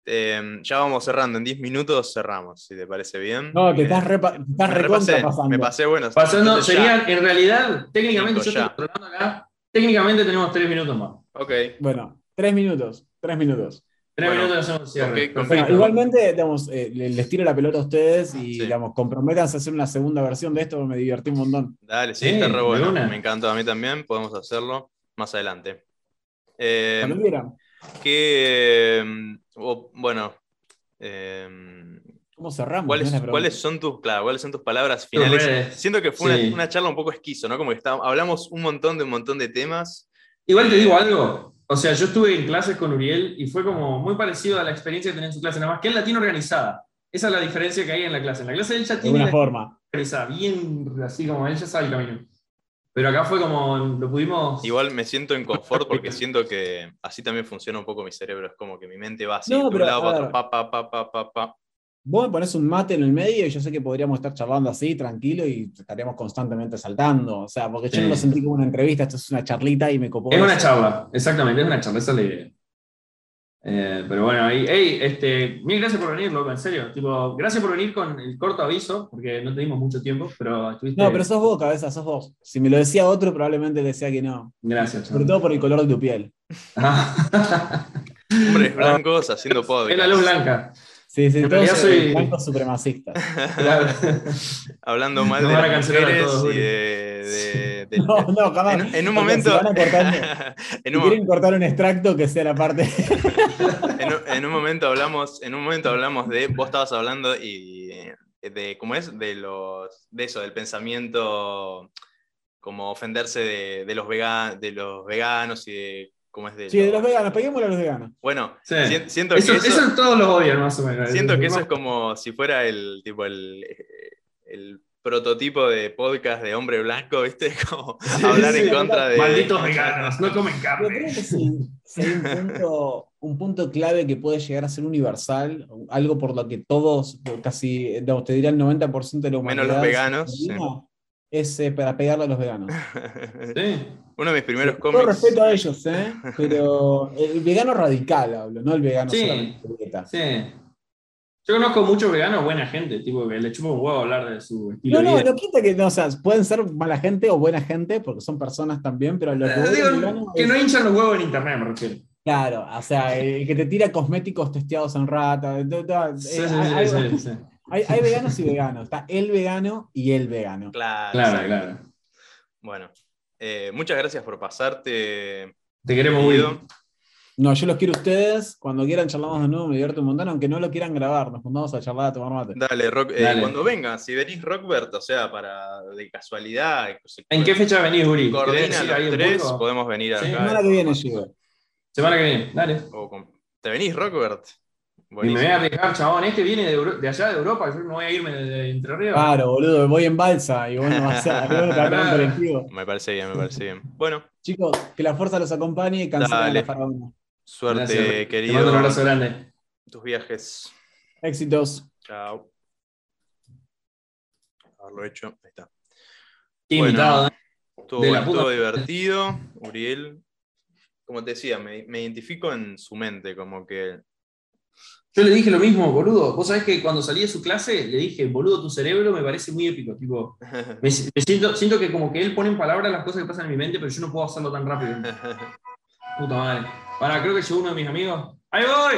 Eh, ya vamos cerrando, en 10 minutos cerramos, si te parece bien. No, te Eh, estás, repa- te estás me repasé, pasando. me pasé, bueno. Pasando, serían, en realidad, técnicamente, Cinco yo ya. estoy controlando acá, técnicamente tenemos tres minutos más. Ok, Bueno, tres minutos. Tres minutos. Tres Bueno, minutos hacemos cierre. ok, Perfecto. Bueno, Perfecto. igualmente, digamos, eh, le- les tiro la pelota a ustedes y Sí. digamos, comprométanse a hacer una segunda versión de esto, me divertí un montón. dale, sí, Sí, está re bueno. Me encantó a mí también, podemos hacerlo más adelante. Eh, Cuando quieran. ¿qué, eh, bueno, eh, ¿Cómo cerramos? ¿cuáles, cuáles son tus, claro, cuáles son tus palabras finales? Siento que fue Sí. una, una charla un poco esquizo, ¿no? Como que está- hablamos un montón de un montón de temas. Igual te digo algo. O sea, yo estuve en clases con Uriel y fue como muy parecido a la experiencia que tenía en su clase, nada más que él la tiene organizada. Esa es la diferencia que hay en la clase. En la clase él ya De tiene alguna la forma. organizada, bien así como él ya sabe el camino. Pero acá fue como lo pudimos. Igual me siento en confort porque <laughs> siento que así también funciona un poco mi cerebro. Es como que mi mente va así No, de un pero, lado a para otro, pa, pa, pa, pa, pa, pa. Vos me pones un mate en el medio y yo sé que podríamos estar charlando así, tranquilo, y estaríamos constantemente saltando. O sea, porque yo Sí. no lo sentí como una entrevista, esto es una charlita y me copó. Es una charla, exactamente, es una charla, esa es la idea. Eh, pero bueno, ahí, hey, este, mil gracias por venir, loco, en serio. Tipo, gracias por venir con el corto aviso, porque no te dimos mucho tiempo, pero estuviste. No, pero sos vos, cabeza, sos vos. Si me lo decía otro, probablemente le decía que no. Gracias, Sobre todo por el color de tu piel. Ah. Hombres <laughs> blancos haciendo podcast. es la luz blanca. Sí, sí, todos realidad soy... blancos supremacistas. <laughs> Claro. Hablando mal de las mujeres todos, y de, <laughs> No, no, jamás. en, en un momento. si van a cortar- <laughs> en, un, quieren cortar un extracto que sea la parte. en un- en un momento hablamos, en un momento hablamos de. Vos estabas hablando y eh, de cómo es, de los. de eso, del pensamiento como ofenderse de, de los vegan, de los veganos y de cómo es de Sí, de los veganos, peguémosle a los veganos. Bueno, Sí. si- siento Eso, que eso, eso todos los odian, más o menos. siento que eso es como si fuera el tipo el, el prototipo de podcast de hombre blanco, ¿viste? <laughs> Como hablar en sí, contra de. Malditos veganos, no comen Yo carne. creo que sí, sí hay un punto, un punto clave que puede llegar a ser universal, algo por lo que todos, casi, digamos, te diría el 90% de la humanidad. Menos los veganos, Es eh, para pegarle a los veganos. Sí. Uno de mis primeros Todo cómics. respeto a ellos, ¿eh? Pero el vegano radical hablo, no el vegano Sí. solamente dieta. Sí. Yo conozco muchos veganos, buena gente, tipo que le chupa un huevo hablar de su estilo No, de no, vida. no quita que, no, o sea, pueden ser mala gente o buena gente, porque son personas también, pero lo que Eh, digo, que es- no hinchan los huevos en internet, me refiero. Claro, o sea, el que te tira cosméticos testeados en rata. Sí, eh, sí, hay, sí, hay- sí, sí. hay- hay veganos y veganos. Está el vegano y el vegano. Claro, Claro, claro. Bueno, eh, muchas gracias por pasarte. Te queremos, Guido. No, yo los quiero a ustedes. Cuando quieran charlamos de nuevo, me divierto un montón, aunque no lo quieran grabar. Nos juntamos a charlar, a tomar mate. Dale, Rock, eh, Dale. cuando vengas, si venís Rockbert, o sea, para de casualidad. ¿En qué fecha venís, Uri? ¿Querés Coordina los tres, podemos venir Sí. acá. Semana que viene. Semana que viene, dale. ¿Te venís, Rockbert? Y me voy a arriesgar, chabón. Este viene de, de allá de Europa, yo no voy a irme de, de Entre Ríos. Claro, boludo, voy en balsa y bueno, <laughs> va a ser algo que hablar en colectivo. Me parece bien, me parece bien. Bueno, Chicos, que la fuerza los acompañe y cancelen la faraona. suerte, Gracias, Te querido. mando un abrazo grande. Tus viajes. Éxitos. Chao. Haberlo hecho. Ahí está. Qué Bueno. invitado, ¿eh? Estuvo, De la estuvo divertido. Uriel, como te decía, me, me identifico en su mente, como que. Yo le dije lo mismo, boludo. Vos sabés que cuando salí de su clase, le dije, boludo, tu cerebro me parece muy épico. Tipo, <laughs> me, me siento, siento que como que él pone en palabras las cosas que pasan en mi mente, pero yo no puedo hacerlo tan rápido. <laughs> Puta madre. Para, creo que llegó uno de mis amigos. ¡Ahí voy!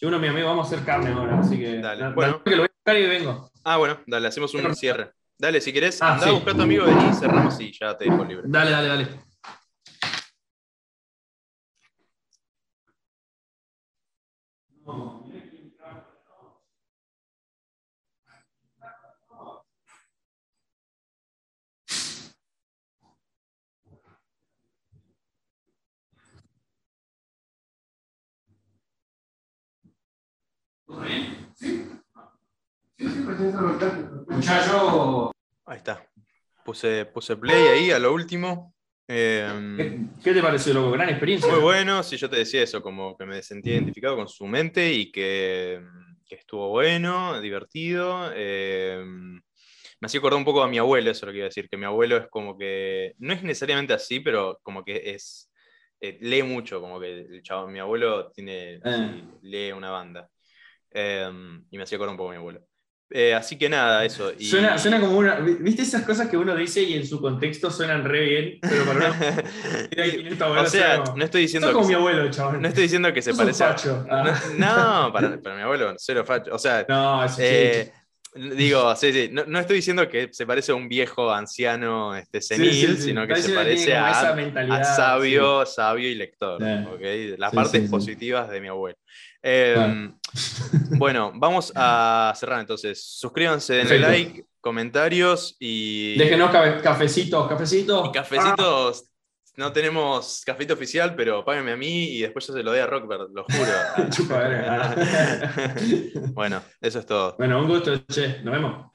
Llegó uno de mis amigos, vamos a hacer carne ahora, así que. Dale. na- Bueno. que lo voy a buscar y vengo. ah, bueno, dale, hacemos un cierre. Dale, si querés, Ah, andá sí. a buscar a tu amigo, vení, cerramos y ya te dejo libre. Dale, dale, dale. Muchacho. Ahí está. Puse, puse play ahí a lo último. Em, ¿Qué, qué te pareció, loco? Gran experiencia. Muy bueno, sí, yo te decía eso, como que me sentí identificado con su mente y que, que estuvo bueno, divertido. eh, me hacía acordar un poco a mi abuelo, eso es lo que iba a decir, que mi abuelo es como que, no es necesariamente así, pero como que es, eh, lee mucho, como que el chavo, mi abuelo tiene, sí, lee una banda. Eh, y me hacía acordar un poco a mi abuelo. Eh, así que nada, eso. y- Suena, suena como una. ¿Viste esas cosas que uno dice y en su contexto suenan re bien? Pero para una. <laughs> Mira, ¿quién es tu abuelo? o sea, no estoy diciendo como que mi abuelo, chaval. no estoy diciendo que se parece a. Ah. No, no, para, para mi abuelo, cero facho. O sea, No, eh, digo, sí, sí, no, no estoy diciendo que se parece a un viejo anciano este, senil, sí, sí. sino que se parece a, a sabio, sabio y lector. Eh. ¿ok? Las partes positivas de mi abuelo. Eh, Claro. Bueno, vamos a cerrar entonces. Suscríbanse, denle Perfecto. like, comentarios y, Déjenos cafe- cafecitos, cafecitos. y cafecitos. No tenemos cafecito oficial, pero páguenme a mí y después yo se lo doy a Rockbird, lo juro. <laughs> <laughs> Bueno, eso es todo. bueno, un gusto, che. Nos vemos.